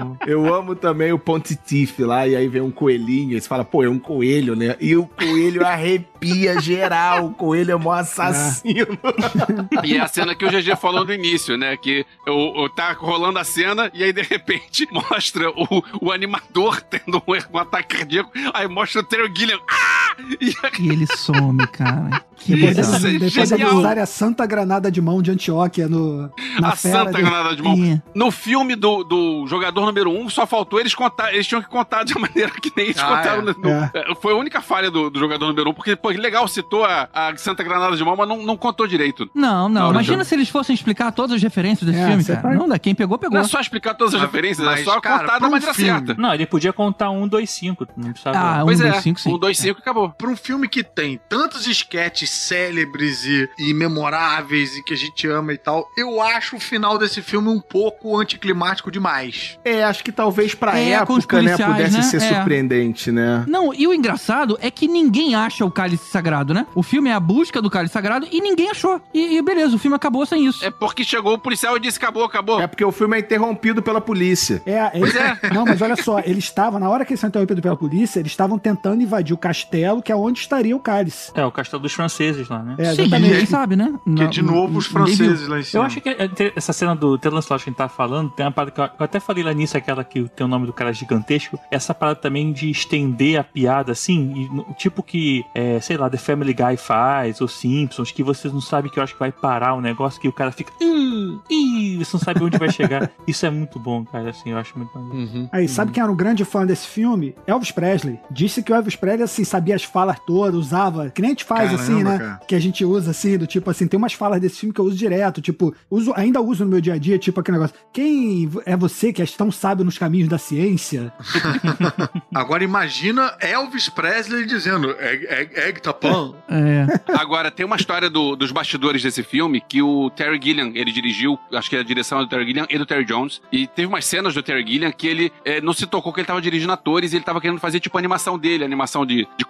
[SPEAKER 8] não.
[SPEAKER 10] Eu amo também o Pontitif lá, e aí vem um coelhinho, e você fala, pô, é um coelho, né? E o coelho arrepia geral, o coelho é mó assassino.
[SPEAKER 5] E é a cena que o GG falou no início, né? Que o, o- tá rolando a cena e aí de repente mostra o, o animador tendo um, um ataque cardíaco, aí mostra o Terry Gilliam. Ah! E
[SPEAKER 4] ele some, cara. Que
[SPEAKER 9] Depois deles, depois eles usarem a Santa Granada de Mão de Antioquia no, na
[SPEAKER 5] a
[SPEAKER 9] fera
[SPEAKER 5] santa
[SPEAKER 9] de-
[SPEAKER 5] granada de mão.
[SPEAKER 4] É.
[SPEAKER 5] No filme do, do jogador número um, só faltou eles contar. Eles tinham que contar de uma maneira que nem eles
[SPEAKER 8] Ah,
[SPEAKER 5] contaram.
[SPEAKER 8] é.
[SPEAKER 5] no- no- é, Foi a única falha do, do jogador número um, porque, pô, legal, citou a, a Santa Granada de mão, mas não, não contou direito.
[SPEAKER 4] Não, não. Imagina se eles fossem explicar todas as referências desse
[SPEAKER 9] É,
[SPEAKER 4] filme, cara.
[SPEAKER 9] vai-
[SPEAKER 4] Não dá. Quem pegou, pegou.
[SPEAKER 5] Não é só explicar todas as referências,
[SPEAKER 8] mas,
[SPEAKER 5] é só
[SPEAKER 8] cara,
[SPEAKER 5] contar da maneira
[SPEAKER 8] filme-
[SPEAKER 5] certa.
[SPEAKER 7] Não, ele podia contar um, dois, cinco. Não precisava.
[SPEAKER 4] Ah, um,
[SPEAKER 5] Pois
[SPEAKER 4] dois,
[SPEAKER 5] é,
[SPEAKER 4] cinco, sim.
[SPEAKER 5] um, dois, cinco e acabou.
[SPEAKER 8] Pra um filme que tem tantos esquetes célebres e, e memoráveis e que a gente ama e tal, eu acho o final desse filme um pouco anticlimático demais.
[SPEAKER 10] É, acho que talvez pra
[SPEAKER 4] É,
[SPEAKER 10] época, né, pudesse
[SPEAKER 4] né?
[SPEAKER 10] ser
[SPEAKER 4] É.
[SPEAKER 10] surpreendente, né?
[SPEAKER 4] Não, e o engraçado é que ninguém acha o cálice sagrado, né? O filme é a busca do cálice sagrado e ninguém achou. E, e beleza, o filme acabou sem isso.
[SPEAKER 5] É porque chegou o policial e disse: acabou, acabou.
[SPEAKER 10] É porque o filme é interrompido pela polícia.
[SPEAKER 9] É, eles, Não, mas olha só, eles estavam, na hora que eles são interrompidos pela polícia, eles estavam tentando invadir o castelo, que é onde estaria o cálice.
[SPEAKER 7] É, o castelo dos franceses lá, né?
[SPEAKER 9] É,
[SPEAKER 4] Sim, ninguém sabe, né?
[SPEAKER 8] Que é de novo os franceses lá em cima.
[SPEAKER 7] Eu acho que é- essa cena do Ted Lancelot que a gente tava falando, tem uma parada que eu, eu até falei lá nisso, aquela que tem o nome do cara gigantesco, essa parada também de estender a piada assim, e tipo que, é, sei lá, The Family Guy faz, ou Simpsons, que vocês não sabem que eu acho que vai parar o negócio, que o cara fica. "Ih, ih", você não sabe onde vai chegar. Isso é muito bom, cara, assim, eu acho muito maneiro.
[SPEAKER 9] Aí, sabe quem era um grande fã desse filme? Elvis Presley. Disse que o Elvis Presley, assim, sabia as falas todas, usava, que nem a gente faz,
[SPEAKER 8] Caramba,
[SPEAKER 9] assim, né?
[SPEAKER 8] cara.
[SPEAKER 9] Que a gente usa, assim, do tipo, assim, tem umas falas desse filme que eu uso direto, tipo, uso, ainda uso no meu dia a dia, tipo aquele negócio, quem é você que é tão sábio nos caminhos da ciência?
[SPEAKER 8] Agora imagina Elvis Presley dizendo egg, egg, egg tapan.
[SPEAKER 4] É.
[SPEAKER 5] Agora, tem uma história do- dos bastidores desse filme que o Terry Gilliam, ele dirigiu, acho que a direção é do Terry Gilliam e do Terry Jones, e teve umas cenas do Terry Gilliam que ele eh, não se tocou que ele tava dirigindo atores e ele tava querendo fazer, tipo, a animação dele, a animação de, de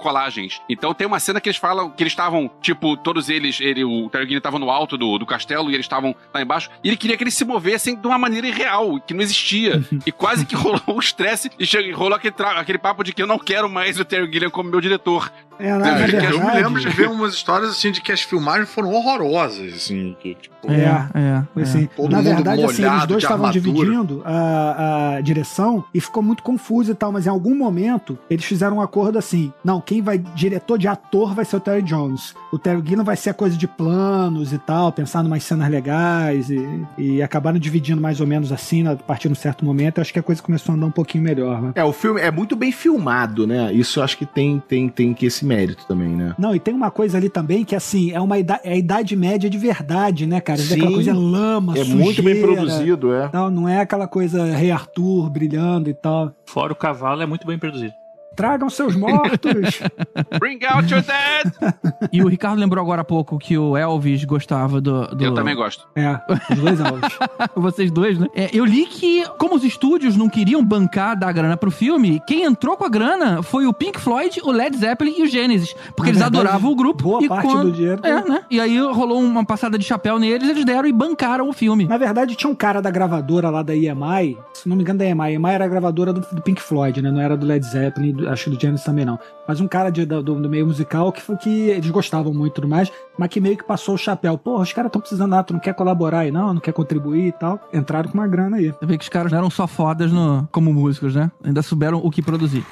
[SPEAKER 5] Então tem uma cena que eles falam que eles estavam, tipo, todos eles, ele, o Terry Gilliam tava no alto do, do castelo e eles estavam lá embaixo, e ele queria que eles se movessem de uma maneira irreal, que não existia. E quase que rolou um estresse e chega- rolou aquele, aquele papo de que eu não quero mais o Terry Gilliam como meu diretor.
[SPEAKER 9] É, na, na
[SPEAKER 8] eu
[SPEAKER 9] verdade...
[SPEAKER 8] me lembro de ver umas histórias assim de que as filmagens foram horrorosas, assim, que, tipo,
[SPEAKER 9] É,
[SPEAKER 4] é.
[SPEAKER 9] Foi assim.
[SPEAKER 8] Todo
[SPEAKER 9] Na
[SPEAKER 8] mundo
[SPEAKER 9] verdade, assim, eles
[SPEAKER 8] molhado
[SPEAKER 9] dois
[SPEAKER 8] de
[SPEAKER 9] estavam
[SPEAKER 8] armadura.
[SPEAKER 9] dividindo a, a direção e ficou muito confuso e tal, mas em algum momento eles fizeram um acordo assim: não, quem vai, diretor de ator vai ser o Terry Jones. O Terry Gilliam vai ser a coisa de planos e tal, pensar em umas cenas legais e, e acabaram dividindo mais ou menos assim, a partir de um certo momento. Eu acho que a coisa começou a andar um pouquinho melhor, né?
[SPEAKER 10] É, o filme é muito bem filmado, né? Isso eu acho que tem, tem, tem que esse mérito também, né?
[SPEAKER 9] Não, e tem uma coisa ali também que, assim, é uma idade, é a idade média de verdade, né, cara?
[SPEAKER 10] Sim.
[SPEAKER 9] Aquela coisa lama,
[SPEAKER 10] É muito bem
[SPEAKER 9] sujeira.
[SPEAKER 10] produzido, é.
[SPEAKER 9] Não, não é aquela coisa Rei Arthur brilhando e tal.
[SPEAKER 7] Fora o cavalo, é muito bem produzido.
[SPEAKER 9] Tragam seus mortos.
[SPEAKER 5] Bring out your dead!
[SPEAKER 4] E o Ricardo lembrou agora há pouco que o Elvis gostava do. do-
[SPEAKER 5] Eu também gosto.
[SPEAKER 9] é, os dois alvos.
[SPEAKER 4] Vocês dois, né? É, eu li que, como os estúdios não queriam bancar dar grana pro filme, quem entrou com a grana foi o Pink Floyd, o Led Zeppelin e o Genesis. Porque
[SPEAKER 9] Na
[SPEAKER 4] eles
[SPEAKER 9] verdade,
[SPEAKER 4] adoravam o grupo.
[SPEAKER 9] boa
[SPEAKER 4] e
[SPEAKER 9] parte
[SPEAKER 4] quando...
[SPEAKER 9] do dinheiro-
[SPEAKER 4] É, né? E aí rolou uma passada de chapéu neles, eles deram e bancaram o filme.
[SPEAKER 9] Na verdade, tinha um cara da gravadora lá da EMI, se não me engano da EMI, a EMI era a gravadora do, do Pink Floyd, né? Não era do Led Zeppelin e do- acho que do James também não. Mas um cara de- do, do meio musical que que eles gostavam muito e tudo mais, mas que meio que passou o chapéu. Pô, os caras estão precisando nada, tu não quer colaborar aí, não, não quer contribuir e tal. Entraram com uma grana aí.
[SPEAKER 4] Você vê que os caras não eram só fodas no, como músicos, né? Ainda souberam o que produzir.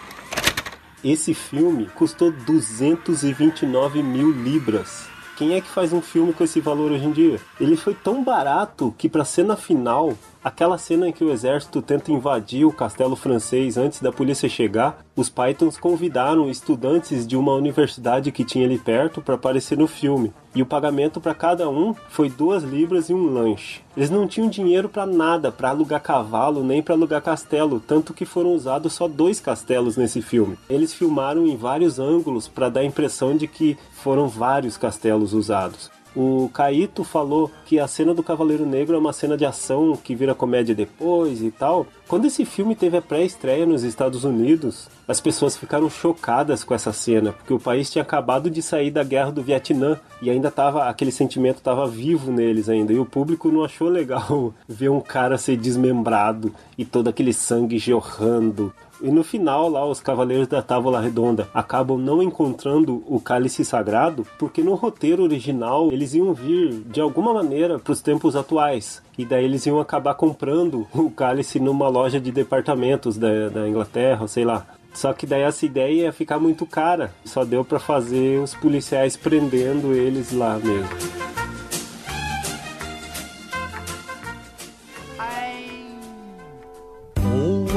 [SPEAKER 11] Esse filme custou 229 mil libras. Quem é que faz um filme com esse valor hoje em dia? Ele foi tão barato que pra cena final, aquela cena em que o exército tenta invadir o castelo francês antes da polícia chegar, os Pythons convidaram estudantes de uma universidade que tinha ali perto para aparecer no filme. E o pagamento para cada um foi duas libras e um lanche. Eles não tinham dinheiro para nada, para alugar cavalo nem para alugar castelo, tanto que foram usados só dois castelos nesse filme. Eles filmaram em vários ângulos para dar a impressão de que foram vários castelos usados. O Caíto falou que a cena do Cavaleiro Negro é uma cena de ação que vira comédia depois e tal. Quando esse filme teve a pré-estreia nos Estados Unidos, as pessoas ficaram chocadas com essa cena, porque o país tinha acabado de sair da guerra do Vietnã e ainda tava aquele sentimento estava vivo neles ainda. E o público não achou legal ver um cara ser desmembrado e todo aquele sangue jorrando. E no final, lá, os Cavaleiros da Távola Redonda acabam não encontrando o cálice sagrado, porque no roteiro original eles iam vir de alguma maneira para os tempos atuais. E daí eles iam acabar comprando o cálice numa loja de departamentos da, da Inglaterra, sei lá. Só que daí essa ideia ia ficar muito cara. Só deu para fazer os policiais prendendo eles lá mesmo.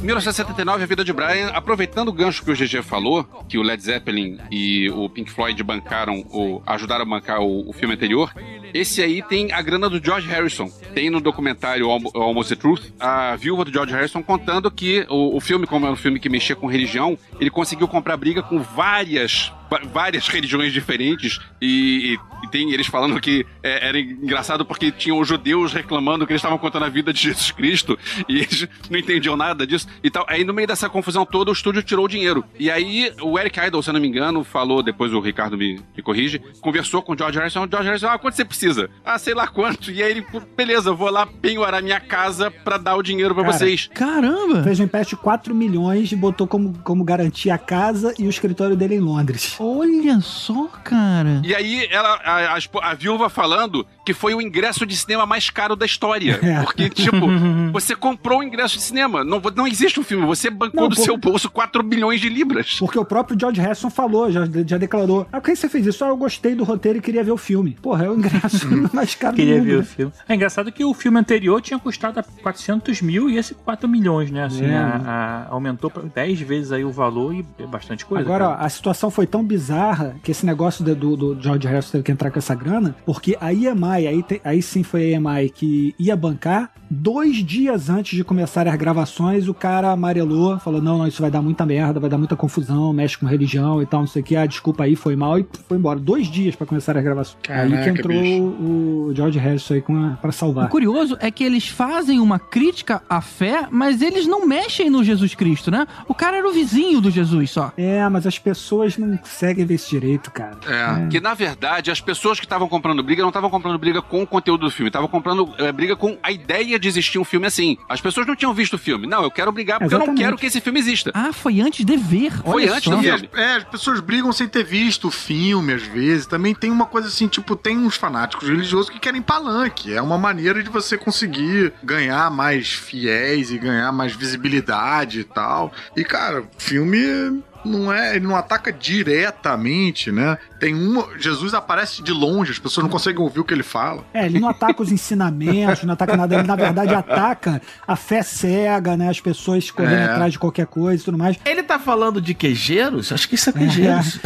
[SPEAKER 5] 1979, A Vida de Brian, aproveitando o gancho que o GG falou, que o Led Zeppelin e o Pink Floyd bancaram, ou ajudaram a bancar o, o filme anterior, esse aí tem a grana do George Harrison. Tem no documentário Almo- Almost the Truth, a viúva do George Harrison contando que o, o filme, como é um filme que mexia com religião, ele conseguiu comprar briga com várias várias religiões diferentes e, e- e tem eles falando que é, era engraçado porque tinham os judeus reclamando que eles estavam contando a vida de Jesus Cristo e eles não entendiam nada disso e tal. Aí no meio dessa confusão toda o estúdio tirou o dinheiro. E aí o Eric Idle, se eu não me engano, falou, depois o Ricardo me, me corrige, conversou com o George Harrison. O George Harrison, ah, quanto você precisa? Ah, sei lá quanto. E aí ele, "Pô, beleza, eu vou lá penhorar minha casa pra dar o dinheiro pra
[SPEAKER 9] Cara,
[SPEAKER 5] vocês.
[SPEAKER 4] Caramba!
[SPEAKER 9] Fez um empréstimo de 4 milhões e botou como, como garantia a casa e o escritório dele em Londres.
[SPEAKER 4] Olha só, cara.
[SPEAKER 5] E aí ela, a, a, a viúva falando que foi o ingresso de cinema mais caro da história.
[SPEAKER 9] É.
[SPEAKER 5] Porque, tipo, você comprou o ingresso de cinema. Não, não existe um filme, você bancou
[SPEAKER 9] Não,
[SPEAKER 5] do
[SPEAKER 9] pô-
[SPEAKER 5] seu bolso 4 bilhões de libras.
[SPEAKER 9] Porque o próprio George Harrison falou, já, já declarou. Ah, por que você fez isso? Ah, eu gostei do roteiro e queria ver o filme. Porra, é o ingresso mais caro
[SPEAKER 7] Queria
[SPEAKER 9] do mundo.
[SPEAKER 7] ver o
[SPEAKER 9] né?
[SPEAKER 7] filme. É engraçado que o filme anterior tinha custado 400 mil e esse 4 milhões, né? Assim,
[SPEAKER 9] É.
[SPEAKER 7] a- a- aumentou pra 10 vezes aí o valor e é bastante coisa.
[SPEAKER 9] Agora, ó, a situação foi tão bizarra que esse negócio do, do, George Harrison teve que entrar com essa grana, porque a EMI, aí, te- aí sim foi a EMI que ia bancar, dois dias antes de começarem as gravações, o cara amarelou, falou, não, não, isso vai dar muita merda, vai dar muita confusão, mexe com religião e tal, não sei o que, ah, desculpa aí, foi mal, e foi embora. Dois dias pra começar as gravações. aí que
[SPEAKER 10] Caraca,
[SPEAKER 9] entrou
[SPEAKER 10] bicho.
[SPEAKER 9] o George Harrison aí com a, pra
[SPEAKER 4] O
[SPEAKER 9] salvar.
[SPEAKER 4] curioso é que eles fazem uma crítica à fé, mas eles não mexem no Jesus Cristo, né? O cara era o vizinho do Jesus só.
[SPEAKER 9] É, mas as pessoas não conseguem ver isso direito, cara.
[SPEAKER 5] É. Que na verdade as pessoas que estavam comprando briga não estavam comprando briga com o conteúdo do filme, estavam comprando é, briga com a ideia de existir um filme assim. As pessoas não tinham visto o filme. Não, eu quero brigar porque eu não
[SPEAKER 9] Exatamente.
[SPEAKER 5] quero que esse filme exista.
[SPEAKER 4] Ah, foi antes de ver.
[SPEAKER 5] Foi
[SPEAKER 4] Olha
[SPEAKER 5] antes
[SPEAKER 4] só.
[SPEAKER 5] do
[SPEAKER 8] as,
[SPEAKER 5] filme.
[SPEAKER 8] é, as pessoas brigam sem ter visto o filme, às vezes. Também tem uma coisa assim, tipo, tem uns fanáticos religiosos que querem palanque. É uma maneira de você conseguir ganhar mais fiéis e ganhar mais visibilidade e tal. E, cara, filme não é, ele não ataca diretamente, né? Tem uma, Jesus aparece de longe, as pessoas não conseguem ouvir o que ele fala.
[SPEAKER 9] É, ele não ataca os ensinamentos, não ataca nada. Ele, na verdade, ataca a fé cega, né? As pessoas correndo
[SPEAKER 8] É.
[SPEAKER 9] atrás de qualquer coisa e tudo mais.
[SPEAKER 10] Ele tá falando de queijeiros? Acho que isso é queijeiros.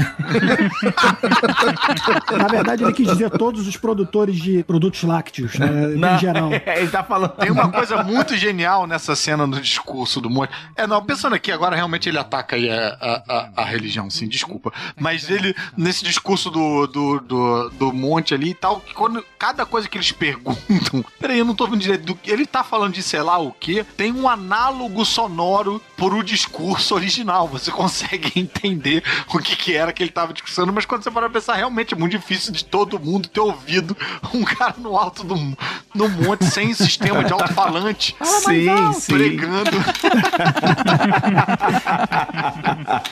[SPEAKER 9] Na verdade, ele quis dizer todos os produtores de produtos lácteos, né?
[SPEAKER 10] Não,
[SPEAKER 9] Em geral.
[SPEAKER 10] ele tá falando.
[SPEAKER 8] Tem uma coisa muito genial nessa cena no discurso do Monte. É, não, pensando aqui, agora realmente ele ataca aí a, a- a, a religião, sim, desculpa. Mas ele, nesse discurso do, do, do, do monte ali e tal, que quando cada coisa que eles perguntam, peraí, eu não tô vendo direito do que. Ele tá falando de sei lá o que, tem um análogo sonoro por o discurso original. Você consegue entender o que, que era que ele tava discursando, mas quando você para pensar, realmente é muito difícil de todo mundo ter ouvido um cara no alto do no monte sem sistema de alto-falante.
[SPEAKER 10] Sim, sim.
[SPEAKER 8] Pregando.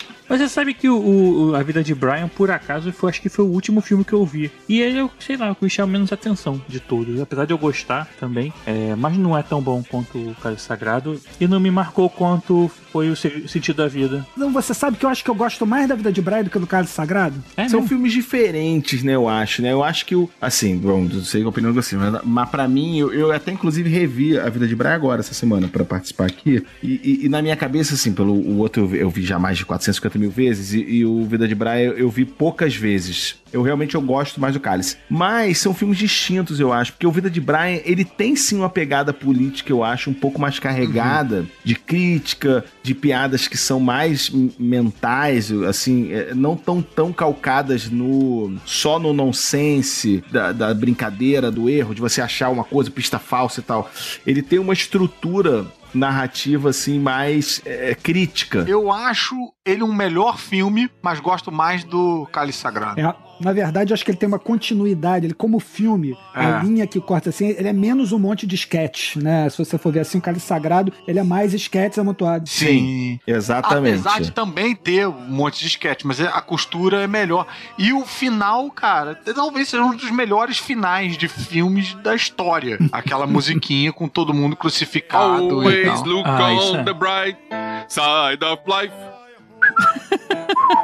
[SPEAKER 8] Yeah.
[SPEAKER 7] Mas você sabe que o, o- A Vida de Brian, por acaso, foi, acho que foi o último filme que eu vi. E ele, eu sei lá, eu chama menos atenção de todos. Apesar de eu gostar também, é, mas não é tão bom quanto o Cálice Sagrado. E não me marcou quanto foi o se- sentido da vida.
[SPEAKER 9] Não, você sabe que eu acho que eu gosto mais da vida de Brian do que do Cálice Sagrado?
[SPEAKER 7] É
[SPEAKER 10] São
[SPEAKER 7] mesmo?
[SPEAKER 10] filmes diferentes, né? Eu acho, né? Eu acho que o. Assim, bom, não sei a opinião de você, mas, mas pra mim, eu, eu até inclusive revi a vida de Brian agora, essa semana, pra participar aqui. E, e- e na minha cabeça, assim, pelo o outro eu vi, eu vi já mais de 450 mil vezes, e, e o Vida de Brian eu, eu vi poucas vezes. Eu realmente eu gosto mais do Cálice. Mas são filmes distintos, eu acho. Porque o Vida de Brian, ele tem sim uma pegada política, eu acho, um pouco mais carregada de crítica, de piadas que são mais mentais, assim, é, não tão tão calcadas no só no nonsense da, da brincadeira, do erro, de você achar uma coisa, pista falsa e tal. Ele tem uma estrutura narrativa assim mais é, crítica.
[SPEAKER 8] Eu acho ele um melhor filme, mas gosto mais do Cálice Sagrado.
[SPEAKER 9] É, na verdade, eu acho que ele tem uma continuidade. Ele, como filme, a
[SPEAKER 8] É.
[SPEAKER 9] linha que corta assim, ele é menos um monte de sketch, né? Se você for ver assim, o Cálice Sagrado, ele é mais sketches amontoados.
[SPEAKER 8] Sim.
[SPEAKER 10] Exatamente.
[SPEAKER 8] Apesar de também ter um monte de sketch, mas a costura é melhor. E o final, cara, talvez seja um dos melhores finais de filmes da história. Aquela musiquinha com todo mundo crucificado e
[SPEAKER 5] Always
[SPEAKER 8] tal.
[SPEAKER 5] look
[SPEAKER 7] Ah,
[SPEAKER 5] on
[SPEAKER 7] é.
[SPEAKER 5] the bright side of life.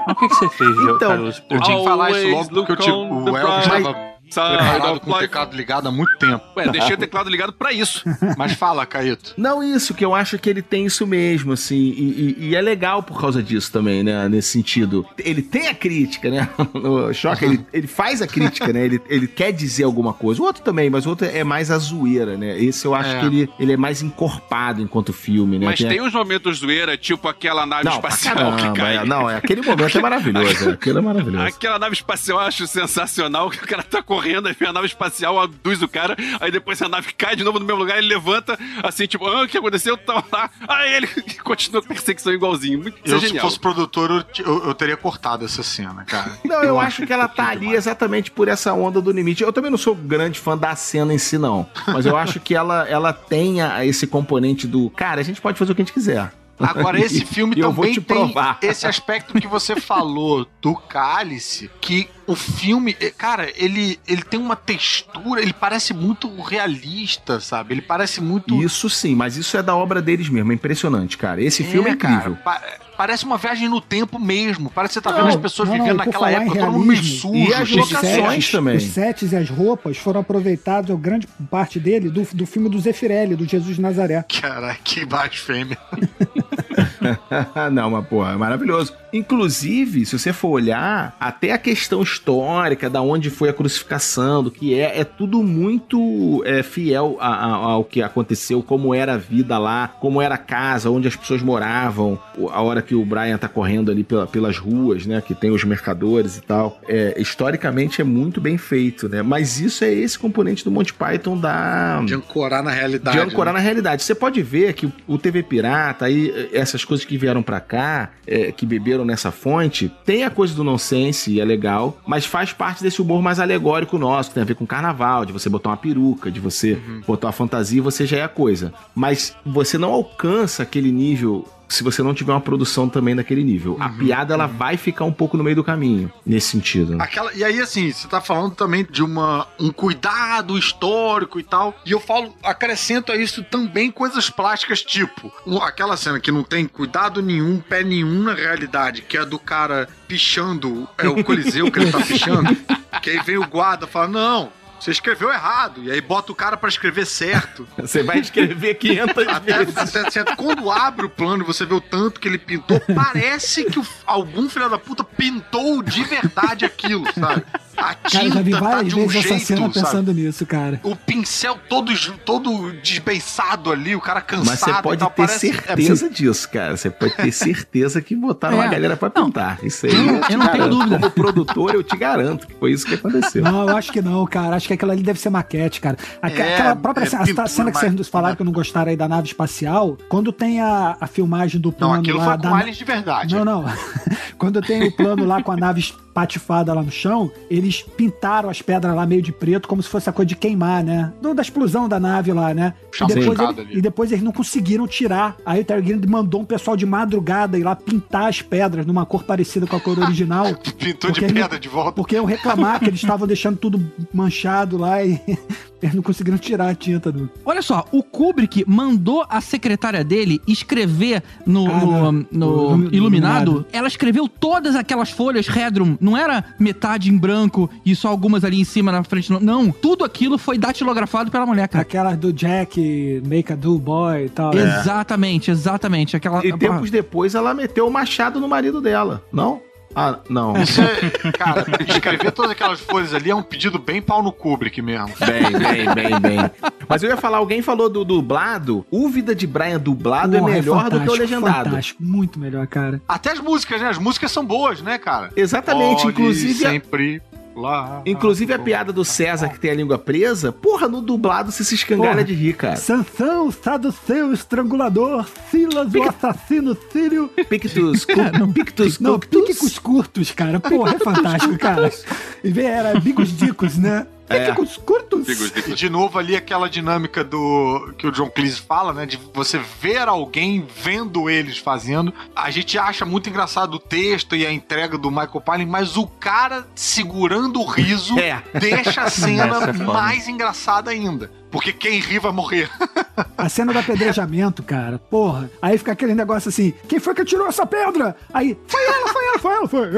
[SPEAKER 7] Mas o que, que você fez,
[SPEAKER 10] Então,
[SPEAKER 7] Carlos?
[SPEAKER 8] Eu tinha que falar isso logo porque eu, tipo, o Elvis
[SPEAKER 5] Side
[SPEAKER 8] preparado
[SPEAKER 5] of
[SPEAKER 8] com o teclado ligado há muito tempo.
[SPEAKER 5] Ué, deixei o teclado ligado pra isso.
[SPEAKER 8] Mas fala, Caíto.
[SPEAKER 10] Não, isso, que eu acho que ele tem isso mesmo, assim, e, e- e é legal por causa disso também, né, nesse sentido. Ele tem a crítica, né, no Choque, ele, ele faz a crítica, né, ele, ele quer dizer alguma coisa. O outro também, mas o outro é mais a zoeira, né, esse eu acho
[SPEAKER 8] É.
[SPEAKER 10] que ele, ele é mais encorpado enquanto filme, né.
[SPEAKER 5] Mas
[SPEAKER 10] a-
[SPEAKER 5] tem uns momentos zoeira, tipo aquela nave
[SPEAKER 10] Não,
[SPEAKER 5] espacial
[SPEAKER 10] caramba,
[SPEAKER 5] que cai.
[SPEAKER 10] é, não, é, aquele momento é maravilhoso, é, aquele é maravilhoso.
[SPEAKER 5] Aquela nave espacial eu acho sensacional, que o cara tá correndo, aí vem a nave espacial, aduz o cara, aí depois a nave cai de novo no mesmo lugar, ele levanta, assim, tipo, ah, o que aconteceu? Tava lá, aí ele continua a perseguição igualzinho. Muito, isso é
[SPEAKER 8] Eu, se fosse produtor, eu, eu- eu teria cortado essa cena, cara.
[SPEAKER 10] Não, eu acho que ela tá ali exatamente por essa onda do limite. Eu também não sou grande fã da cena em si, não. Mas eu acho que ela, ela tem a- esse componente do. Cara, a gente pode fazer o que a gente quiser.
[SPEAKER 8] Agora, esse filme também
[SPEAKER 10] te
[SPEAKER 8] tem
[SPEAKER 10] provar.
[SPEAKER 8] esse aspecto que você falou do cálice, que o filme, eh, cara, ele, ele tem uma textura, ele parece muito realista, sabe? Ele parece muito.
[SPEAKER 10] Isso sim, mas isso é da obra deles mesmo. É impressionante, cara. Esse filme é incrível.
[SPEAKER 8] Cara, pa- parece uma viagem no tempo mesmo. Parece que você tá
[SPEAKER 9] Não,
[SPEAKER 8] vendo as pessoas
[SPEAKER 9] não, não,
[SPEAKER 8] vivendo
[SPEAKER 9] por
[SPEAKER 8] naquela época, todo mundo meio sujo,
[SPEAKER 10] e as locações
[SPEAKER 8] locações.
[SPEAKER 10] também.
[SPEAKER 9] Os sets e as roupas foram aproveitados, a grande parte dele, do, do filme do Zeffirelli, do Jesus de Nazaré.
[SPEAKER 8] Cara, que blasfêmia.
[SPEAKER 10] não, mas porra, é maravilhoso. Inclusive, se você for olhar, até a questão histórica da onde foi a crucificação, do que é, é tudo muito é, fiel a- a- ao que aconteceu, como era a vida lá, como era a casa, onde as pessoas moravam, a hora que o Brian tá correndo ali pela- pelas ruas, né, que tem os mercadores e tal. É, historicamente é muito bem feito, né? Mas isso é esse componente do Monty Python da
[SPEAKER 8] De ancorar na realidade.
[SPEAKER 10] de ancorar
[SPEAKER 8] né?
[SPEAKER 10] na realidade. Você pode ver que o- TV Pirata, aí, eh, essas coisas que vieram pra cá, eh, que beberam nessa fonte, tem a coisa do nonsense, e é legal, mas faz parte desse humor mais alegórico nosso, que tem a ver com carnaval, de você botar uma peruca, de você
[SPEAKER 8] Uhum.
[SPEAKER 10] botar uma fantasia, você já é a coisa. Mas você não alcança aquele nível se você não tiver uma produção também daquele nível. A
[SPEAKER 8] Uhum.
[SPEAKER 10] piada, ela vai ficar um pouco no meio do caminho, nesse sentido.
[SPEAKER 8] Aquela, e aí, assim, você tá falando também de uma, um cuidado histórico e tal. E eu falo, acrescento a isso também coisas plásticas, tipo, aquela cena que não tem cuidado nenhum, pé nenhum na realidade, que é do cara pichando, é o Coliseu que ele tá pichando. que aí vem o guarda e fala: Não. Você escreveu errado. E aí bota o cara pra escrever certo.
[SPEAKER 10] Você vai escrever 500
[SPEAKER 8] Até,
[SPEAKER 10] vezes.
[SPEAKER 8] até certo. Quando abre o plano e você vê o tanto que ele pintou, parece que o- algum filho da puta pintou de verdade aquilo, sabe? A
[SPEAKER 9] Cara, eu já vi
[SPEAKER 8] tinta tá
[SPEAKER 9] várias
[SPEAKER 8] de um
[SPEAKER 9] vezes essa
[SPEAKER 8] jeito,
[SPEAKER 9] cena
[SPEAKER 8] sabe?
[SPEAKER 9] pensando nisso, cara.
[SPEAKER 8] O pincel todo, todo desbeiçado ali, o cara cansado
[SPEAKER 10] Mas você pode ter
[SPEAKER 8] parece-
[SPEAKER 10] certeza disso, cara. Você pode ter certeza que botaram
[SPEAKER 9] É.
[SPEAKER 10] uma galera pra pintar. Isso aí
[SPEAKER 9] Eu não-
[SPEAKER 10] eu,
[SPEAKER 9] eu não tenho dúvida.
[SPEAKER 10] Como produtor, eu te garanto que foi isso que aconteceu.
[SPEAKER 9] Não, eu acho que não, cara. Acho que aquilo ali deve ser maquete, cara. Aque-
[SPEAKER 10] É,
[SPEAKER 9] aquela própria
[SPEAKER 10] é
[SPEAKER 9] cena,
[SPEAKER 10] pintura,
[SPEAKER 9] a cena que vocês
[SPEAKER 8] né?
[SPEAKER 9] falaram que não gostaram aí da nave espacial, quando tem a, a filmagem do
[SPEAKER 8] Não,
[SPEAKER 9] plano
[SPEAKER 8] aquilo
[SPEAKER 9] lá
[SPEAKER 8] foi
[SPEAKER 9] da
[SPEAKER 8] com aliens de verdade.
[SPEAKER 9] Não, não. quando tem o plano lá com a nave espatifada lá no chão, eles pintaram as pedras lá meio de preto, como se fosse a coisa de queimar, né? Do- Da explosão da nave lá, né? E depois, ele- e depois eles não conseguiram tirar. Aí o Gilliam mandou um pessoal de madrugada ir lá pintar as pedras numa cor parecida com a cor original.
[SPEAKER 8] Pintou de pedra de volta.
[SPEAKER 9] Porque eu reclamar que eles estavam deixando tudo manchado lá e eles não conseguiram tirar a tinta do.
[SPEAKER 4] Olha só, o Kubrick mandou a secretária dele escrever no,
[SPEAKER 9] Ah,
[SPEAKER 4] no No-
[SPEAKER 9] no
[SPEAKER 4] Iluminado.
[SPEAKER 9] Iluminado.
[SPEAKER 4] Ela escreveu todas aquelas folhas Redrum. Não era metade em branco e só algumas ali em cima, na frente. Não, não tudo aquilo foi datilografado pela mulher, cara.
[SPEAKER 9] Aquelas do Jack, Make a Do Boy e tal. né?
[SPEAKER 4] Exatamente, exatamente. Aquela,
[SPEAKER 10] E tempos depois ela meteu o machado no marido dela, não? Ah, não.
[SPEAKER 8] Isso é, cara, escrever todas aquelas folhas ali é um pedido bem pau no Kubrick mesmo.
[SPEAKER 10] Bem, bem, bem, bem. Mas eu ia falar, alguém falou do dublado. O Vida de Brian dublado
[SPEAKER 9] Porra,
[SPEAKER 10] é melhor do que o legendado.
[SPEAKER 9] Fantástico, muito melhor, cara.
[SPEAKER 8] Até as músicas, né? As músicas são boas, né, cara?
[SPEAKER 10] Exatamente,
[SPEAKER 8] Olhe
[SPEAKER 10] inclusive a-
[SPEAKER 8] sempre lá.
[SPEAKER 10] Inclusive a piada do César que tem a língua presa, porra, no dublado você se escangalha de rir, cara.
[SPEAKER 9] Sansão, Saduceu, Estrangulador, Silas, o assassino Sírio.
[SPEAKER 10] Pictus, Pictus,
[SPEAKER 9] Não, Picos curtos, cara. Porra, é fantástico, cara. E vê, era Bigos Dicos, né?
[SPEAKER 8] É.
[SPEAKER 9] Picos curtos.
[SPEAKER 8] E de novo ali aquela dinâmica do que o John Cleese fala, né? De você ver alguém vendo eles fazendo. A gente acha muito engraçado o texto e a entrega do Michael Palin, mas o cara segurando o riso
[SPEAKER 10] É.
[SPEAKER 8] deixa a cena
[SPEAKER 9] é
[SPEAKER 8] mais engraçada ainda. Porque quem ri vai morrer.
[SPEAKER 9] A cena do apedrejamento, cara. Porra. Aí fica aquele negócio assim: quem foi que tirou essa pedra? Aí, foi ela, foi ela, foi ela, foi.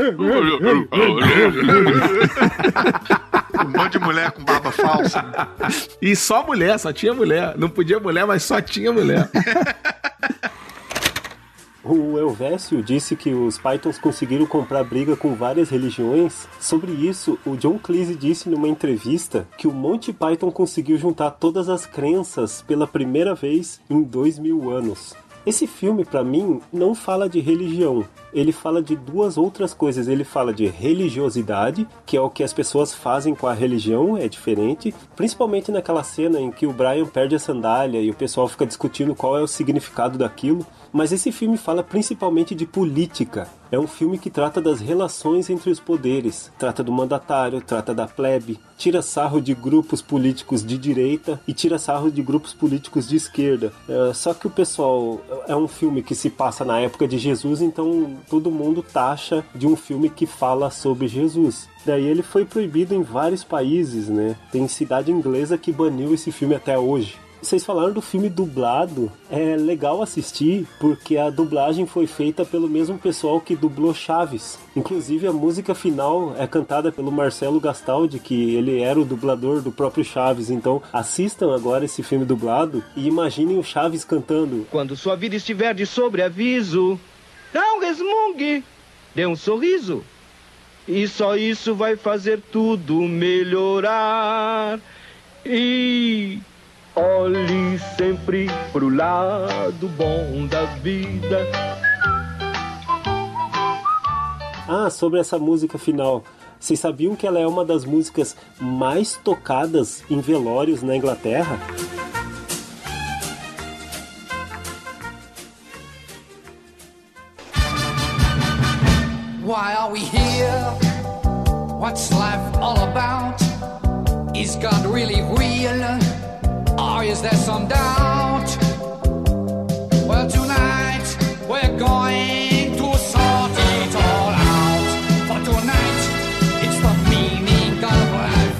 [SPEAKER 8] Um monte de mulher com barba falsa.
[SPEAKER 10] E só mulher, só tinha mulher. Não podia mulher, mas só tinha mulher.
[SPEAKER 11] O Elvésio disse que os Pythons conseguiram comprar briga com várias religiões. Sobre isso, o John Cleese disse numa entrevista que o Monty Python conseguiu juntar todas as crenças pela primeira vez em dois mil anos. Esse filme, pra mim, não fala de religião. Ele fala de duas outras coisas. Ele fala de religiosidade, que é o que as pessoas fazem com a religião, é diferente. Principalmente naquela cena em que o Brian perde a sandália e o pessoal fica discutindo qual é o significado daquilo. Mas esse filme fala principalmente de política. É um filme que trata das relações entre os poderes, trata do mandatário, trata da plebe, tira sarro de grupos políticos de direita e tira sarro de grupos políticos de esquerda. É, só que o pessoal é um filme que se passa na época de Jesus, então todo mundo taxa de um filme que fala sobre Jesus. Daí ele foi proibido em vários países, né? Tem cidade inglesa que baniu esse filme até hoje. Vocês falaram do filme dublado. É legal assistir porque a dublagem foi feita pelo mesmo pessoal que dublou Chaves. Inclusive a música final é cantada pelo Marcelo Gastaldi, que ele era o dublador do próprio Chaves. Então assistam agora esse filme dublado e imaginem o Chaves cantando.
[SPEAKER 13] Quando sua vida estiver de sobreaviso, não resmungue, dê um sorriso. E só isso vai fazer tudo melhorar. E olhe sempre pro lado bom da vida.
[SPEAKER 11] Ah, sobre essa música final. Vocês sabiam que ela é uma das músicas mais tocadas em velórios na Inglaterra?
[SPEAKER 14] Why are we here? What's life all about? Is God really real? Or is there some doubt? Well, tonight we're going to sort it all out. For tonight, it's the meaning of life.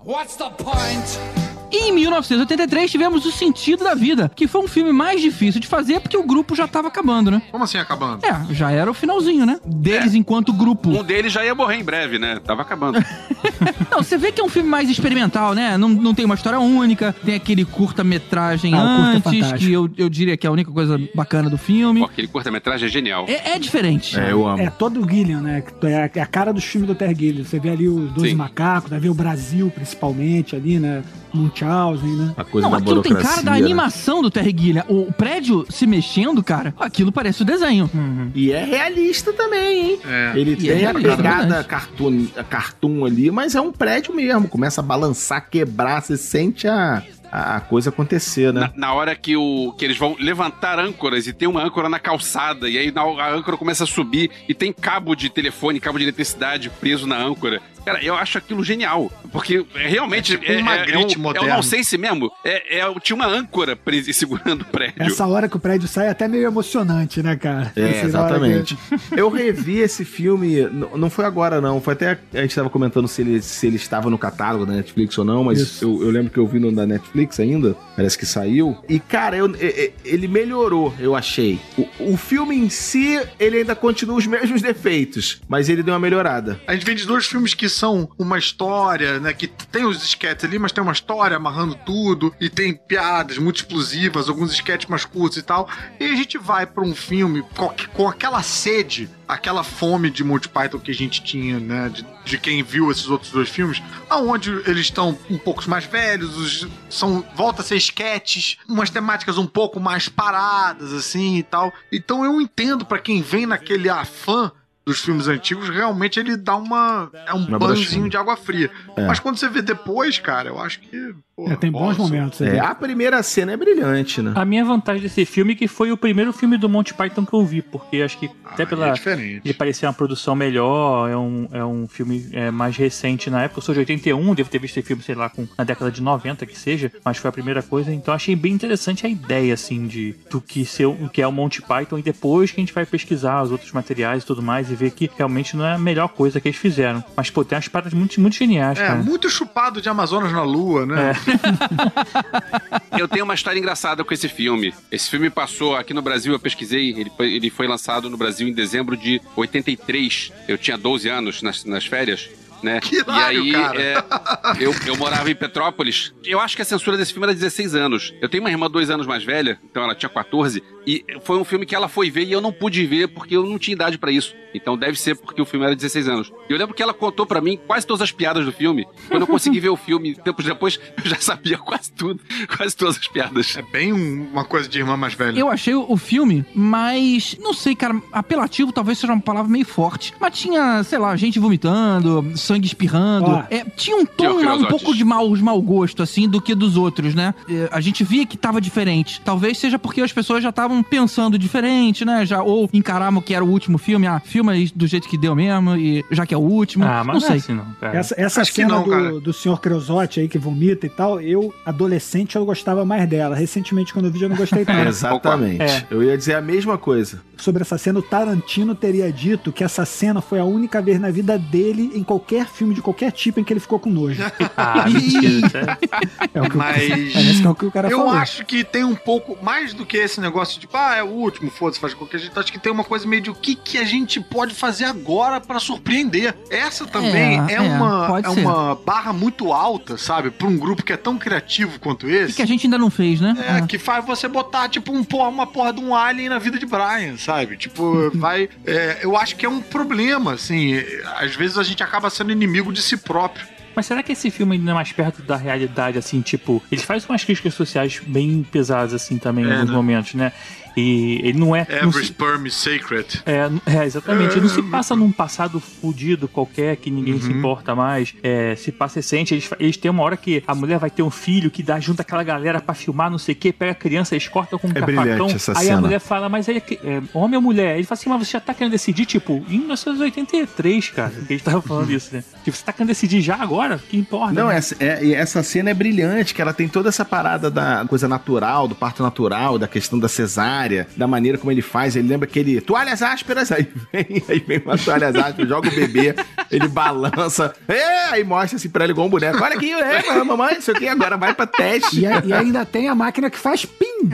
[SPEAKER 14] What's the point
[SPEAKER 4] E em 1983 tivemos O Sentido da Vida, que foi um filme mais difícil de fazer porque o grupo já tava acabando, né?
[SPEAKER 8] Como assim acabando?
[SPEAKER 4] É, já era o finalzinho, né? Deles enquanto grupo.
[SPEAKER 5] Um deles já ia morrer em breve, né? Tava acabando.
[SPEAKER 4] Não, você vê que é um filme mais experimental, né? Não, não tem uma história única, tem aquele curta-metragem
[SPEAKER 9] Ah, curta é
[SPEAKER 4] antes,
[SPEAKER 9] fantástico.
[SPEAKER 4] que eu, eu diria que é a única coisa bacana do filme.
[SPEAKER 5] Pô, aquele curta-metragem é genial.
[SPEAKER 4] É, é diferente.
[SPEAKER 9] É todo o Gillian, né? É a, é a cara dos filmes do Terry Gilliam. Você vê ali os
[SPEAKER 5] Sim.
[SPEAKER 9] Macacos, vai ver o Brasil principalmente ali, né? Munchausen, né?
[SPEAKER 10] A coisa
[SPEAKER 4] Não,
[SPEAKER 10] da
[SPEAKER 4] aquilo tem cara da
[SPEAKER 10] né?
[SPEAKER 4] animação do Terry Gilliam. O prédio se mexendo, cara, aquilo parece o desenho.
[SPEAKER 10] E é realista também, hein?
[SPEAKER 8] É.
[SPEAKER 10] Ele
[SPEAKER 4] E
[SPEAKER 10] tem
[SPEAKER 4] é
[SPEAKER 10] a pegada
[SPEAKER 4] verdade.
[SPEAKER 10] cartoon, a cartoon ali, mas é um prédio mesmo. Começa a balançar, quebrar, você sente a, a coisa acontecer, né?
[SPEAKER 5] Na, na hora que, o, que eles vão levantar âncoras e tem uma âncora na calçada, e aí na- a âncora começa a subir e tem cabo de telefone, cabo de eletricidade preso na âncora. Cara, eu acho aquilo genial. Porque é, realmente.
[SPEAKER 8] É tipo um
[SPEAKER 5] é, é, um, é
[SPEAKER 8] moderno.
[SPEAKER 5] um não sei se mesmo. É, é, tinha uma âncora presa segurando o prédio.
[SPEAKER 9] Essa hora que o prédio sai é até meio emocionante, né, cara?
[SPEAKER 10] É,
[SPEAKER 9] Essa
[SPEAKER 10] exatamente.
[SPEAKER 9] que-
[SPEAKER 10] Eu revi esse filme, não foi agora não, foi até, a gente tava comentando se ele, se ele estava no catálogo da Netflix ou não, mas eu, eu lembro que eu vi no da Netflix ainda, parece que saiu. E, cara, eu- ele melhorou, eu achei. O, o filme em si, ele ainda continua os mesmos defeitos, mas ele deu uma melhorada.
[SPEAKER 8] A gente vem de dois filmes que são uma história, né? Que tem os esquetes ali, mas tem uma história amarrando tudo, e tem piadas muito explosivas, alguns esquetes mais curtos e tal. E a gente vai pra um filme com, aquela sede, aquela fome de Monty Python que a gente tinha, né? De, de quem viu esses outros dois filmes, aonde eles estão um pouco mais velhos, os- são volta a ser esquetes, umas temáticas um pouco mais paradas, assim e tal. Então eu entendo pra quem vem naquele afã dos filmes antigos, realmente ele dá uma. É um
[SPEAKER 10] Uma
[SPEAKER 8] banzinho
[SPEAKER 10] broxinha.
[SPEAKER 8] de água fria.
[SPEAKER 10] É.
[SPEAKER 8] Mas quando você vê depois, cara, eu acho que.
[SPEAKER 9] É, tem bons
[SPEAKER 8] nossa.
[SPEAKER 9] momentos
[SPEAKER 10] É,
[SPEAKER 9] ali.
[SPEAKER 10] a primeira cena é brilhante, né?
[SPEAKER 7] A minha vantagem desse filme é que foi o primeiro filme do Monty Python que eu vi, porque acho que até
[SPEAKER 8] Ah,
[SPEAKER 7] pela.
[SPEAKER 8] É diferente.
[SPEAKER 7] Ele parecia uma produção melhor, é um, é um filme é, mais recente na época. Eu sou de 81, devo ter visto esse filme, sei lá, com, na década de 90 que seja, mas foi a primeira coisa. Então achei bem interessante a ideia, assim, de do que, ser, o que é o Monty Python e depois que a gente vai pesquisar os outros materiais e tudo mais e ver que realmente não é a melhor coisa que eles fizeram. Mas, pô, tem umas paradas muito, muito geniais,
[SPEAKER 8] É,
[SPEAKER 7] cara.
[SPEAKER 8] muito chupado de Amazonas na Lua, né?
[SPEAKER 5] Eu tenho uma história engraçada com esse filme. Esse filme passou aqui no Brasil, eu pesquisei, ele foi, ele foi lançado no Brasil em dezembro de 83. Eu tinha 12 anos nas, nas férias. Né?
[SPEAKER 8] Que
[SPEAKER 5] e
[SPEAKER 8] hilário,
[SPEAKER 5] aí,
[SPEAKER 8] cara.
[SPEAKER 5] é, eu, eu morava em Petrópolis. Eu acho que a censura desse filme era 16 anos. Eu tenho uma irmã dois anos mais velha, então ela tinha 14. E foi um filme que ela foi ver e eu não pude ver porque eu não tinha idade pra isso. Então deve ser porque o filme era 16 anos. E eu lembro que ela contou pra mim quase todas as piadas do filme. Quando eu consegui ver o filme, tempos depois, eu já sabia quase tudo, quase todas as piadas.
[SPEAKER 8] É bem um- uma coisa de irmã mais velha.
[SPEAKER 4] Eu achei o o filme mais, não sei, cara, apelativo talvez seja uma palavra meio forte. Mas tinha, sei lá, gente vomitando, sangue espirrando. É, tinha um tom um
[SPEAKER 5] Creosote.
[SPEAKER 4] pouco de mau, de mau gosto, assim, do que dos outros, né? É, A gente via que tava diferente. Talvez seja porque as pessoas já estavam pensando diferente, né? Já, ou encaravam que era o último filme, ah, filma aí do jeito que deu mesmo, e já que é o último.
[SPEAKER 7] Ah, mas
[SPEAKER 4] não
[SPEAKER 7] não,
[SPEAKER 4] sei.
[SPEAKER 7] é assim, não.
[SPEAKER 9] Essa, essa
[SPEAKER 8] Acho que
[SPEAKER 9] cena
[SPEAKER 8] não,
[SPEAKER 9] do, do senhor Creosote aí que vomita e tal, eu, adolescente, eu gostava mais dela. Recentemente, quando eu vi, já não gostei tanto.
[SPEAKER 10] Exatamente.
[SPEAKER 7] É.
[SPEAKER 10] Eu ia dizer a mesma coisa.
[SPEAKER 9] Sobre essa cena, o Tarantino teria dito que essa cena foi a única vez na vida dele, em qualquer filme de qualquer tipo, em que ele ficou com nojo.
[SPEAKER 7] Ah, mentira. sério.
[SPEAKER 9] É o que,
[SPEAKER 8] Mas-
[SPEAKER 9] o, parece que é o, que o cara
[SPEAKER 8] Eu
[SPEAKER 9] falou.
[SPEAKER 8] acho que tem um pouco mais do que esse negócio de, ah, é o último, foda-se, faz qualquer jeito. Acho que tem uma coisa meio de o que, que a gente pode fazer agora pra surpreender. Essa também
[SPEAKER 4] É,
[SPEAKER 8] é,
[SPEAKER 4] é,
[SPEAKER 8] uma, é
[SPEAKER 4] ser.
[SPEAKER 8] uma barra muito alta, sabe? Pra um grupo que é tão criativo quanto
[SPEAKER 4] E
[SPEAKER 8] esse.
[SPEAKER 4] que a gente ainda não fez, né?
[SPEAKER 8] É, que faz você botar, tipo, um porra, uma porra de um alien na vida de Brian, sabe? Tipo, vai. é, eu acho que é um problema, assim. Às vezes a gente acaba sendo inimigo de si próprio.
[SPEAKER 7] Mas será que esse filme ainda é mais perto da realidade, assim, tipo, ele faz umas críticas sociais bem pesadas, assim, também, em
[SPEAKER 8] É,
[SPEAKER 7] alguns
[SPEAKER 8] né?
[SPEAKER 7] momentos, né? E ele não é. não
[SPEAKER 8] Every
[SPEAKER 7] se-
[SPEAKER 8] sperm is sacred.
[SPEAKER 7] É, é, exatamente. Ele não se passa num passado fudido qualquer que ninguém se
[SPEAKER 8] Uhum.
[SPEAKER 7] importa mais. É, se passa recente. Eles, eles têm uma hora que a mulher vai ter um filho que dá junto aquela galera pra filmar, não sei o que, pega a criança, eles cortam com um
[SPEAKER 10] É
[SPEAKER 7] capacão.
[SPEAKER 10] essa
[SPEAKER 7] aí
[SPEAKER 10] cena.
[SPEAKER 7] a mulher fala, mas aí é, homem ou mulher? Ele fala assim, mas você já tá querendo decidir, tipo, em 1983, cara. Que a gente tava falando isso, né? Tipo, você tá querendo decidir já agora? Que importa?
[SPEAKER 10] Não,
[SPEAKER 7] né?
[SPEAKER 10] essa, é, e essa cena é brilhante, que ela tem toda essa parada da coisa natural, do parto natural, da questão da cesárea. Culinária, da maneira como ele faz. Ele lembra aquele toalhas ásperas, aí vem, aí vem uma toalhas ásperas, joga o bebê, ele balança, é, aí mostra assim pra ele igual um boneco. Olha aqui, é, mamãe, isso aqui agora vai pra teste.
[SPEAKER 9] E, a- e ainda tem a máquina que faz pim.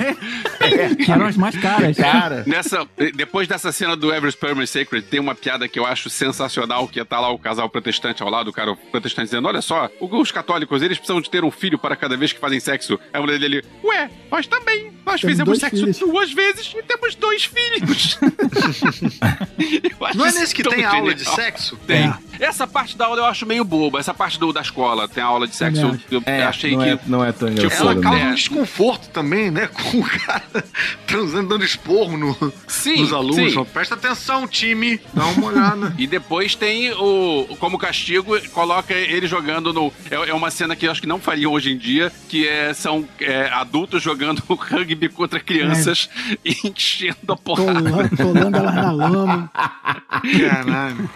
[SPEAKER 4] Que eram as mais caras.
[SPEAKER 10] Cara,
[SPEAKER 5] Nessa, depois dessa cena do Every Sperm is Sacred, tem uma piada que eu acho sensacional, que tá lá o casal protestante ao lado, o cara protestante dizendo, olha só, os católicos, eles precisam de ter um filho para cada vez que fazem sexo. Aí a mulher dele, ué, nós também, nós
[SPEAKER 9] Temos
[SPEAKER 5] fizemos sexo
[SPEAKER 9] filhos."
[SPEAKER 5] duas vezes e temos dois filhos.
[SPEAKER 6] Não é nesse que tem aula de
[SPEAKER 5] genial.
[SPEAKER 6] sexo?
[SPEAKER 5] Tem. Essa parte da aula eu acho meio boba. Essa parte do, da escola tem aula de sexo.
[SPEAKER 9] Também
[SPEAKER 5] Eu, eu
[SPEAKER 10] é,
[SPEAKER 5] achei
[SPEAKER 10] não,
[SPEAKER 5] que.
[SPEAKER 10] é, não é tão
[SPEAKER 5] Tipo.
[SPEAKER 6] Ela causa
[SPEAKER 5] É.
[SPEAKER 6] um desconforto também, né? Com o cara transando, dando esporro no,
[SPEAKER 5] Sim,
[SPEAKER 6] nos alunos.
[SPEAKER 5] sim.
[SPEAKER 6] Presta atenção, time. Dá uma olhada.
[SPEAKER 5] E depois tem o. Como castigo, coloca ele jogando no. É, é uma cena que eu acho que não fariam hoje em dia, que é, são é, adultos jogando rugby contra crianças e enchendo a porrada.
[SPEAKER 9] Tolando, elas na lama.
[SPEAKER 6] Caralho.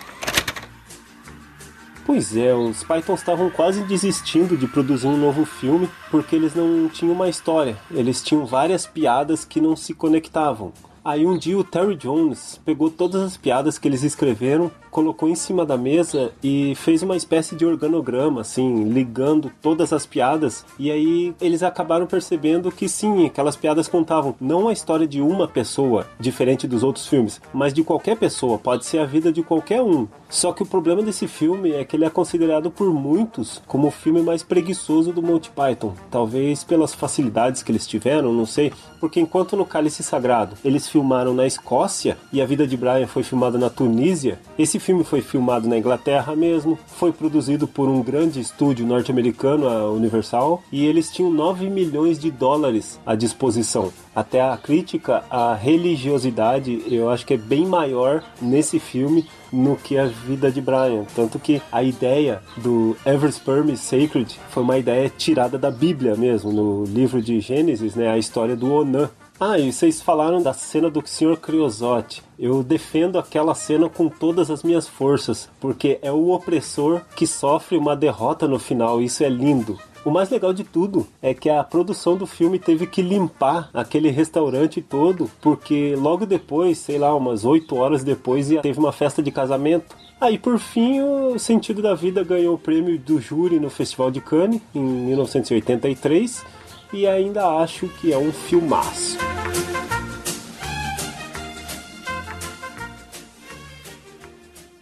[SPEAKER 11] Pois é, os Pythons estavam quase desistindo de produzir um novo filme porque eles não tinham uma história. Eles tinham várias piadas que não se conectavam. Aí um dia o Terry Jones pegou todas as piadas que eles escreveram, colocou em cima da mesa e fez uma espécie de organograma, assim, ligando todas as piadas. E aí eles acabaram percebendo que sim, aquelas piadas contavam não a história de uma pessoa, diferente dos outros filmes, mas de qualquer pessoa, pode ser a vida de qualquer um. Só que o problema desse filme é que ele é considerado por muitos como o filme mais preguiçoso do Monty Python. Talvez pelas facilidades que eles tiveram, não sei. Porque enquanto no Cálice Sagrado eles filmaram na Escócia e a vida de Brian foi filmada na Tunísia, esse filme foi filmado na Inglaterra mesmo, foi produzido por um grande estúdio norte-americano, a Universal, e eles tinham 9 milhões de dólares à disposição. Até a crítica à religiosidade, eu acho que é bem maior nesse filme no que a vida de Brian. Tanto que a ideia do Every Sperm is Sacred foi uma ideia tirada da Bíblia mesmo, no livro de Gênesis, né? A história do Onã. Ah, e vocês falaram da cena do Sr. Creosote. Eu defendo aquela cena com todas as minhas forças, porque é o opressor que sofre uma derrota no final, isso é lindo. O mais legal de tudo é que a produção do filme teve que limpar aquele restaurante todo, porque logo depois, sei lá, umas 8 horas depois, teve uma festa de casamento. Aí, por fim, o Sentido da Vida ganhou o prêmio do júri no Festival de Cannes, em 1983, e ainda acho que é um filmaço.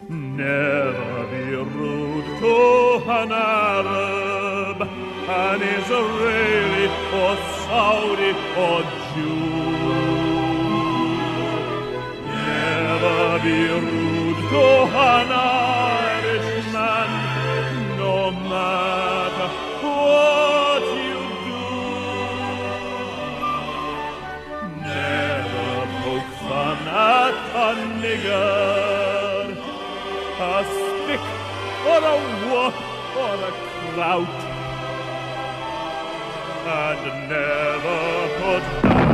[SPEAKER 15] Never be rude to an Arab, an Israeli or Saudi or Jew. Never be rude to an Irishman, no matter a a stick or a whoop or a clout. And never put down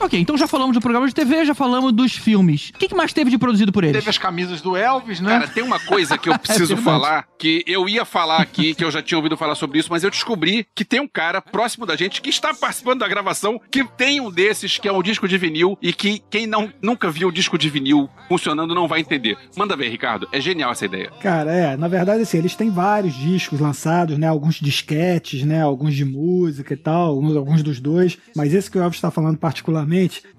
[SPEAKER 4] Ok, então já falamos do programa de TV, já falamos dos filmes. O que, que mais teve de produzido por eles?
[SPEAKER 8] Teve as camisas do Elvis, né?
[SPEAKER 5] Cara, tem uma coisa que eu preciso
[SPEAKER 4] É
[SPEAKER 5] falar, que eu ia falar aqui, que eu já tinha ouvido falar sobre isso, mas eu descobri que tem um cara próximo da gente que está participando da gravação, que tem um desses, que é um disco de vinil, e que quem não, nunca viu o disco de vinil funcionando não vai entender. Manda ver, Ricardo. É genial essa ideia.
[SPEAKER 9] Cara, é, na verdade, assim, eles têm vários discos lançados, né? Alguns disquetes, né? Alguns de música e tal, alguns, alguns dos dois. Mas esse que o Elvis está falando particularmente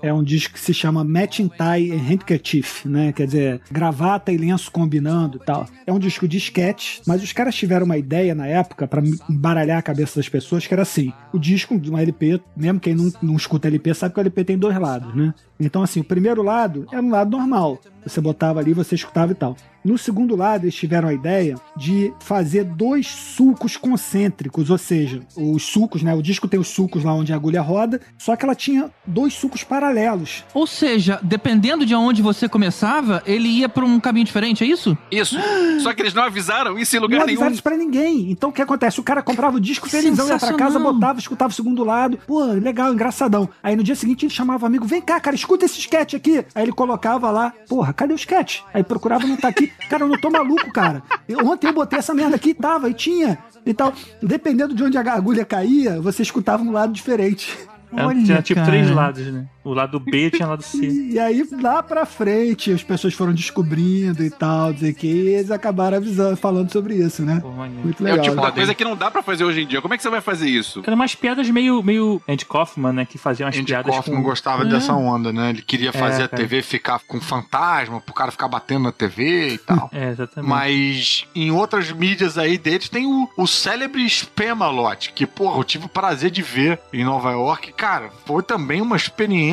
[SPEAKER 9] é um disco que se chama Matching Tie and Handkerchief, né? Quer dizer, gravata e lenço combinando e tal. É um disco de sketch, mas os caras tiveram uma ideia na época para embaralhar a cabeça das pessoas que era assim: o disco de um LP, mesmo quem não, não escuta LP sabe que o LP tem dois lados, né? Então, assim, o primeiro lado é um lado normal. Você botava ali, você escutava e tal. No segundo lado, eles tiveram a ideia de fazer dois sulcos concêntricos, ou seja, os sulcos, né? O disco tem os sulcos lá onde a agulha roda, só que ela tinha dois sulcos paralelos.
[SPEAKER 4] Ou seja, dependendo de onde você começava, ele ia pra um caminho diferente, é isso?
[SPEAKER 5] Isso. Só que eles não avisaram isso em lugar
[SPEAKER 9] não
[SPEAKER 5] nenhum.
[SPEAKER 9] avisaram isso pra ninguém. Então o que acontece? O cara comprava o disco felizão, ia pra casa, botava, escutava o segundo lado. Pô, legal, engraçadão. Aí no dia seguinte ele chamava o amigo: vem cá, cara, escuta esse sketch aqui. Aí ele colocava lá, porra, porra, cadê o sketch? Aí procurava, não tá aqui. Cara, eu não tô maluco, cara. Eu- ontem eu botei essa merda aqui e tava, e tinha. Então, dependendo de onde a agulha caía, você escutava um lado diferente.
[SPEAKER 7] Era- tinha tipo três lados, né? O lado B tinha o lado C.
[SPEAKER 9] E aí, lá pra frente, as pessoas foram descobrindo e tal, dizer que e eles acabaram avisando, falando sobre isso, né? Muito
[SPEAKER 5] É
[SPEAKER 9] legal.
[SPEAKER 5] o tipo da
[SPEAKER 9] né?
[SPEAKER 5] coisa que não dá pra fazer hoje em dia. Como é que você vai fazer isso?
[SPEAKER 7] Eram umas piadas meio, meio Andy Kaufman, né? Que faziam as
[SPEAKER 8] Andy
[SPEAKER 7] piadas
[SPEAKER 8] Kaufman
[SPEAKER 7] com...
[SPEAKER 8] gostava
[SPEAKER 7] É.
[SPEAKER 8] dessa onda, né? Ele queria
[SPEAKER 7] É,
[SPEAKER 8] fazer a
[SPEAKER 7] cara.
[SPEAKER 8] TV ficar com fantasma, pro cara ficar batendo na TV e tal.
[SPEAKER 7] É, exatamente.
[SPEAKER 8] Mas em outras mídias aí deles tem o, o célebre Spamalot, que, porra, eu tive o prazer de ver em Nova York. Cara, foi também uma experiência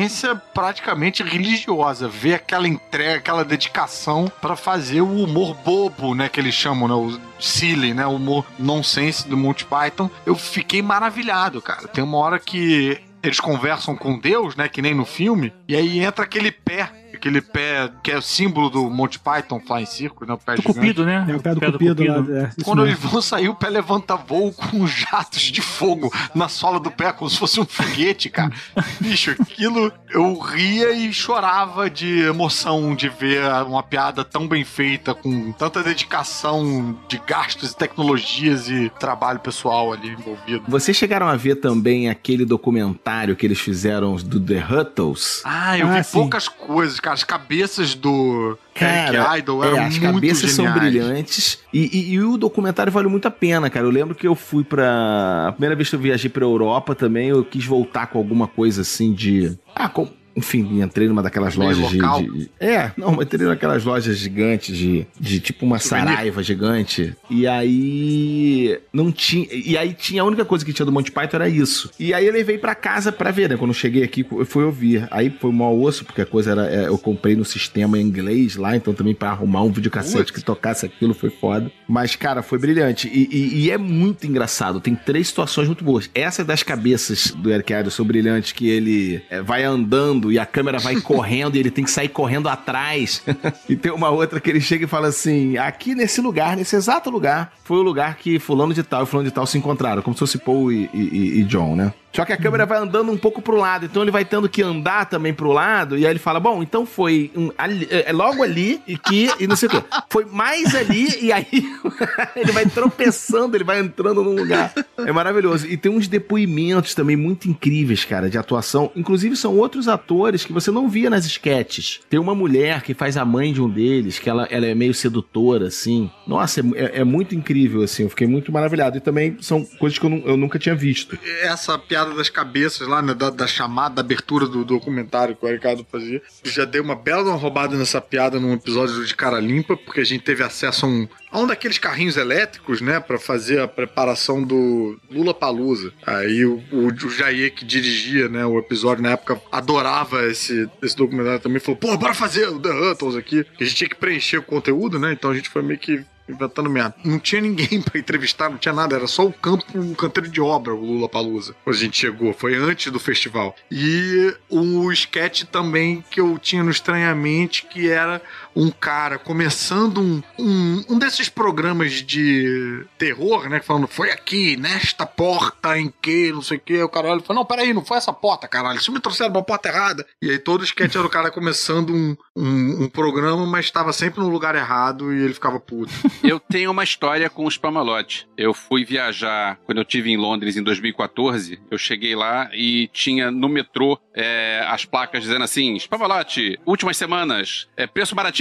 [SPEAKER 8] praticamente religiosa. Ver aquela entrega, aquela dedicação pra fazer o humor bobo, né? Que eles chamam, né? O silly, né? O humor nonsense do Monty Python. Eu fiquei maravilhado, cara. Tem uma hora que eles conversam com Deus, né? Que nem no filme. E aí entra aquele pé. Aquele pé que é o símbolo do Monty Python Flying Circus, né? O pé
[SPEAKER 7] Do Cupido, né?
[SPEAKER 9] É o pé do
[SPEAKER 7] Pé do
[SPEAKER 9] Cupido,
[SPEAKER 7] Cupido.
[SPEAKER 9] lá. É,
[SPEAKER 8] Quando
[SPEAKER 9] mesmo.
[SPEAKER 8] eles vão sair, o pé levanta voo com jatos de fogo na sola do pé, como se fosse um foguete, cara. Bicho, aquilo eu ria e chorava de emoção de ver uma piada tão bem feita, com tanta dedicação de gastos e tecnologias e trabalho pessoal ali envolvido.
[SPEAKER 10] Vocês chegaram a ver também aquele documentário que eles fizeram do The Huttles?
[SPEAKER 8] Ah, eu
[SPEAKER 10] Ah,
[SPEAKER 8] vi
[SPEAKER 10] sim.
[SPEAKER 8] poucas coisas, cara. As cabeças do Eric
[SPEAKER 10] Cara,
[SPEAKER 8] Idle
[SPEAKER 10] é,
[SPEAKER 8] eram
[SPEAKER 10] as
[SPEAKER 8] muito
[SPEAKER 10] cabeças são
[SPEAKER 8] geniais.
[SPEAKER 10] brilhantes e, e- e o documentário vale muito a pena, cara. Eu lembro que eu fui pra. A primeira vez que eu viajei pra Europa também, eu quis voltar com alguma coisa assim de. Ah, com. Enfim, entrei numa daquelas
[SPEAKER 8] Meio
[SPEAKER 10] lojas de,
[SPEAKER 8] local?
[SPEAKER 10] de- É, não, entrei naquelas lojas gigantes de, de tipo uma
[SPEAKER 8] Souvenir?
[SPEAKER 10] saraiva gigante. E aí. Não tinha. E aí tinha a única coisa que tinha do Monty Python era isso. E aí eu levei pra casa pra ver, né? Quando eu cheguei aqui, eu fui ouvir. Aí foi um mau osso, porque a coisa era. é, eu comprei no sistema em inglês lá, então também pra arrumar um videocassete que tocasse aquilo foi foda. Mas, cara, foi brilhante. E, e- e é muito engraçado. Tem três situações muito boas. Essa das cabeças do Eric Idle são brilhantes, que ele é, vai andando e a câmera vai correndo e ele tem que sair correndo atrás. e tem uma outra que ele chega e fala assim: aqui nesse lugar, nesse exato lugar, foi o lugar que fulano de tal e fulano de tal se encontraram, como se fosse Paul e, e- e John, né? Só que a câmera vai andando um pouco pro lado, então ele vai tendo que andar também pro lado, e aí ele fala: Bom, então foi um- ali- é logo ali e que, e não sei o quê. Foi mais ali, e aí ele vai tropeçando, ele vai entrando num lugar. É maravilhoso. E tem uns depoimentos também muito incríveis, cara, de atuação. Inclusive, são outros atores que você não via nas sketches. Tem uma mulher que faz a mãe de um deles, que ela, ela é meio sedutora, assim. Nossa, é, é- é muito incrível, assim. Eu fiquei muito maravilhado. E também são coisas que eu, eu nunca tinha visto.
[SPEAKER 8] essa piada das cabeças lá, né, da, da chamada, da abertura do documentário que o Ricardo fazia. Já dei uma bela uma roubada nessa piada num episódio de Cara Limpa, porque a gente teve acesso a um, a um daqueles carrinhos elétricos, né, pra fazer a preparação do Lula Palusa. Aí o, o, o Jair que dirigia, né, o episódio na época adorava esse, esse documentário também, falou, pô, bora fazer o The Huttles aqui. A gente tinha que preencher o conteúdo, né, então a gente foi meio que inventando merda. Não tinha ninguém pra entrevistar, não tinha nada, era só o campo, um canteiro de obra, o Lula Palusa. Quando a gente chegou, foi antes do festival. E o sketch também que eu tinha no Estranhamente, que era um cara começando um, um, um desses programas de terror, né? Falando, foi aqui, nesta porta em que, não sei o que. O cara olha e fala, não, peraí, não foi essa porta, caralho. Isso me trouxeram pra porta errada. E aí todo sketch era o cara começando um, um, um programa, mas estava sempre no lugar errado e ele ficava puto.
[SPEAKER 5] Eu tenho uma história com o Spamalot. Eu fui viajar quando eu tive em Londres em 2014. Eu cheguei lá e tinha no metrô é, as placas dizendo assim: Spamalot, últimas semanas, é, preço baratinho.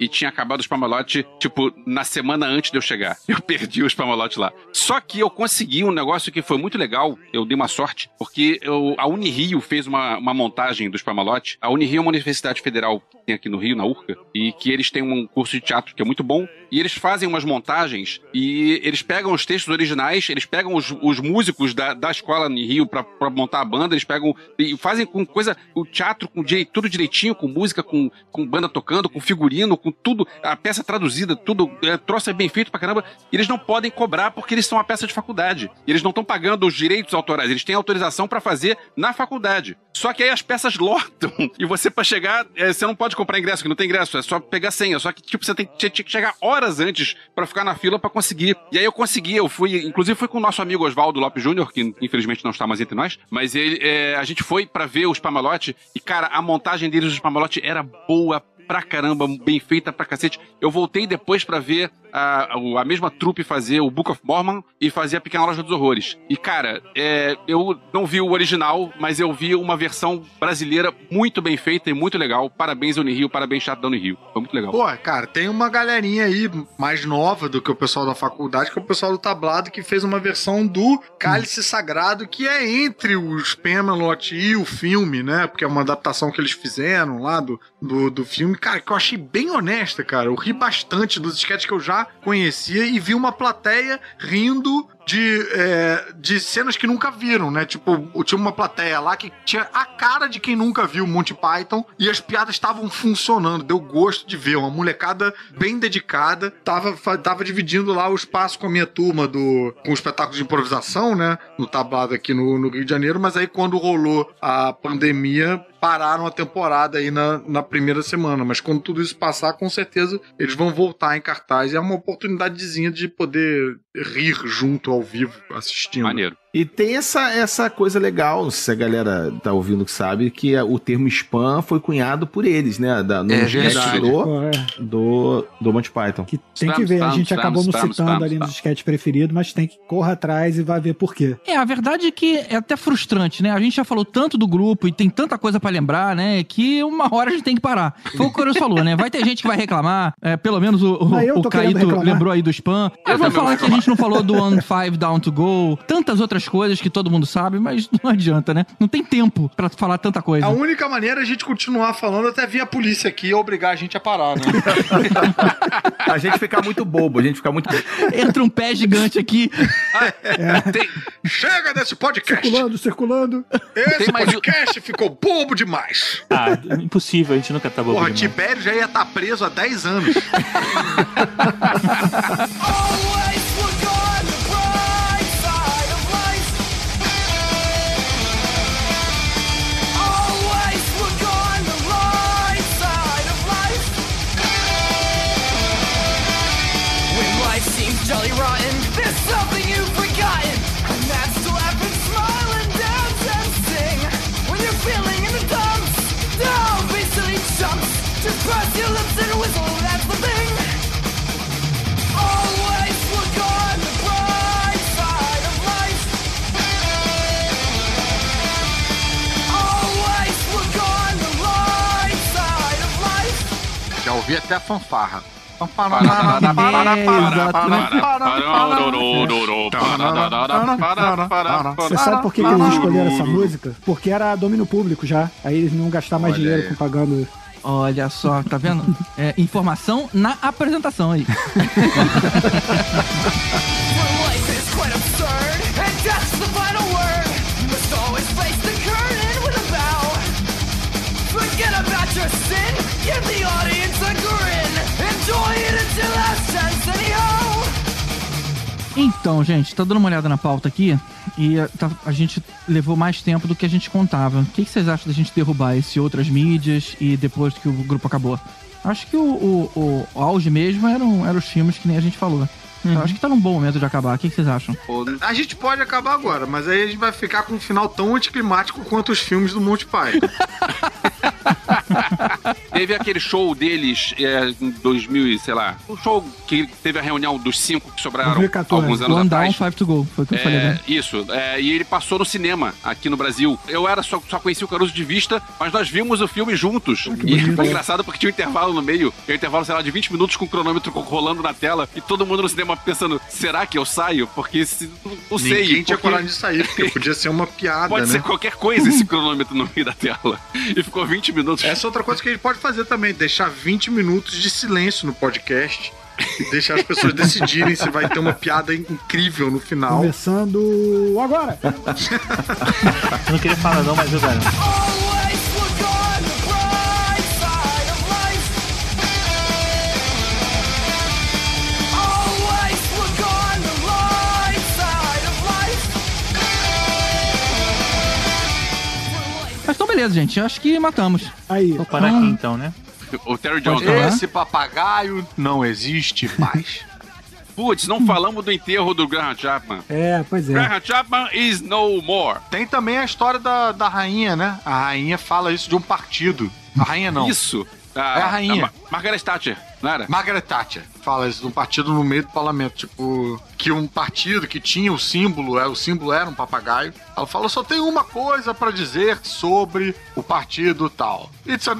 [SPEAKER 5] E tinha acabado o Spamalot, tipo, na semana antes de eu chegar. Eu perdi o Spamalot lá. Só que eu consegui um negócio que foi muito legal. Eu dei uma sorte, porque eu- a Unirio fez uma, uma montagem do Spamalot. A Unirio é uma universidade federal que tem aqui no Rio, na URCA, e que eles têm um curso de teatro que é muito bom. E eles fazem umas montagens e eles pegam os textos originais, eles pegam os, os músicos da, da escola em Rio pra, pra montar a banda, eles pegam e fazem com coisa, o teatro com direi- tudo direitinho, com música, com, com banda tocando, com figurino, com tudo, a peça traduzida, tudo, é, troço é bem feito pra caramba. E eles não podem cobrar porque eles são uma peça de faculdade. E eles não estão pagando os direitos autorais, eles têm autorização pra fazer na faculdade. Só que aí as peças lotam e você pra chegar, é, você não pode comprar ingresso, que não tem ingresso, é só pegar senha. Só que tipo você tem, tinha, que chegar antes pra ficar na fila pra conseguir. E aí eu consegui, eu fui, inclusive fui com o nosso amigo Oswaldo Lopes Júnior, que infelizmente não está mais entre nós, mas ele, é, a gente foi pra ver o Spamalot e cara, a montagem deles do Spamalot era boa pra caramba, bem feita pra cacete. Eu voltei depois pra ver a, a mesma trupe fazer o Book of Mormon e fazer a Pequena Loja dos Horrores. E, cara, é, eu não vi o original, mas eu vi uma versão brasileira muito bem feita e muito legal. Parabéns, Unirio, parabéns, Chato da Unirio. Foi muito legal.
[SPEAKER 8] Pô, cara, tem uma galerinha aí mais nova do que o pessoal da faculdade, que é o pessoal do tablado, que fez uma versão do Cálice Sagrado, que é entre os Pemelot e o filme, né? Porque é uma adaptação que eles fizeram lá do, do, do filme. Cara, que eu achei bem honesta, cara. Eu ri bastante dos sketches que eu já conhecia e vi uma plateia rindo de, é, de cenas que nunca viram, né? Tipo, tinha uma plateia lá que tinha a cara de quem nunca viu Monty Python e as piadas estavam funcionando. Deu gosto de ver. Uma molecada bem dedicada. Tava, tava dividindo lá o espaço com a minha turma do, com o espetáculo de improvisação, né? No tablado aqui no, no Rio de Janeiro. Mas aí quando rolou a pandemia, pararam a temporada aí na, na primeira semana. Mas quando tudo isso passar, com certeza eles vão voltar em cartaz. É uma oportunidadezinha de poder rir junto ao vivo, assistindo.
[SPEAKER 5] Maneiro.
[SPEAKER 10] E tem essa, essa coisa legal, se a galera tá ouvindo que sabe, que é, o termo spam foi cunhado por eles, né? Da, no
[SPEAKER 6] É
[SPEAKER 10] sketch
[SPEAKER 6] verdade.
[SPEAKER 10] do, do, Monty Python.
[SPEAKER 9] Que tem que ver, a gente acabou não citando ali nos
[SPEAKER 4] spam.
[SPEAKER 9] sketches preferidos, mas tem que correr atrás e vai ver por quê.
[SPEAKER 4] É, a verdade é que é até frustrante, né? A gente já falou tanto do grupo e tem tanta coisa pra lembrar, né? Que uma hora a gente tem que parar. Foi o que o Coreus falou, né? Vai ter gente que vai reclamar. é, pelo menos o, o,
[SPEAKER 9] Ah,
[SPEAKER 4] o Caíto lembrou aí do spam.
[SPEAKER 5] Eu
[SPEAKER 4] Eu vou falar que a gente não falou do One Five Down to Go. Tantas outras coisas que todo mundo sabe, mas não adianta, né? Não tem tempo pra falar tanta coisa.
[SPEAKER 8] A única maneira é a gente continuar falando até vir a polícia aqui e obrigar a gente a parar, né?
[SPEAKER 10] A gente ficar muito bobo, a gente ficar muito bobo.
[SPEAKER 4] Entra um pé gigante aqui.
[SPEAKER 8] Chega desse podcast!
[SPEAKER 9] Circulando, circulando.
[SPEAKER 8] Esse
[SPEAKER 5] Tem mais
[SPEAKER 8] podcast ficou bobo demais!
[SPEAKER 7] Ah, impossível, a gente nunca tá bobo
[SPEAKER 8] Porra,
[SPEAKER 7] demais.
[SPEAKER 8] Tibério já ia estar preso há 10 anos.
[SPEAKER 14] Chumps. Just press your lips and whistle, that's the thing. Always look on the bright side of life. Always look on the right side of life.
[SPEAKER 8] Já ouvi até a fanfarra.
[SPEAKER 9] Você sabe por que, que eles escolheram essa música? Porque era domínio público já. Aí eles não gastaram mais
[SPEAKER 8] Olha
[SPEAKER 9] dinheiro
[SPEAKER 8] aí.
[SPEAKER 9] com pagando.
[SPEAKER 4] Olha só, tá vendo? É, informação na apresentação aí. Então, gente, tá dando uma olhada na pauta aqui e eh, tá- a gente levou mais tempo do que a gente contava. O que, que vocês acham da gente derrubar esse outras mídias e depois que o grupo acabou? Acho que o, o- o auge mesmo eram, eram os filmes que nem a gente falou. Eu acho que tá num bom momento de acabar. O que, que vocês acham?
[SPEAKER 8] A gente pode acabar agora, mas aí a gente vai ficar com um final tão anticlimático quanto os filmes do Monty Python.
[SPEAKER 5] Teve aquele show deles é, em 2000, e sei lá. Um show que teve a reunião dos cinco que sobraram
[SPEAKER 9] 2014.
[SPEAKER 5] alguns anos
[SPEAKER 4] One Down,
[SPEAKER 5] atrás.
[SPEAKER 4] Five to Go. Foi o que eu falei,
[SPEAKER 5] É,
[SPEAKER 4] né?
[SPEAKER 5] isso, é, e ele passou no cinema aqui no Brasil. Eu era só, só conheci o Caruso de vista, mas nós vimos o filme juntos. e
[SPEAKER 9] bonito.
[SPEAKER 5] foi engraçado porque tinha um intervalo no meio, e um intervalo, sei lá, de 20 minutos com o cronômetro rolando na tela, e todo mundo no cinema pensando: será que eu saio? Porque se, não sei.
[SPEAKER 8] Ninguém tinha
[SPEAKER 5] porque
[SPEAKER 8] coragem de sair, porque podia ser uma piada,
[SPEAKER 5] Pode
[SPEAKER 8] né?
[SPEAKER 5] ser qualquer coisa esse cronômetro no meio da tela. E ficou 20 minutos.
[SPEAKER 8] Essa é outra coisa que a gente pode fazer também, deixar 20 minutos de silêncio no podcast e deixar as pessoas decidirem se vai ter uma piada incrível no final.
[SPEAKER 9] Começando agora.
[SPEAKER 7] Eu não queria falar não, mas eu garanto.
[SPEAKER 4] Beleza, gente. Acho que matamos.
[SPEAKER 9] Aí.
[SPEAKER 7] Vou parar aqui então, né?
[SPEAKER 5] O Terry Jones.
[SPEAKER 8] Esse papagaio não existe mais.
[SPEAKER 5] Putz, não falamos do enterro do Graham Chapman.
[SPEAKER 9] É, pois é.
[SPEAKER 5] Graham Chapman is no more.
[SPEAKER 8] Tem também a história da, da rainha, né? A rainha fala isso de um partido. A rainha não.
[SPEAKER 5] Isso. A,
[SPEAKER 8] É a rainha.
[SPEAKER 5] Ma- Margaret Thatcher, não era?
[SPEAKER 8] Margaret Thatcher fala isso de um partido no meio do parlamento, tipo, que um partido que tinha o símbolo, é, o símbolo era um papagaio. Ela fala, só tem uma coisa pra dizer sobre o partido tal. It's an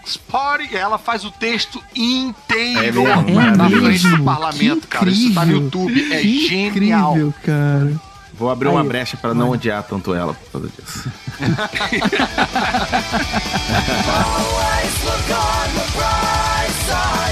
[SPEAKER 8] ex-party. E ela faz o texto inteiro
[SPEAKER 10] É mesmo?
[SPEAKER 8] na frente
[SPEAKER 10] mesmo?
[SPEAKER 8] do parlamento, cara. Isso tá no YouTube, é genial.
[SPEAKER 9] Incrível, cara.
[SPEAKER 10] Vou abrir uma
[SPEAKER 9] Aí.
[SPEAKER 10] brecha pra não odiar tanto ela por causa disso.